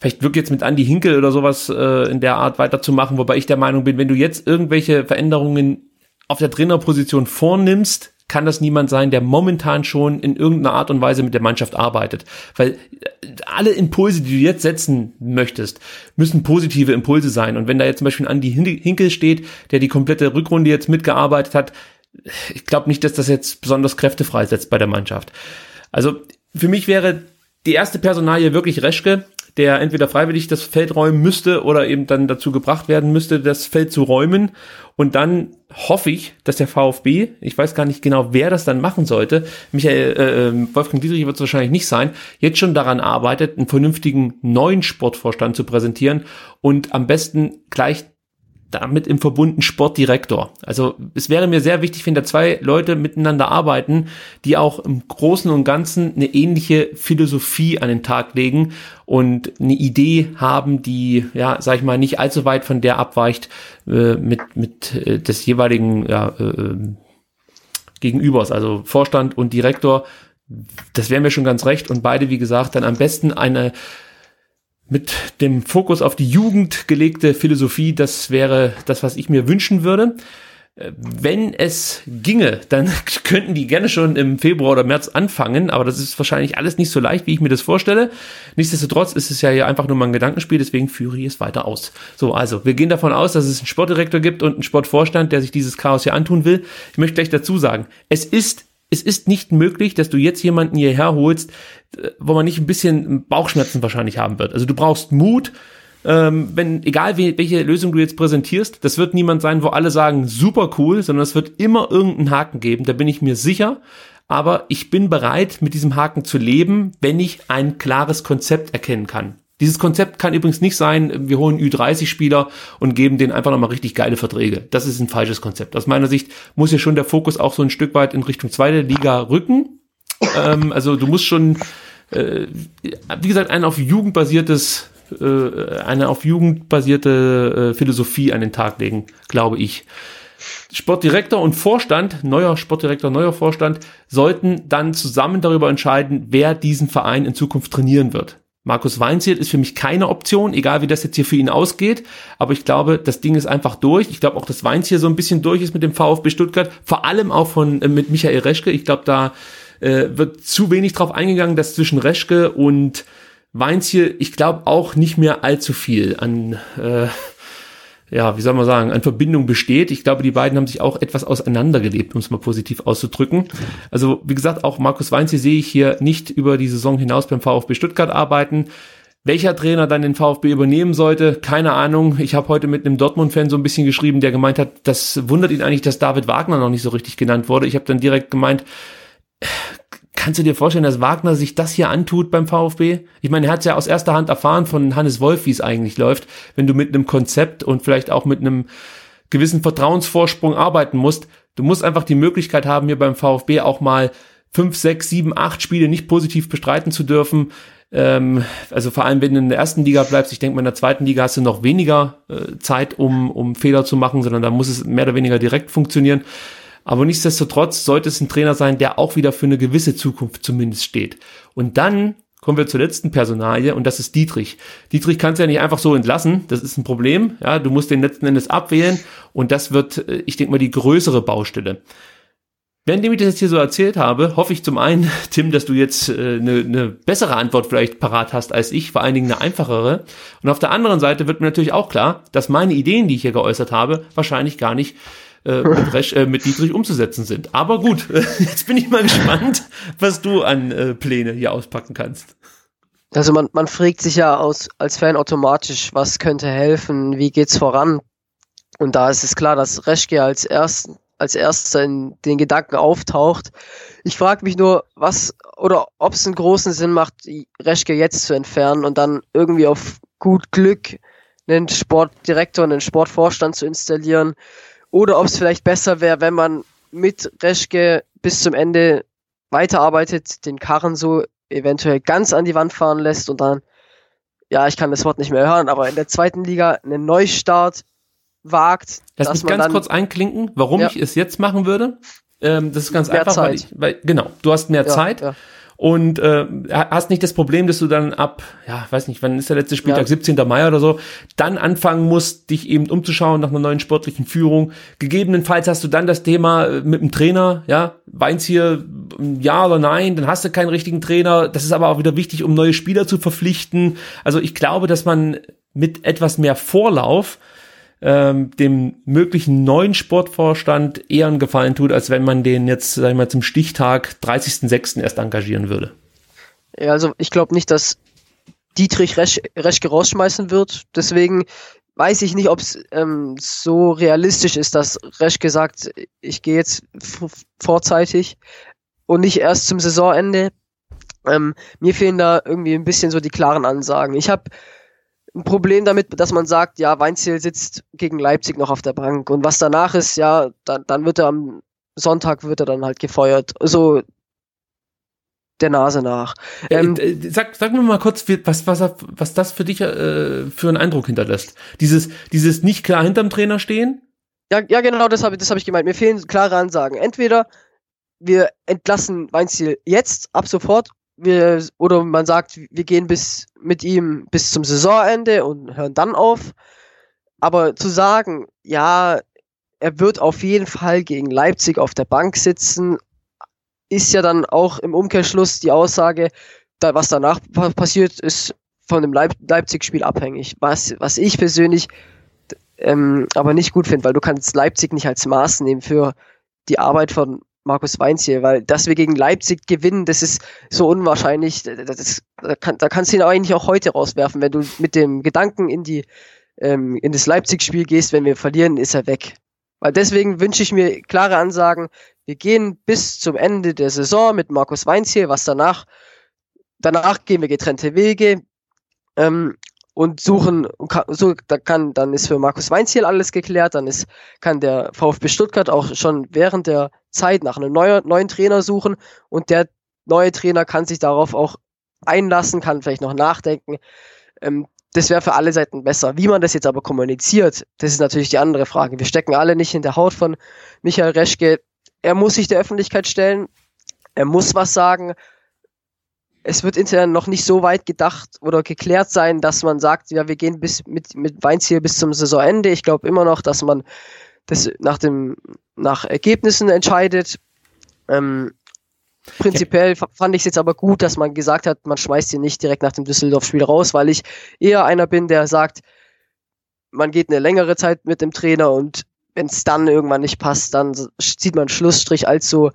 Speaker 1: vielleicht wirklich jetzt mit Andy Hinkel oder sowas äh, in der Art weiterzumachen, wobei ich der Meinung bin, wenn du jetzt irgendwelche Veränderungen auf der Trainerposition vornimmst, kann das niemand sein, der momentan schon in irgendeiner Art und Weise mit der Mannschaft arbeitet. Weil äh, alle Impulse, die du jetzt setzen möchtest, müssen positive Impulse sein. Und wenn da jetzt zum Beispiel Andi Hinkel steht, der die komplette Rückrunde jetzt mitgearbeitet hat, ich glaube nicht, dass das jetzt besonders Kräfte freisetzt bei der Mannschaft. Also für mich wäre die erste Personalie wirklich Reschke, der entweder freiwillig das Feld räumen müsste oder eben dann dazu gebracht werden müsste, das Feld zu räumen. Und dann hoffe ich, dass der VfB, ich weiß gar nicht genau, wer das dann machen sollte, Michael äh, ähm, Wolfgang Dietrich wird es wahrscheinlich nicht sein, jetzt schon daran arbeitet, einen vernünftigen neuen Sportvorstand zu präsentieren und am besten gleich damit im Verbunden Sportdirektor. Also es wäre mir sehr wichtig, wenn da zwei Leute miteinander arbeiten, die auch im Großen und Ganzen eine ähnliche Philosophie an den Tag legen und eine Idee haben, die, ja, sag ich mal, nicht allzu weit von der abweicht äh, mit, mit äh, des jeweiligen ja, äh, Gegenübers, also Vorstand und Direktor. Das wäre mir schon ganz recht und beide, wie gesagt, dann am besten eine mit dem Fokus auf die Jugend gelegte Philosophie, das wäre das, was ich mir wünschen würde. Äh, wenn es ginge, dann (laughs) könnten die gerne schon im Februar oder März anfangen, aber das ist wahrscheinlich alles nicht so leicht, wie ich mir das vorstelle. Nichtsdestotrotz ist es ja hier einfach nur mal ein Gedankenspiel, deswegen führe ich es weiter aus. So, also, wir gehen davon aus, dass es einen Sportdirektor gibt und einen Sportvorstand, der sich dieses Chaos hier antun will. Ich möchte gleich dazu sagen, es ist es ist nicht möglich, dass du jetzt jemanden hierher holst, äh, wo man nicht ein bisschen Bauchschmerzen wahrscheinlich haben wird. Also du brauchst Mut, ähm, wenn, egal wie, welche Lösung du jetzt präsentierst, das wird niemand sein, wo alle sagen, super cool, sondern es wird immer irgendeinen Haken geben, da bin ich mir sicher. Aber ich bin bereit, mit diesem Haken zu leben, wenn ich ein klares Konzept erkennen kann. Dieses Konzept kann übrigens nicht sein, wir holen Ü30-Spieler und geben denen einfach nochmal richtig geile Verträge. Das ist ein falsches Konzept. Aus meiner Sicht muss hier schon der Fokus auch so ein Stück weit in Richtung zweite Liga rücken. Ähm, also du musst schon, äh, wie gesagt, ein auf Jugend basiertes äh, eine auf Jugend basierte äh, Philosophie an den Tag legen, glaube ich. Sportdirektor und Vorstand, neuer Sportdirektor, neuer Vorstand, sollten dann zusammen darüber entscheiden, wer diesen Verein in Zukunft trainieren wird. Markus Weinziel ist für mich keine Option, egal wie das jetzt hier für ihn ausgeht. Aber ich glaube, das Ding ist einfach durch. Ich glaube auch, dass Weinziel so ein bisschen durch ist mit dem VfB Stuttgart. Vor allem auch von, äh, mit Michael Reschke. Ich glaube, da äh, wird zu wenig drauf eingegangen, dass zwischen Reschke und Weinziel, ich glaube auch nicht mehr allzu viel an, äh, ja, wie soll man sagen, an Verbindung besteht. Ich glaube, die beiden haben sich auch etwas auseinandergelebt, um es mal positiv auszudrücken. Also, wie gesagt, auch Markus Weinziel sehe ich hier nicht über die Saison hinaus beim VfB Stuttgart arbeiten. Welcher Trainer dann den VfB übernehmen sollte, keine Ahnung. Ich habe heute mit einem Dortmund-Fan so ein bisschen geschrieben, der gemeint hat, das wundert ihn eigentlich, dass David Wagner noch nicht so richtig genannt wurde. Ich habe dann direkt gemeint, Kannst du dir vorstellen, dass Wagner sich das hier antut beim VfB? Ich meine, er hat ja aus erster Hand erfahren von Hannes Wolf, wie es eigentlich läuft, wenn du mit einem Konzept und vielleicht auch mit einem gewissen Vertrauensvorsprung arbeiten musst. Du musst einfach die Möglichkeit haben, hier beim VfB auch mal fünf, sechs, sieben, acht Spiele nicht positiv bestreiten zu dürfen. Ähm, also vor allem, wenn du in der ersten Liga bleibst, ich denke mal, in der zweiten Liga hast du noch weniger äh, Zeit, um, um Fehler zu machen, sondern da muss es mehr oder weniger direkt funktionieren. Aber nichtsdestotrotz sollte es ein Trainer sein, der auch wieder für eine gewisse Zukunft zumindest steht. Und dann kommen wir zur letzten Personalie und das ist Dietrich. Dietrich kannst du ja nicht einfach so entlassen, das ist ein Problem. Ja, du musst den letzten Endes abwählen und das wird, äh, ich denke mal, die größere Baustelle. Währenddem ich das jetzt hier so erzählt habe, hoffe ich zum einen, (laughs) Tim, dass du jetzt äh, eine, eine bessere Antwort vielleicht parat hast als ich, vor allen Dingen eine einfachere. Und auf der anderen Seite wird mir natürlich auch klar, dass meine Ideen, die ich hier geäußert habe, wahrscheinlich gar nicht äh, mit, Resch, äh, mit Dietrich umzusetzen sind. Aber gut, (laughs) jetzt bin ich mal gespannt, was du an äh, Pläne hier auspacken kannst.
Speaker 2: Also man, man fragt sich ja aus, als Fan automatisch, was könnte helfen, wie geht's voran? Und da ist es klar, dass Reschke als erst, als erster in den Gedanken auftaucht. Ich frage mich nur, was oder ob es einen großen Sinn macht, Reschke jetzt zu entfernen und dann irgendwie auf gut Glück einen Sportdirektor, einen Sportvorstand zu installieren. Oder ob es vielleicht besser wäre, wenn man mit Reschke bis zum Ende weiterarbeitet, den Karren so eventuell ganz an die Wand fahren lässt und dann, ja, ich kann das Wort nicht mehr hören, aber in der zweiten Liga einen Neustart wagt.
Speaker 1: Lass mich ganz kurz einklinken, warum ja. ich es jetzt machen würde. Ähm, das ist ganz einfach. Weil, ich, weil genau, du hast mehr ja, Zeit. Ja und äh, hast nicht das Problem, dass du dann ab, ja, weiß nicht, wann ist der letzte Spieltag, ja. 17. Mai oder so, dann anfangen musst, dich eben umzuschauen nach einer neuen sportlichen Führung. Gegebenenfalls hast du dann das Thema äh, mit dem Trainer, ja, Weins hier ja oder nein, dann hast du keinen richtigen Trainer. Das ist aber auch wieder wichtig, um neue Spieler zu verpflichten. Also ich glaube, dass man mit etwas mehr Vorlauf ähm, dem möglichen neuen Sportvorstand eher einen Gefallen tut, als wenn man den jetzt, sag ich mal, zum Stichtag 30.06. erst engagieren würde.
Speaker 2: Ja, also ich glaube nicht, dass Dietrich Resch, Reschke rausschmeißen wird. Deswegen weiß ich nicht, ob es ähm, so realistisch ist, dass Reschke sagt, ich gehe jetzt vorzeitig und nicht erst zum Saisonende. Ähm, mir fehlen da irgendwie ein bisschen so die klaren Ansagen. Ich habe ein Problem damit, dass man sagt, ja, Weinziel sitzt gegen Leipzig noch auf der Bank und was danach ist, ja, dann, dann wird er am Sonntag wird er dann halt gefeuert. So der Nase nach.
Speaker 1: Äh, ähm, äh, sag, sag mir mal kurz, was, was, was das für dich äh, für einen Eindruck hinterlässt. Dieses, dieses nicht klar hinterm Trainer stehen?
Speaker 2: Ja, ja genau, das habe das hab ich gemeint. Mir fehlen klare Ansagen. Entweder wir entlassen Weinziel jetzt, ab sofort, wir, oder man sagt, wir gehen bis mit ihm bis zum Saisonende und hören dann auf. Aber zu sagen, ja, er wird auf jeden Fall gegen Leipzig auf der Bank sitzen, ist ja dann auch im Umkehrschluss die Aussage, da, was danach passiert, ist von dem Leip Leipzig-Spiel abhängig. Was, was ich persönlich ähm, aber nicht gut finde, weil du kannst Leipzig nicht als Maß nehmen für die Arbeit von Markus Weinz hier, weil dass wir gegen Leipzig gewinnen, das ist so unwahrscheinlich. Das, da, kann, da kannst du ihn eigentlich auch heute rauswerfen. Wenn du mit dem Gedanken in die ähm, in das Leipzig-Spiel gehst, wenn wir verlieren, ist er weg. Weil deswegen wünsche ich mir klare Ansagen. Wir gehen bis zum Ende der Saison mit Markus Weinz hier, was danach, danach gehen wir getrennte Wege. Ähm, und suchen, so, da kann, dann ist für Markus Weinziel alles geklärt, dann ist, kann der VfB Stuttgart auch schon während der Zeit nach einem neuen, neuen Trainer suchen und der neue Trainer kann sich darauf auch einlassen, kann vielleicht noch nachdenken. Ähm, das wäre für alle Seiten besser. Wie man das jetzt aber kommuniziert, das ist natürlich die andere Frage. Wir stecken alle nicht in der Haut von Michael Reschke. Er muss sich der Öffentlichkeit stellen, er muss was sagen es wird intern noch nicht so weit gedacht oder geklärt sein, dass man sagt, ja, wir gehen bis mit, mit Weinziel bis zum Saisonende. Ich glaube immer noch, dass man das nach dem, nach Ergebnissen entscheidet. Ähm, prinzipiell ja. fand ich es jetzt aber gut, dass man gesagt hat, man schmeißt ihn nicht direkt nach dem Düsseldorf-Spiel raus, weil ich eher einer bin, der sagt, man geht eine längere Zeit mit dem Trainer und wenn es dann irgendwann nicht passt, dann zieht man Schlussstrich als so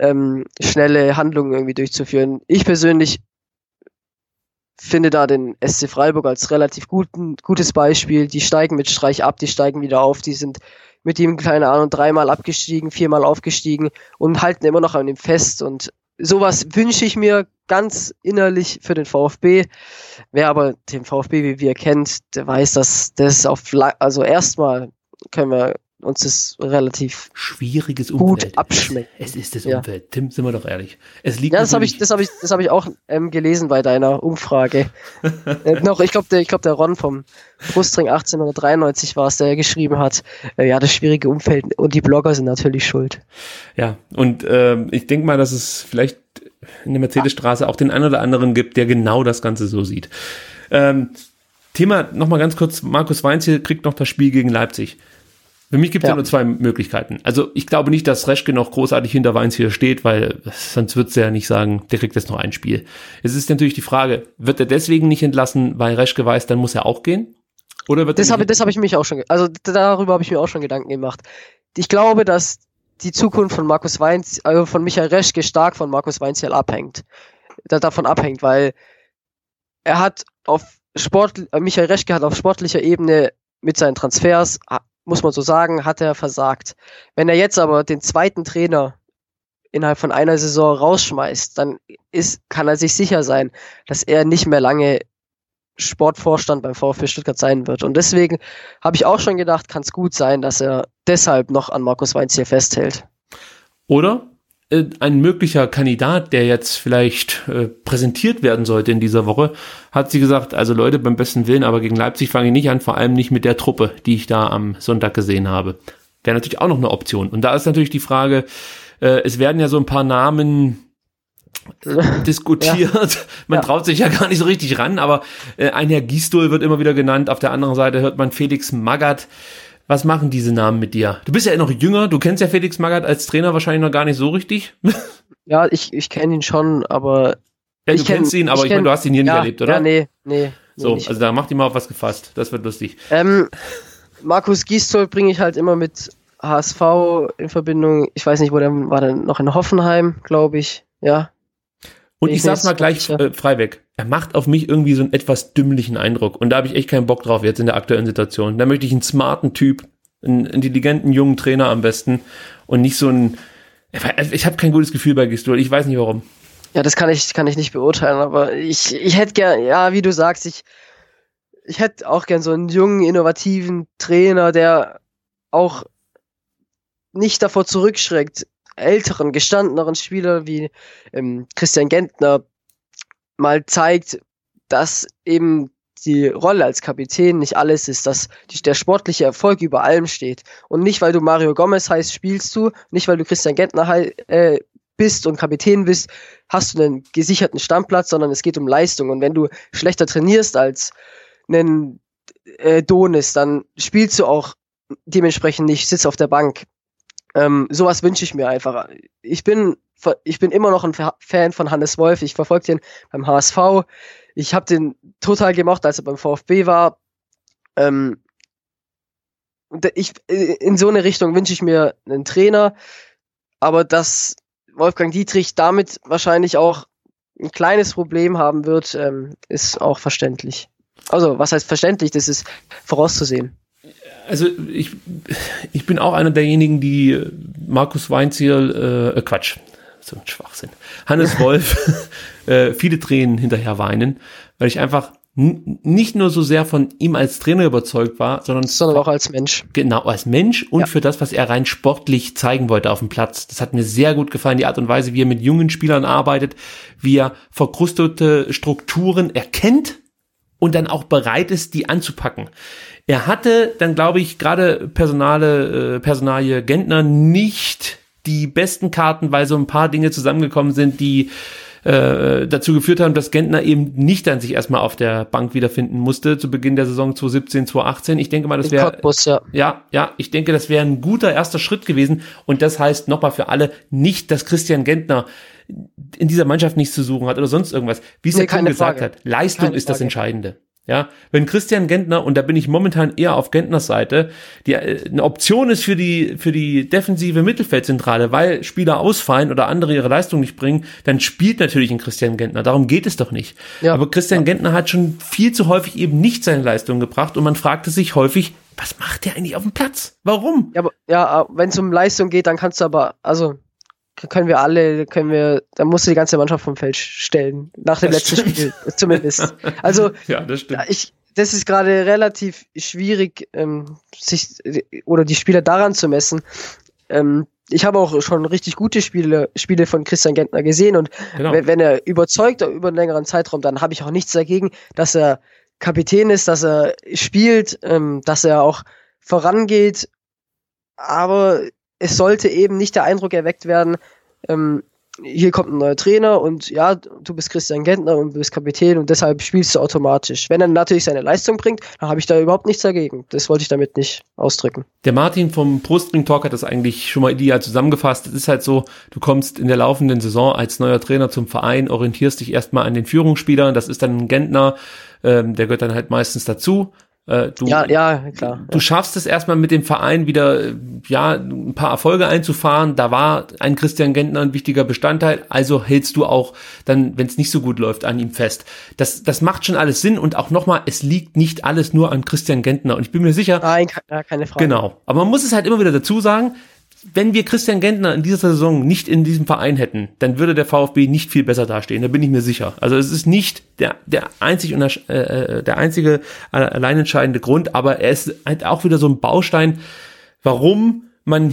Speaker 2: ähm, schnelle Handlungen irgendwie durchzuführen. Ich persönlich finde da den SC Freiburg als relativ guten, gutes Beispiel. Die steigen mit Streich ab, die steigen wieder auf, die sind mit ihm, keine Ahnung, dreimal abgestiegen, viermal aufgestiegen und halten immer noch an ihm fest. Und sowas wünsche ich mir ganz innerlich für den VfB. Wer aber den VfB, wie wir kennt, der weiß, dass das auf, also erstmal können wir uns das relativ
Speaker 1: schwieriges Umfeld.
Speaker 2: gut abschmeckt.
Speaker 1: Es, es ist das Umfeld. Ja. Tim, sind wir doch ehrlich. Es
Speaker 2: liegt ja, das habe ich, das habe ich, das habe ich auch ähm, gelesen bei deiner Umfrage. (laughs) äh, noch, ich glaube, der, ich glaube, der Ron vom Brustring 1893 war es, der geschrieben hat, äh, ja, das schwierige Umfeld und die Blogger sind natürlich schuld.
Speaker 1: Ja, und äh, ich denke mal, dass es vielleicht in der Mercedesstraße auch den einen oder anderen gibt, der genau das Ganze so sieht. Ähm, Thema nochmal ganz kurz, Markus Weinz hier kriegt noch das Spiel gegen Leipzig. Für mich gibt es ja. ja. nur zwei Möglichkeiten. Also ich glaube nicht, dass Reschke noch großartig hinter Weins hier steht, weil sonst wird es ja nicht sagen, der kriegt jetzt noch ein Spiel. Es ist natürlich die Frage, wird er deswegen nicht entlassen, weil Reschke weiß, dann muss er auch gehen?
Speaker 2: Oder wird das habe das habe ich mich auch schon, also darüber habe ich mir auch schon Gedanken gemacht. Ich glaube, dass die Zukunft von Markus Weinz, also von Michael Reschke stark von Markus Weinziel abhängt. Davon abhängt, weil er hat auf Sport, äh, Michael Reschke hat auf sportlicher Ebene mit seinen Transfers, muss man so sagen, hat er versagt. Wenn er jetzt aber den zweiten Trainer innerhalb von einer Saison rausschmeißt, dann ist, kann er sich sicher sein, dass er nicht mehr lange Sportvorstand beim VfB Stuttgart sein wird. Und deswegen habe ich auch schon gedacht, kann es gut sein, dass er deshalb noch an Markus Weinz hier festhält.
Speaker 1: Oder äh, ein möglicher Kandidat, der jetzt vielleicht äh, präsentiert werden sollte in dieser Woche, hat sie gesagt, also Leute, beim besten Willen, aber gegen Leipzig fange ich nicht an, vor allem nicht mit der Truppe, die ich da am Sonntag gesehen habe. Wäre natürlich auch noch eine Option. Und da ist natürlich die Frage, äh, es werden ja so ein paar Namen (laughs) diskutiert. Ja. Man ja. traut sich ja gar nicht so richtig ran, aber äh, ein Herr Gisdol wird immer wieder genannt. Auf der anderen Seite hört man Felix Magath. Was machen diese Namen mit dir? Du bist ja noch jünger, du kennst ja Felix Magath als Trainer wahrscheinlich noch gar nicht so richtig. (laughs)
Speaker 2: ja, ich, ich kenne ihn schon, aber.
Speaker 1: Ja, du kennst ihn, aber ich, ich meine, du hast ihn hier ja, nicht erlebt, oder?
Speaker 2: Ja, nee, nee.
Speaker 1: So, nee, also da macht ihm mal auf was gefasst. Das wird lustig.
Speaker 2: Ähm, Markus Gisdol bringe ich halt immer mit HSV in Verbindung. Ich weiß nicht, wo der war denn noch in Hoffenheim, glaube ich. Ja,
Speaker 1: und ich, ich sag's mal gleich äh, frei weg. Er macht auf mich irgendwie so einen etwas dümmlichen Eindruck. Und da habe ich echt keinen Bock drauf jetzt in der aktuellen Situation. Da möchte ich einen smarten Typ, einen intelligenten jungen Trainer am besten und nicht so ein. Ich habe kein gutes Gefühl bei Gistol. Ich weiß nicht warum.
Speaker 2: Ja, das kann ich, kann ich nicht beurteilen, aber ich, ich hätte gern, ja, wie du sagst, ich, ich hätte auch gern so einen jungen, innovativen Trainer, der auch nicht davor zurückschreckt, älteren, gestandeneren Spieler wie ähm, Christian Gentner mal zeigt, dass eben die Rolle als Kapitän nicht alles ist, dass die, der sportliche Erfolg über allem steht. Und nicht, weil du Mario Gomez heißt, spielst du, nicht, weil du Christian Gentner äh, bist und Kapitän bist, hast du einen gesicherten Stammplatz, sondern es geht um Leistung. Und wenn du schlechter trainierst als einen äh, Donis, dann spielst du auch dementsprechend nicht, sitzt auf der Bank. Ähm, sowas wünsche ich mir einfach. Ich bin, ich bin immer noch ein Fan von Hannes Wolf. Ich verfolge den beim HSV. Ich habe den total gemocht, als er beim VfB war. Ähm, ich, in so eine Richtung wünsche ich mir einen Trainer. Aber dass Wolfgang Dietrich damit wahrscheinlich auch ein kleines Problem haben wird, ähm, ist auch verständlich. Also, was heißt verständlich? Das ist vorauszusehen
Speaker 1: also ich, ich bin auch einer derjenigen, die Markus Weinzierl, äh, Quatsch, so ein Schwachsinn, Hannes (laughs) Wolf, äh, viele Tränen hinterher weinen, weil ich einfach nicht nur so sehr von ihm als Trainer überzeugt war, sondern,
Speaker 2: sondern auch als Mensch.
Speaker 1: Genau, als Mensch und ja. für das, was er rein sportlich zeigen wollte auf dem Platz. Das hat mir sehr gut gefallen, die Art und Weise, wie er mit jungen Spielern arbeitet, wie er verkrustete Strukturen erkennt und dann auch bereit ist, die anzupacken. Er hatte dann, glaube ich, gerade Personale, äh, Personalie Gentner nicht die besten Karten, weil so ein paar Dinge zusammengekommen sind, die äh, dazu geführt haben, dass Gentner eben nicht dann sich erstmal auf der Bank wiederfinden musste zu Beginn der Saison 2017, 2018. Ich denke mal, das wäre ja. ja, ja, ich denke, das wäre ein guter erster Schritt gewesen. Und das heißt nochmal für alle nicht, dass Christian Gentner in dieser Mannschaft nichts zu suchen hat oder sonst irgendwas. Wie es nee, der gesagt Frage. hat, Leistung keine ist das Entscheidende. Ja, wenn Christian Gentner, und da bin ich momentan eher auf Gentners Seite, die äh, eine Option ist für die, für die defensive Mittelfeldzentrale, weil Spieler ausfallen oder andere ihre Leistung nicht bringen, dann spielt natürlich ein Christian Gentner. Darum geht es doch nicht. Ja. Aber Christian ja. Gentner hat schon viel zu häufig eben nicht seine Leistung gebracht und man fragte sich häufig, was macht der eigentlich auf dem Platz? Warum?
Speaker 2: Ja, aber, ja wenn es um Leistung geht, dann kannst du aber, also können wir alle, können wir, da musst du die ganze Mannschaft vom Feld stellen. Nach dem das letzten stimmt. Spiel, zumindest. Also, (laughs) ja, das stimmt. Ich, das ist gerade relativ schwierig, ähm, sich oder die Spieler daran zu messen. Ähm, ich habe auch schon richtig gute Spiele, Spiele von Christian Gentner gesehen und genau. wenn, wenn er überzeugt über einen längeren Zeitraum, dann habe ich auch nichts dagegen, dass er Kapitän ist, dass er spielt, ähm, dass er auch vorangeht. Aber es sollte eben nicht der Eindruck erweckt werden, ähm, hier kommt ein neuer Trainer und ja, du bist Christian Gentner und du bist Kapitän und deshalb spielst du automatisch. Wenn er natürlich seine Leistung bringt, dann habe ich da überhaupt nichts dagegen. Das wollte ich damit nicht ausdrücken.
Speaker 1: Der Martin vom Prostring Talk hat das eigentlich schon mal ideal zusammengefasst. Es ist halt so, du kommst in der laufenden Saison als neuer Trainer zum Verein, orientierst dich erstmal an den Führungsspielern, das ist dann ein Gentner, ähm, der gehört dann halt meistens dazu Äh, du,
Speaker 2: ja, ja, klar.
Speaker 1: Du schaffst es erstmal mit dem Verein wieder, ja, ein paar Erfolge einzufahren. Da war ein Christian Gentner ein wichtiger Bestandteil. Also hältst du auch dann, wenn es nicht so gut läuft, an ihm fest. Das, das macht schon alles Sinn. Und auch nochmal, es liegt nicht alles nur an Christian Gentner. Und ich bin mir sicher.
Speaker 2: Nein, keine Frage.
Speaker 1: Genau. Aber man muss es halt immer wieder dazu sagen, wenn wir Christian Gentner in dieser Saison nicht in diesem Verein hätten, dann würde der VfB nicht viel besser dastehen. Da bin ich mir sicher. Also es ist nicht der der einzig und äh, äh, der einzige allein entscheidende Grund, aber er ist halt auch wieder so ein Baustein, warum man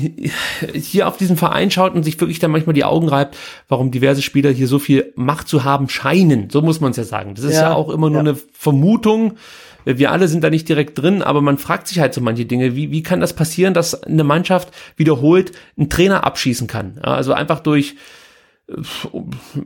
Speaker 1: hier auf diesen Verein schaut und sich wirklich dann manchmal die Augen reibt, warum diverse Spieler hier so viel Macht zu haben scheinen. So muss man es ja sagen. Das ist ja, ja auch immer nur ja. eine Vermutung wir alle sind da nicht direkt drin, aber man fragt sich halt so manche Dinge. Wie, wie kann das passieren, dass eine Mannschaft wiederholt einen Trainer abschießen kann? Also einfach durch äh,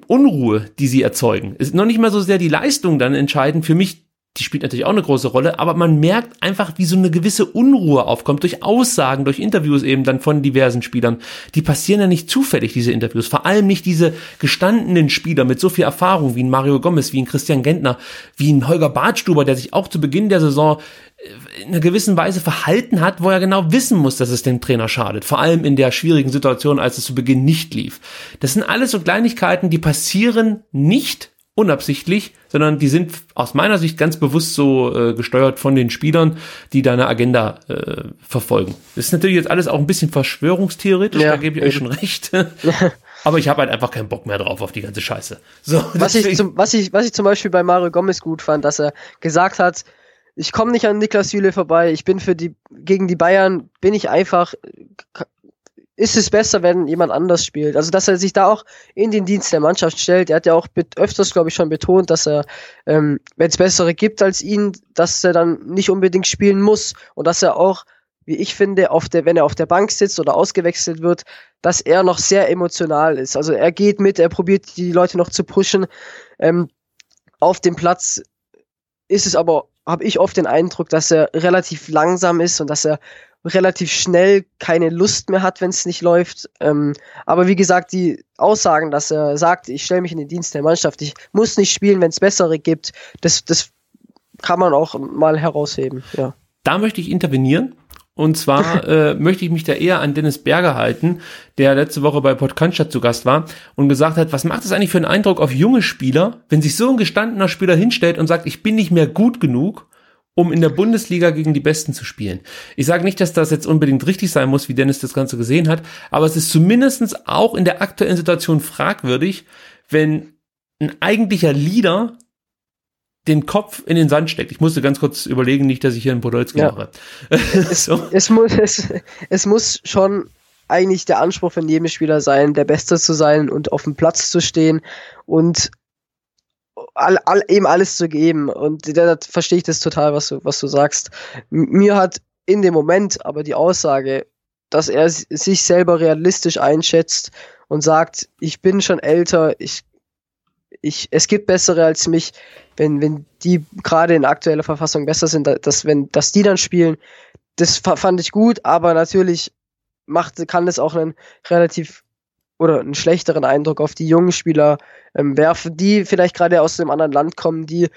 Speaker 1: Unruhe, die sie erzeugen. Ist noch nicht mal so sehr die Leistung dann entscheidend. Für mich die spielt natürlich auch eine große Rolle, aber man merkt einfach, wie so eine gewisse Unruhe aufkommt durch Aussagen, durch Interviews eben dann von diversen Spielern. Die passieren ja nicht zufällig, diese Interviews. Vor allem nicht diese gestandenen Spieler mit so viel Erfahrung wie ein Mario Gomez, wie ein Christian Gentner, wie ein Holger Bartstuber, der sich auch zu Beginn der Saison äh, in einer gewissen Weise verhalten hat, wo er genau wissen muss, dass es dem Trainer schadet. Vor allem in der schwierigen Situation, als es zu Beginn nicht lief. Das sind alles so Kleinigkeiten, die passieren nicht unabsichtlich, sondern die sind aus meiner Sicht ganz bewusst so äh, gesteuert von den Spielern, die da eine Agenda äh, verfolgen. Das ist natürlich jetzt alles auch ein bisschen verschwörungstheoretisch, ja, da gebe ich euch schon recht. (laughs) Aber ich habe halt einfach keinen Bock mehr drauf auf die ganze Scheiße. So,
Speaker 2: was, ich zum, was, ich, was ich zum Beispiel bei Mario Gomez gut fand, dass er gesagt hat, ich komme nicht an Niklas Süle vorbei, ich bin für die, gegen die Bayern, bin ich einfach, ist es besser, wenn jemand anders spielt. Also, dass er sich da auch in den Dienst der Mannschaft stellt. Er hat ja auch öfters, glaube ich, schon betont, dass er, ähm, wenn es bessere gibt als ihn, dass er dann nicht unbedingt spielen muss und dass er auch, wie ich finde, auf der, wenn er auf der Bank sitzt oder ausgewechselt wird, dass er noch sehr emotional ist. Also er geht mit, er probiert die Leute noch zu pushen. Ähm, auf dem Platz ist es aber, habe ich oft den Eindruck, dass er relativ langsam ist und dass er relativ schnell keine Lust mehr hat, wenn es nicht läuft. Ähm, aber wie gesagt, die Aussagen, dass er sagt, ich stelle mich in den Dienst der Mannschaft, ich muss nicht spielen, wenn es bessere gibt, das, das kann man auch mal herausheben. Ja.
Speaker 1: Da möchte ich intervenieren. Und zwar (laughs) äh, möchte ich mich da eher an Dennis Berger halten, der letzte Woche bei Podcaststadt zu Gast war und gesagt hat, was macht es eigentlich für einen Eindruck auf junge Spieler, wenn sich so ein gestandener Spieler hinstellt und sagt, ich bin nicht mehr gut genug um in der Bundesliga gegen die Besten zu spielen. Ich sage nicht, dass das jetzt unbedingt richtig sein muss, wie Dennis das Ganze gesehen hat, aber es ist zumindestens auch in der aktuellen Situation fragwürdig, wenn ein eigentlicher Leader den Kopf in den Sand steckt. Ich musste ganz kurz überlegen, nicht, dass ich hier einen Podolski ja. mache. (laughs)
Speaker 2: es, so. es, muss, es, es muss schon eigentlich der Anspruch von jedem Spieler sein, der Beste zu sein und auf dem Platz zu stehen und all, all, eben alles zu geben. Und da, verstehe ich das total, was du, was du sagst. Mir hat in dem Moment aber die Aussage, dass er sich selber realistisch einschätzt und sagt, ich bin schon älter, ich, ich, es gibt bessere als mich, wenn, wenn die gerade in aktueller Verfassung besser sind, dass, wenn, dass die dann spielen, das fand ich gut, aber natürlich macht, kann das auch einen relativ oder einen schlechteren Eindruck auf die jungen Spieler ähm, werfen, die vielleicht gerade aus einem anderen Land kommen, die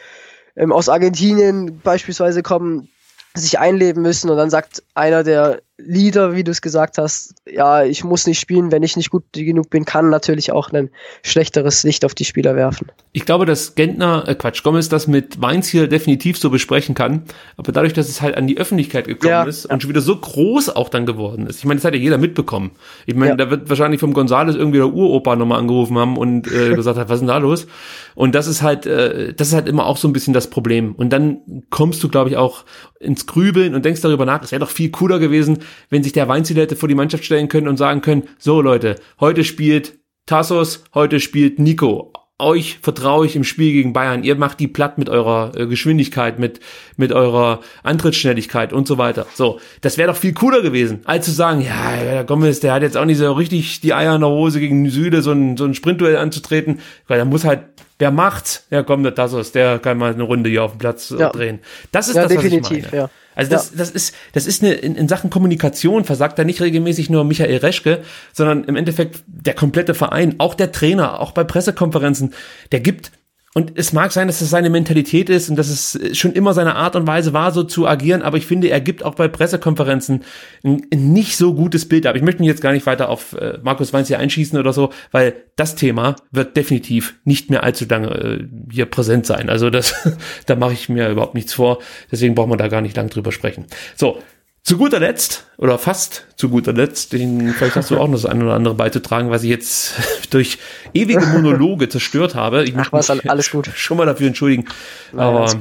Speaker 2: ähm, aus Argentinien beispielsweise kommen, sich einleben müssen und dann sagt einer der Leader, wie du es gesagt hast, ja, ich muss nicht spielen, wenn ich nicht gut genug bin, kann natürlich auch ein schlechteres Licht auf die Spieler werfen.
Speaker 1: Ich glaube, dass Gentner, äh Quatsch, Gomez das mit Mainz hier definitiv so besprechen kann, aber dadurch, dass es halt an die Öffentlichkeit gekommen ja, ist und schon wieder so groß auch dann geworden ist. Ich meine, das hat ja jeder mitbekommen. Ich meine, ja. da wird wahrscheinlich vom Gonzales irgendwie der Uropa nochmal angerufen haben und äh, (laughs) gesagt hat, was ist denn da los? Und das ist halt, äh, das ist halt immer auch so ein bisschen das Problem. Und dann kommst du, glaube ich, auch ins Grübeln und denkst darüber nach, es wäre doch viel cooler gewesen, wenn sich der Weinziel hätte vor die Mannschaft stellen können und sagen können, so Leute, heute spielt Tassos, heute spielt Nico. Euch vertraue ich im Spiel gegen Bayern. Ihr macht die platt mit eurer äh, Geschwindigkeit, mit, mit eurer Antrittsschnelligkeit und so weiter. So, das wäre doch viel cooler gewesen, als zu sagen, ja, der Gomez, der hat jetzt auch nicht so richtig die Eier in der Hose gegen Süde so ein, so ein Sprintduell anzutreten, weil er muss halt Wer macht's? Ja, komm, der Tassos, der kann mal eine Runde hier auf dem Platz äh, ja. drehen. Das ist ja, das, definitiv, was ich meine. Ja. Also das, ja. das ist, das ist eine, in, in Sachen Kommunikation versagt da nicht regelmäßig nur Michael Reschke, sondern im Endeffekt der komplette Verein, auch der Trainer, auch bei Pressekonferenzen, der gibt und es mag sein, dass es seine Mentalität ist und dass es schon immer seine Art und Weise war, so zu agieren, aber ich finde, er gibt auch bei Pressekonferenzen ein, ein nicht so gutes Bild ab. Ich möchte mich jetzt gar nicht weiter auf äh, Markus Weinz hier einschießen oder so, weil das Thema wird definitiv nicht mehr allzu lange äh, hier präsent sein. Also das, (laughs) da mache ich mir überhaupt nichts vor. Deswegen braucht man da gar nicht lang drüber sprechen. So, zu guter Letzt, oder fast zu guter Letzt, den, vielleicht hast du auch noch das eine oder andere beizutragen, was ich jetzt (laughs) durch ewige Monologe zerstört habe. Ich
Speaker 2: Ach was, alles gut.
Speaker 1: Schon mal dafür entschuldigen.
Speaker 2: Nein,
Speaker 1: Aber.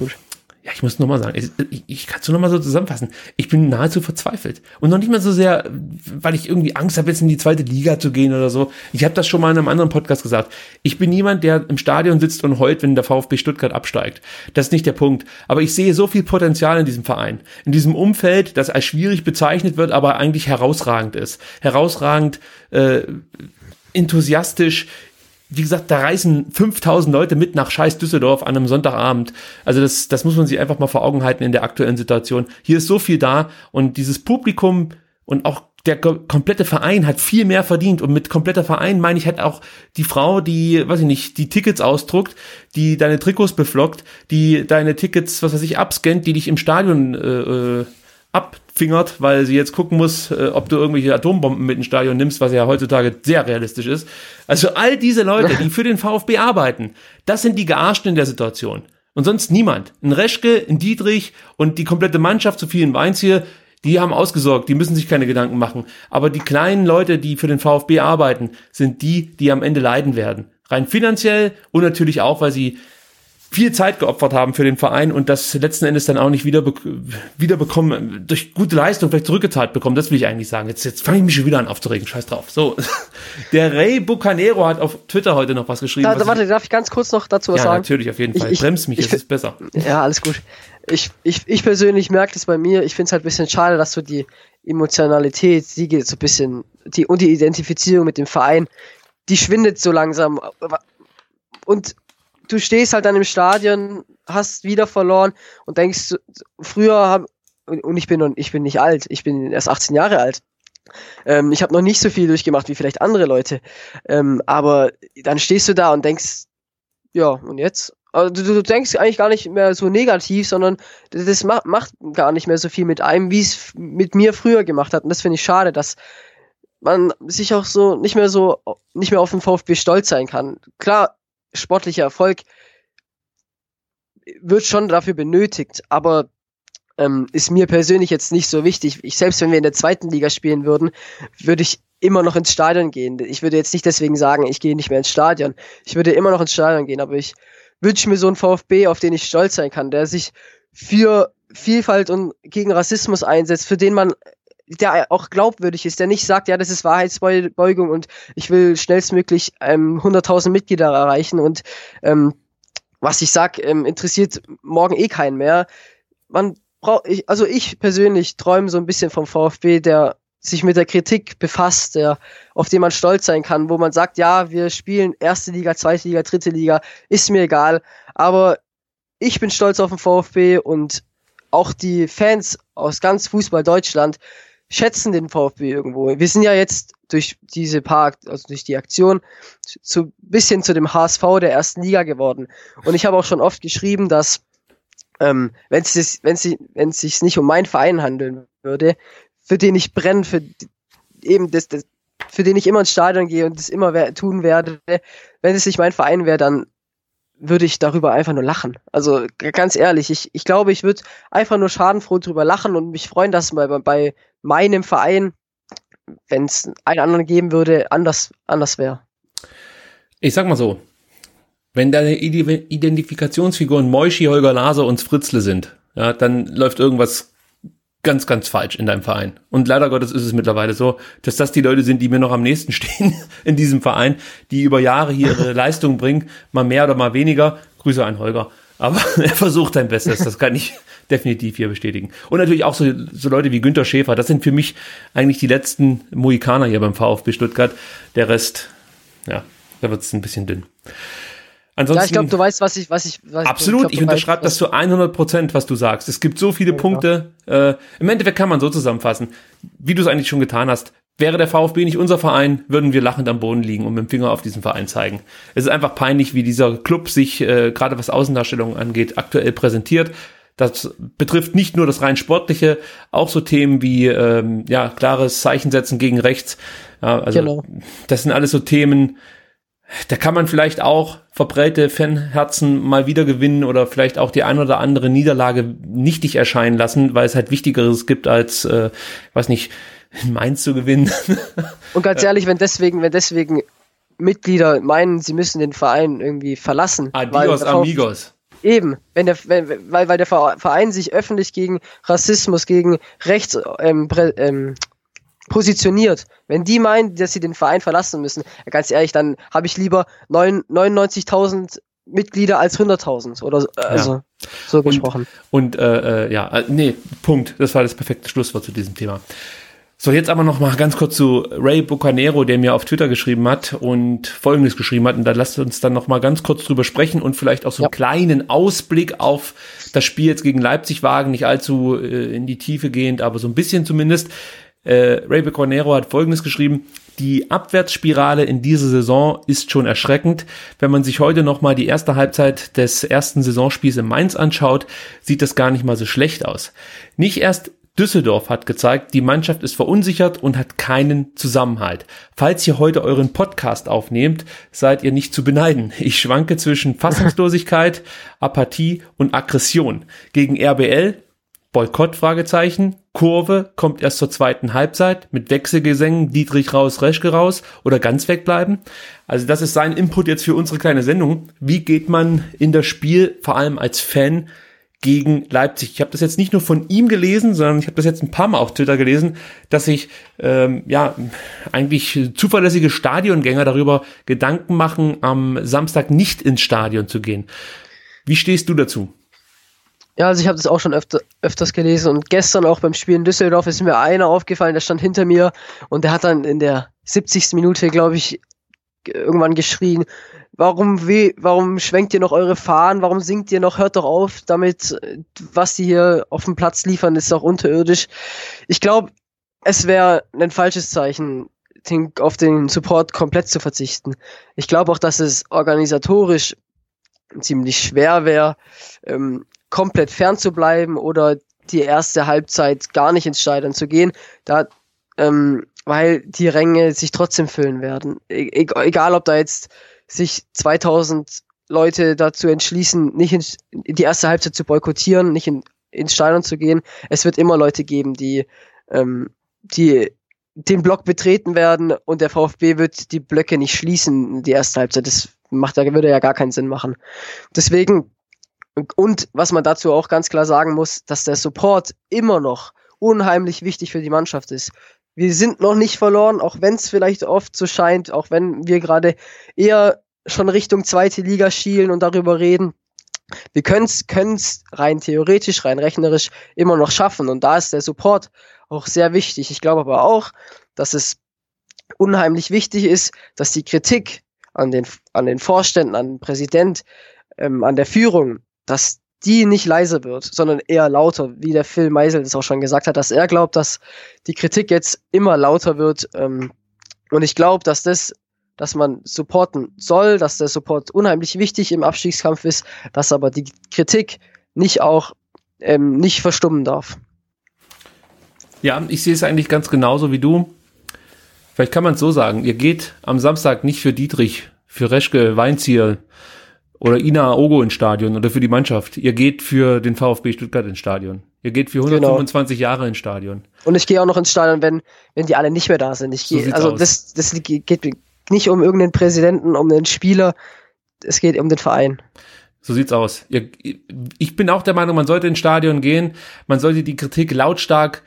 Speaker 1: Ja, ich muss nochmal sagen, ich, ich kann es nochmal so zusammenfassen. Ich bin nahezu verzweifelt. Und noch nicht mal so sehr, weil ich irgendwie Angst habe, jetzt in die zweite Liga zu gehen oder so. Ich habe das schon mal in einem anderen Podcast gesagt. Ich bin niemand, der im Stadion sitzt und heult, wenn der VfB Stuttgart absteigt. Das ist nicht der Punkt. Aber ich sehe so viel Potenzial in diesem Verein. In diesem Umfeld, das als schwierig bezeichnet wird, aber eigentlich herausragend ist. Herausragend, äh, enthusiastisch, wie gesagt, da reisen 5000 Leute mit nach scheiß Düsseldorf an einem Sonntagabend. Also das, das muss man sich einfach mal vor Augen halten in der aktuellen Situation. Hier ist so viel da und dieses Publikum und auch der ko- komplette Verein hat viel mehr verdient und mit kompletter Verein meine ich halt auch die Frau, die, weiß ich nicht, die Tickets ausdruckt, die deine Trikots beflockt, die deine Tickets, was weiß ich, abscannt, die dich im Stadion äh, äh, abfingert, weil sie jetzt gucken muss, äh, ob du irgendwelche Atombomben mit ins Stadion nimmst, was ja heutzutage sehr realistisch ist. Also all diese Leute, die für den VfB arbeiten, das sind die Gearschten in der Situation. Und sonst niemand. Ein Reschke, ein Dietrich und die komplette Mannschaft, zu vielen Weins hier, die haben ausgesorgt, die müssen sich keine Gedanken machen. Aber die kleinen Leute, die für den VfB arbeiten, sind die, die am Ende leiden werden. Rein finanziell und natürlich auch, weil sie viel Zeit geopfert haben für den Verein und das letzten Endes dann auch nicht wieder, wieder bekommen, durch gute Leistung vielleicht zurückgezahlt bekommen. Das will ich eigentlich sagen. Jetzt, jetzt fange ich mich schon wieder an aufzuregen. Scheiß drauf. So. (laughs) Der Ray Bucanero hat auf Twitter heute noch was geschrieben.
Speaker 2: Da,
Speaker 1: was
Speaker 2: warte,
Speaker 1: ich,
Speaker 2: darf ich ganz kurz noch dazu was
Speaker 1: ja,
Speaker 2: sagen?
Speaker 1: natürlich, auf jeden
Speaker 2: Ich-
Speaker 1: Fall.
Speaker 2: ich-
Speaker 1: Bremst mich,
Speaker 2: ich-
Speaker 1: es ist besser.
Speaker 2: Ja, alles gut. Ich, ich, ich persönlich merke das bei mir. Ich finde es halt ein bisschen schade, dass so die Emotionalität, die geht so ein bisschen, die, und die Identifizierung mit dem Verein, die schwindet so langsam. Und du stehst halt dann im Stadion, hast wieder verloren und denkst, früher haben, und ich bin, noch- ich bin nicht alt, ich bin erst 18 Jahre alt. Ähm, ich habe noch nicht so viel durchgemacht wie vielleicht andere Leute. Ähm, aber dann stehst du da und denkst, ja, und jetzt? Also du, du denkst eigentlich gar nicht mehr so negativ, sondern das macht, macht gar nicht mehr so viel mit einem, wie es mit mir früher gemacht hat. Und das finde ich schade, dass man sich auch so nicht mehr so nicht mehr auf den VfB stolz sein kann. Klar, sportlicher Erfolg wird schon dafür benötigt, aber ähm, ist mir persönlich jetzt nicht so wichtig. Ich selbst wenn wir in der zweiten Liga spielen würden, würde ich immer noch ins Stadion gehen. Ich würde jetzt nicht deswegen sagen, ich gehe nicht mehr ins Stadion. Ich würde immer noch ins Stadion gehen, aber ich wünsche mir so einen VfB, auf den ich stolz sein kann, der sich für Vielfalt und gegen Rassismus einsetzt, für den man der auch glaubwürdig ist, der nicht sagt, ja, das ist Wahrheitsbeugung und ich will schnellstmöglich ähm, 100.000 Mitglieder erreichen und ähm, was ich sag, ähm, interessiert morgen eh keinen mehr. Man braucht, ich, also ich persönlich träume so ein bisschen vom VfB, der sich mit der Kritik befasst, der, auf den man stolz sein kann, wo man sagt, ja, wir spielen erste Liga, zweite Liga, dritte Liga, ist mir egal, aber ich bin stolz auf den VfB und auch die Fans aus ganz Fußball Deutschland schätzen den VfB irgendwo. Wir sind ja jetzt durch diese paar, also durch die Aktion zu bisschen zu dem HSV der ersten Liga geworden. Und ich habe auch schon oft geschrieben, dass ähm, wenn es wenn sie wenn es sich nicht um meinen Verein handeln würde, für den ich brenne, für eben das, das für den ich immer ins Stadion gehe und das immer tun werde, wenn es nicht mein Verein wäre, dann würde ich darüber einfach nur lachen. Also ganz ehrlich, ich, ich glaube, ich würde einfach nur schadenfroh drüber lachen und mich freuen, dass bei, bei meinem Verein, wenn es einen anderen geben würde, anders, anders wäre.
Speaker 1: Ich sag mal so, wenn deine Ide- Identifikationsfiguren Moischi, Holger Lase und Fritzle sind, ja, dann läuft irgendwas ganz, ganz falsch in deinem Verein. Und leider Gottes ist es mittlerweile so, dass das die Leute sind, die mir noch am nächsten (laughs) stehen in diesem Verein, die über Jahre hier ihre (laughs) Leistung bringen, mal mehr oder mal weniger. Grüße an Holger. Aber (laughs) er versucht sein Bestes, das kann ich (laughs) definitiv hier bestätigen. Und natürlich auch so, so Leute wie Günter Schäfer, das sind für mich eigentlich die letzten Mohikaner hier beim VfB Stuttgart. Der Rest, ja, da wird es ein bisschen dünn. Ansonsten,
Speaker 2: Ja, ich glaube, du weißt, was ich, was ich, was
Speaker 1: Absolut,
Speaker 2: glaub,
Speaker 1: ich, unterschreibe das zu 100 Prozent, was du sagst. Es gibt so viele Punkte. Äh, Im Endeffekt kann man so zusammenfassen, wie du es eigentlich schon getan hast. Wäre der VfB nicht unser Verein, würden wir lachend am Boden liegen und mit dem Finger auf diesen Verein zeigen. Es ist einfach peinlich, wie dieser Club sich, äh, gerade was Außendarstellungen angeht, aktuell präsentiert. Das betrifft nicht nur das rein sportliche, auch so Themen wie ähm, ja klares Zeichen setzen gegen rechts. Ja, also genau. das sind alles so Themen, da kann man vielleicht auch verbreite Fanherzen mal wieder gewinnen oder vielleicht auch die ein oder andere Niederlage nichtig erscheinen lassen, weil es halt Wichtigeres gibt als, äh, weiß nicht, Mainz zu gewinnen.
Speaker 2: Und ganz ehrlich, wenn deswegen, wenn deswegen Mitglieder meinen, sie müssen den Verein irgendwie verlassen.
Speaker 1: Adios, amigos.
Speaker 2: Eben, wenn der, wenn, weil, weil der Verein sich öffentlich gegen Rassismus, gegen Rechts, ähm, ähm, positioniert. Wenn die meinen, dass sie den Verein verlassen müssen, ganz ehrlich, dann habe ich lieber 99.000 Mitglieder als 100.000 oder äh, also ja. so gesprochen.
Speaker 1: Und, und äh, äh, ja, äh, nee, Punkt. Das war das perfekte Schlusswort zu diesem Thema. So, jetzt aber noch mal ganz kurz zu Ray Bucanero, der mir auf Twitter geschrieben hat und Folgendes geschrieben hat. Und da lasst uns dann noch mal ganz kurz drüber sprechen und vielleicht auch so einen ja. kleinen Ausblick auf das Spiel jetzt gegen Leipzig wagen. Nicht allzu äh, in die Tiefe gehend, aber so ein bisschen zumindest. Äh, Ray Bucanero hat Folgendes geschrieben. Die Abwärtsspirale in dieser Saison ist schon erschreckend. Wenn man sich heute noch mal die erste Halbzeit des ersten Saisonspiels in Mainz anschaut, sieht das gar nicht mal so schlecht aus. Nicht erst Düsseldorf hat gezeigt, die Mannschaft ist verunsichert und hat keinen Zusammenhalt. Falls ihr heute euren Podcast aufnehmt, seid ihr nicht zu beneiden. Ich schwanke zwischen (laughs) Fassungslosigkeit, Apathie und Aggression. Gegen RBL, Boykott, Fragezeichen, Kurve kommt erst zur zweiten Halbzeit mit Wechselgesängen, Dietrich raus, Reschke raus oder ganz wegbleiben. Also das ist sein Input jetzt für unsere kleine Sendung. Wie geht man in das Spiel, vor allem als Fan, gegen Leipzig. Ich habe das jetzt nicht nur von ihm gelesen, sondern ich habe das jetzt ein paar Mal auf Twitter gelesen, dass sich ähm, ja eigentlich zuverlässige Stadiongänger darüber Gedanken machen, am Samstag nicht ins Stadion zu gehen. Wie stehst du dazu?
Speaker 2: Ja, also ich habe das auch schon öfter, öfters gelesen und gestern auch beim Spiel in Düsseldorf ist mir einer aufgefallen, der stand hinter mir und der hat dann in der 70. Minute, glaube ich, irgendwann geschrien, warum, we warum schwenkt ihr noch eure Fahnen, warum singt ihr noch, hört doch auf damit, was die hier auf dem Platz liefern, ist auch unterirdisch. Ich glaube, es wäre ein falsches Zeichen, auf den Support komplett zu verzichten. Ich glaube auch, dass es organisatorisch ziemlich schwer wäre, ähm, komplett fern zu bleiben oder die erste Halbzeit gar nicht ins Stadion zu gehen. Da ähm, weil die Ränge sich trotzdem füllen werden. E egal, ob da jetzt sich 2000 Leute dazu entschließen, nicht in, die erste Halbzeit zu boykottieren, nicht in, ins Stadion zu gehen. Es wird immer Leute geben, die, ähm, die den Block betreten werden und der VfB wird die Blöcke nicht schließen, die erste Halbzeit. Das macht, würde ja gar keinen Sinn machen. Deswegen, und was man dazu auch ganz klar sagen muss, dass der Support immer noch unheimlich wichtig für die Mannschaft ist wir sind noch nicht verloren, auch wenn es vielleicht oft so scheint, auch wenn wir gerade eher schon Richtung zweite Liga schielen und darüber reden. Wir können es rein theoretisch, rein rechnerisch immer noch schaffen und da ist der Support auch sehr wichtig. Ich glaube aber auch, dass es unheimlich wichtig ist, dass die Kritik an den, an den Vorständen, an den Präsident, ähm, an der Führung, dass die nicht leiser wird, sondern eher lauter, wie der Phil Meisel das auch schon gesagt hat, dass er glaubt, dass die Kritik jetzt immer lauter wird. Ähm, und ich glaube, dass das, dass man supporten soll, dass der Support unheimlich wichtig im Abstiegskampf ist, dass aber die Kritik nicht auch ähm, nicht verstummen darf.
Speaker 1: Ja, ich sehe es eigentlich ganz genauso wie du. Vielleicht kann man es so sagen, ihr geht am Samstag nicht für Dietrich, für Reschke, Weinziel, oder Ina Ogo ins Stadion oder für die Mannschaft. Ihr geht für den VfB Stuttgart ins Stadion. Ihr geht für 125 genau. Jahre ins Stadion.
Speaker 2: Und ich gehe auch noch ins Stadion, wenn, wenn die alle nicht mehr da sind. Ich gehe, so also aus. das, das geht nicht um irgendeinen Präsidenten, um einen Spieler. Es geht um den Verein.
Speaker 1: So sieht's aus. Ich bin auch der Meinung, man sollte ins Stadion gehen. Man sollte die Kritik lautstark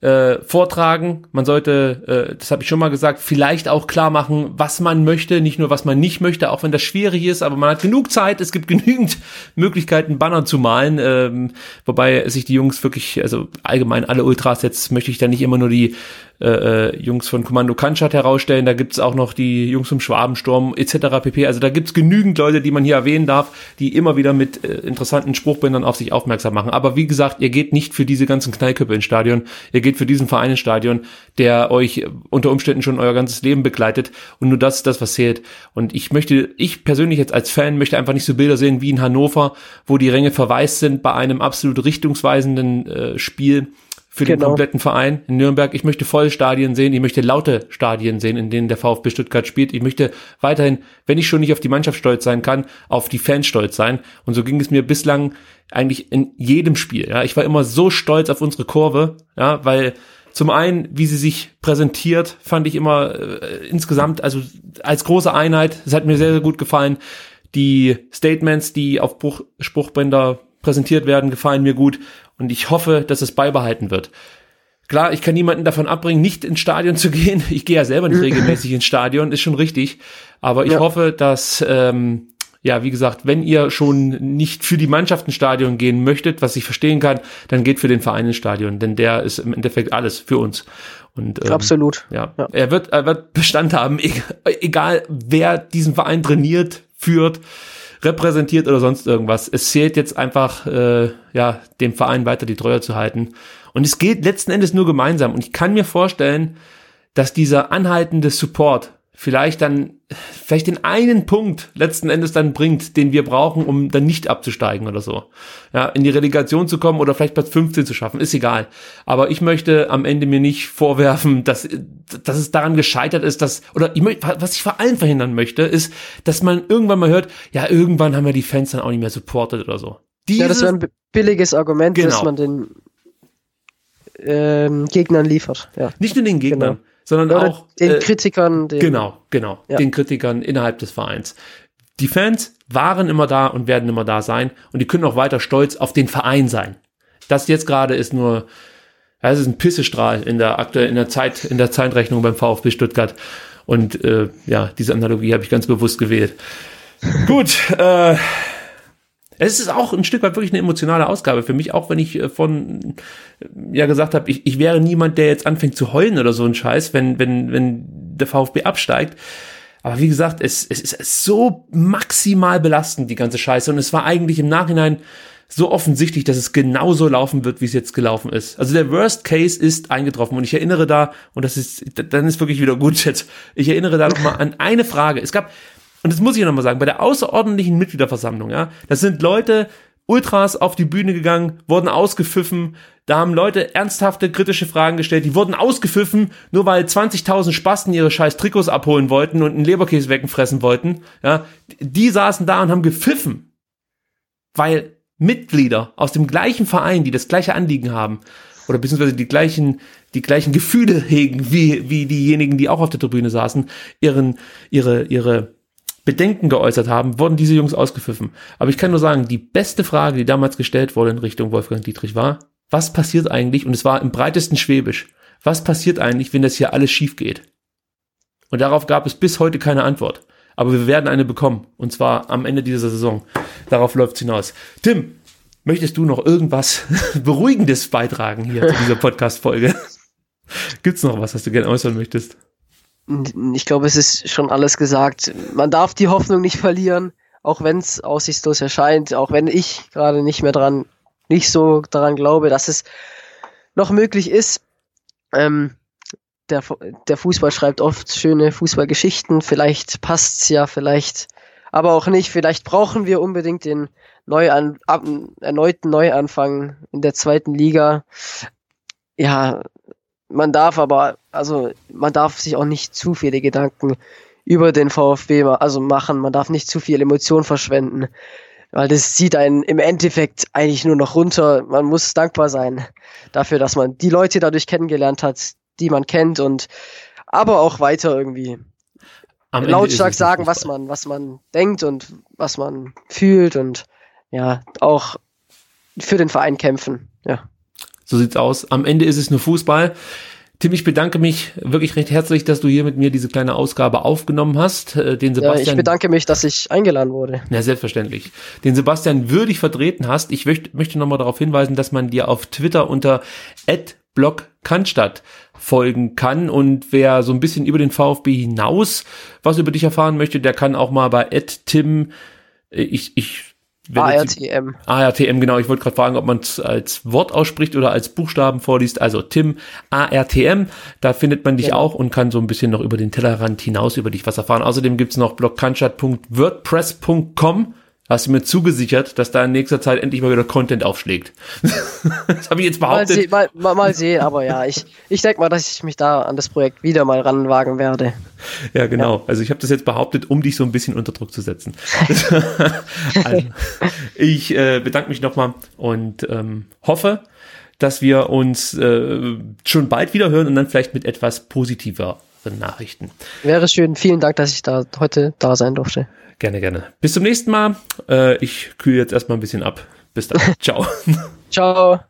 Speaker 1: äh, vortragen. Man sollte, äh, das habe ich schon mal gesagt, vielleicht auch klar machen, was man möchte, nicht nur was man nicht möchte, auch wenn das schwierig ist, aber man hat genug Zeit, es gibt (laughs) genügend Möglichkeiten, Banner zu malen, ähm, wobei sich die Jungs wirklich, also allgemein alle Ultras, jetzt möchte ich da nicht immer nur die äh, äh, Jungs von Kommando Kanschat herausstellen. Da gibt's auch noch die Jungs vom Schwabensturm etc. pp. Also da gibt's genügend Leute, die man hier erwähnen darf, die immer wieder mit äh, interessanten Spruchbindern auf sich aufmerksam machen. Aber wie gesagt, ihr geht nicht für diese ganzen Knallköpfe ins Stadion. Ihr geht für diesen Verein ins Stadion, der euch unter Umständen schon euer ganzes Leben begleitet und nur das ist das, was zählt. Und ich möchte, ich persönlich jetzt als Fan möchte einfach nicht so Bilder sehen wie in Hannover, wo die Ränge verwaist sind bei einem absolut richtungsweisenden äh, Spiel für den genau. kompletten Verein in Nürnberg. Ich möchte volle Stadien sehen, ich möchte laute Stadien sehen, in denen der VfB Stuttgart spielt. Ich möchte weiterhin, wenn ich schon nicht auf die Mannschaft stolz sein kann, auf die Fans stolz sein. Und so ging es mir bislang eigentlich in jedem Spiel. Ja, ich war immer so stolz auf unsere Kurve, ja, weil zum einen, wie sie sich präsentiert, fand ich immer äh, insgesamt, also als große Einheit, es hat mir sehr, sehr gut gefallen. Die Statements, die auf Bruch, Spruchbänder präsentiert werden, gefallen mir gut und ich hoffe, dass es beibehalten wird. Klar, ich kann niemanden davon abbringen, nicht ins Stadion zu (laughs) gehen. Ich gehe ja selber nicht regelmäßig ins Stadion, ist schon richtig. Aber ich ja. hoffe, dass, ähm, ja, wie gesagt, wenn ihr schon nicht für die Mannschaft ins Stadion gehen möchtet, was ich verstehen kann, dann geht für den Verein ins Stadion, denn der ist im Endeffekt alles für uns. Und,
Speaker 2: ähm, Absolut.
Speaker 1: Ja, ja, er wird, er wird Bestand haben, (laughs) egal wer diesen Verein trainiert, führt repräsentiert oder sonst irgendwas. Es zählt jetzt einfach, äh, ja, dem Verein weiter die Treue zu halten. Und es geht letzten Endes nur gemeinsam. Und ich kann mir vorstellen, dass dieser anhaltende Support vielleicht dann, vielleicht den einen Punkt letzten Endes dann bringt, den wir brauchen, um dann nicht abzusteigen oder so. Ja, in die Relegation zu kommen oder vielleicht Platz 15 zu schaffen, ist egal. Aber ich möchte am Ende mir nicht vorwerfen, dass, dass es daran gescheitert ist, dass, oder ich möchte, was ich vor allem verhindern möchte, ist, dass man irgendwann mal hört, ja, irgendwann haben wir die Fans dann auch nicht mehr supportet oder so.
Speaker 2: Dieses, ja, das wäre ein billiges Argument, genau. dass man den ähm, Gegnern liefert. Ja.
Speaker 1: Nicht nur den Gegnern. Genau sondern Oder auch
Speaker 2: den äh, Kritikern.
Speaker 1: Den, genau, genau, ja. den Kritikern innerhalb des Vereins. Die Fans waren immer da und werden immer da sein und die können auch weiter stolz auf den Verein sein. Das jetzt gerade ist nur, es ist ein Pissestrahl in der aktuell in der Zeit in der Zeitrechnung beim VfB Stuttgart und äh, ja, diese Analogie habe ich ganz bewusst gewählt. Gut, äh, es ist auch ein Stück weit wirklich eine emotionale Ausgabe für mich, auch wenn ich äh, von äh, ja gesagt habe, ich, ich wäre niemand, der jetzt anfängt zu heulen oder so ein Scheiß, wenn, wenn, wenn der VfB absteigt. Aber wie gesagt, es, es ist so maximal belastend, die ganze Scheiße. Und es war eigentlich im Nachhinein so offensichtlich, dass es genauso laufen wird, wie es jetzt gelaufen ist. Also der Worst Case ist eingetroffen und ich erinnere da, und das ist, dann ist wirklich wieder gut jetzt, ich erinnere da nochmal an eine Frage. Es gab, und das muss ich nochmal sagen, bei der außerordentlichen Mitgliederversammlung, ja, das sind Leute, Ultras auf die Bühne gegangen, wurden ausgepfiffen, da haben Leute ernsthafte, kritische Fragen gestellt, die wurden ausgepfiffen, nur weil 20.000 Spasten ihre scheiß Trikots abholen wollten und einen Leberkäse wegfressen wollten, ja, die saßen da und haben gepfiffen, weil Mitglieder aus dem gleichen Verein, die das gleiche Anliegen haben, oder beziehungsweise die gleichen, die gleichen Gefühle hegen, wie, wie diejenigen, die auch auf der Tribüne saßen, ihren, ihre, ihre Bedenken geäußert haben, wurden diese Jungs ausgepfiffen. Aber ich kann nur sagen, die beste Frage, die damals gestellt wurde in Richtung Wolfgang Dietrich war, was passiert eigentlich, und es war im breitesten Schwäbisch, was passiert eigentlich, wenn das hier alles schief geht? Und darauf gab es bis heute keine Antwort. Aber wir werden eine bekommen. Und zwar am Ende dieser Saison. Darauf läuft es hinaus. Tim, möchtest du noch irgendwas (laughs) Beruhigendes beitragen hier zu dieser (laughs) Podcast-Folge? Gibt's noch was, was du gerne äußern möchtest?
Speaker 2: Ich glaube, es ist schon alles gesagt. Man darf die Hoffnung nicht verlieren, auch wenn es aussichtslos erscheint, auch wenn ich gerade nicht mehr dran, nicht so daran glaube, dass es noch möglich ist. Ähm, der, der Fußball schreibt oft schöne Fußballgeschichten, vielleicht passt's ja, vielleicht aber auch nicht. Vielleicht brauchen wir unbedingt den Neuan ab, erneuten Neuanfang in der zweiten Liga. Ja, man darf aber, also man darf sich auch nicht zu viele Gedanken über den VfB also machen. Man darf nicht zu viel Emotion verschwenden, weil das zieht einen im Endeffekt eigentlich nur noch runter. Man muss dankbar sein dafür, dass man die Leute dadurch kennengelernt hat, die man kennt und aber auch weiter irgendwie Am lautstark sagen, was man, was man denkt und was man fühlt und ja, auch für den Verein kämpfen. Ja.
Speaker 1: So sieht's aus. Am Ende ist es nur Fußball. Tim, ich bedanke mich wirklich recht herzlich, dass du hier mit mir diese kleine Ausgabe aufgenommen hast. Äh, den Sebastian,
Speaker 2: ja, ich bedanke mich, dass ich eingeladen wurde.
Speaker 1: Ja, selbstverständlich. Den Sebastian würdig vertreten hast. Ich möchte, möchte nochmal darauf hinweisen, dass man dir auf Twitter unter @blockcannstatt folgen kann und wer so ein bisschen über den VfB hinaus was über dich erfahren möchte, der kann auch mal bei @tim äh, ich
Speaker 2: ARTM.
Speaker 1: ARTM, genau. Ich wollte gerade fragen, ob man es als Wort ausspricht oder als Buchstaben vorliest. Also Tim ARTM, da findet man dich genau. auch und kann so ein bisschen noch über den Tellerrand hinaus über dich was erfahren. Außerdem gibt's noch blogkanstadt.wordpress.com hast du mir zugesichert, dass da in nächster Zeit endlich mal wieder Content aufschlägt. (laughs) das habe ich jetzt behauptet.
Speaker 2: Mal, seh, mal, mal, sehen, aber ja, ich, ich denke mal, dass ich mich da an das Projekt wieder mal ranwagen werde.
Speaker 1: Ja, genau. Ja. Also ich habe das jetzt behauptet, um dich so ein bisschen unter Druck zu setzen. (laughs) also, ich äh, bedanke mich nochmal und ähm, hoffe, dass wir uns äh, schon bald wieder hören und dann vielleicht mit etwas positiveren Nachrichten.
Speaker 2: Wäre schön. Vielen Dank, dass ich da heute da sein durfte.
Speaker 1: Gerne, gerne. Bis zum nächsten Mal. Äh, ich kühle jetzt erstmal ein bisschen ab. Bis dann. (laughs) Ciao.
Speaker 2: Ciao.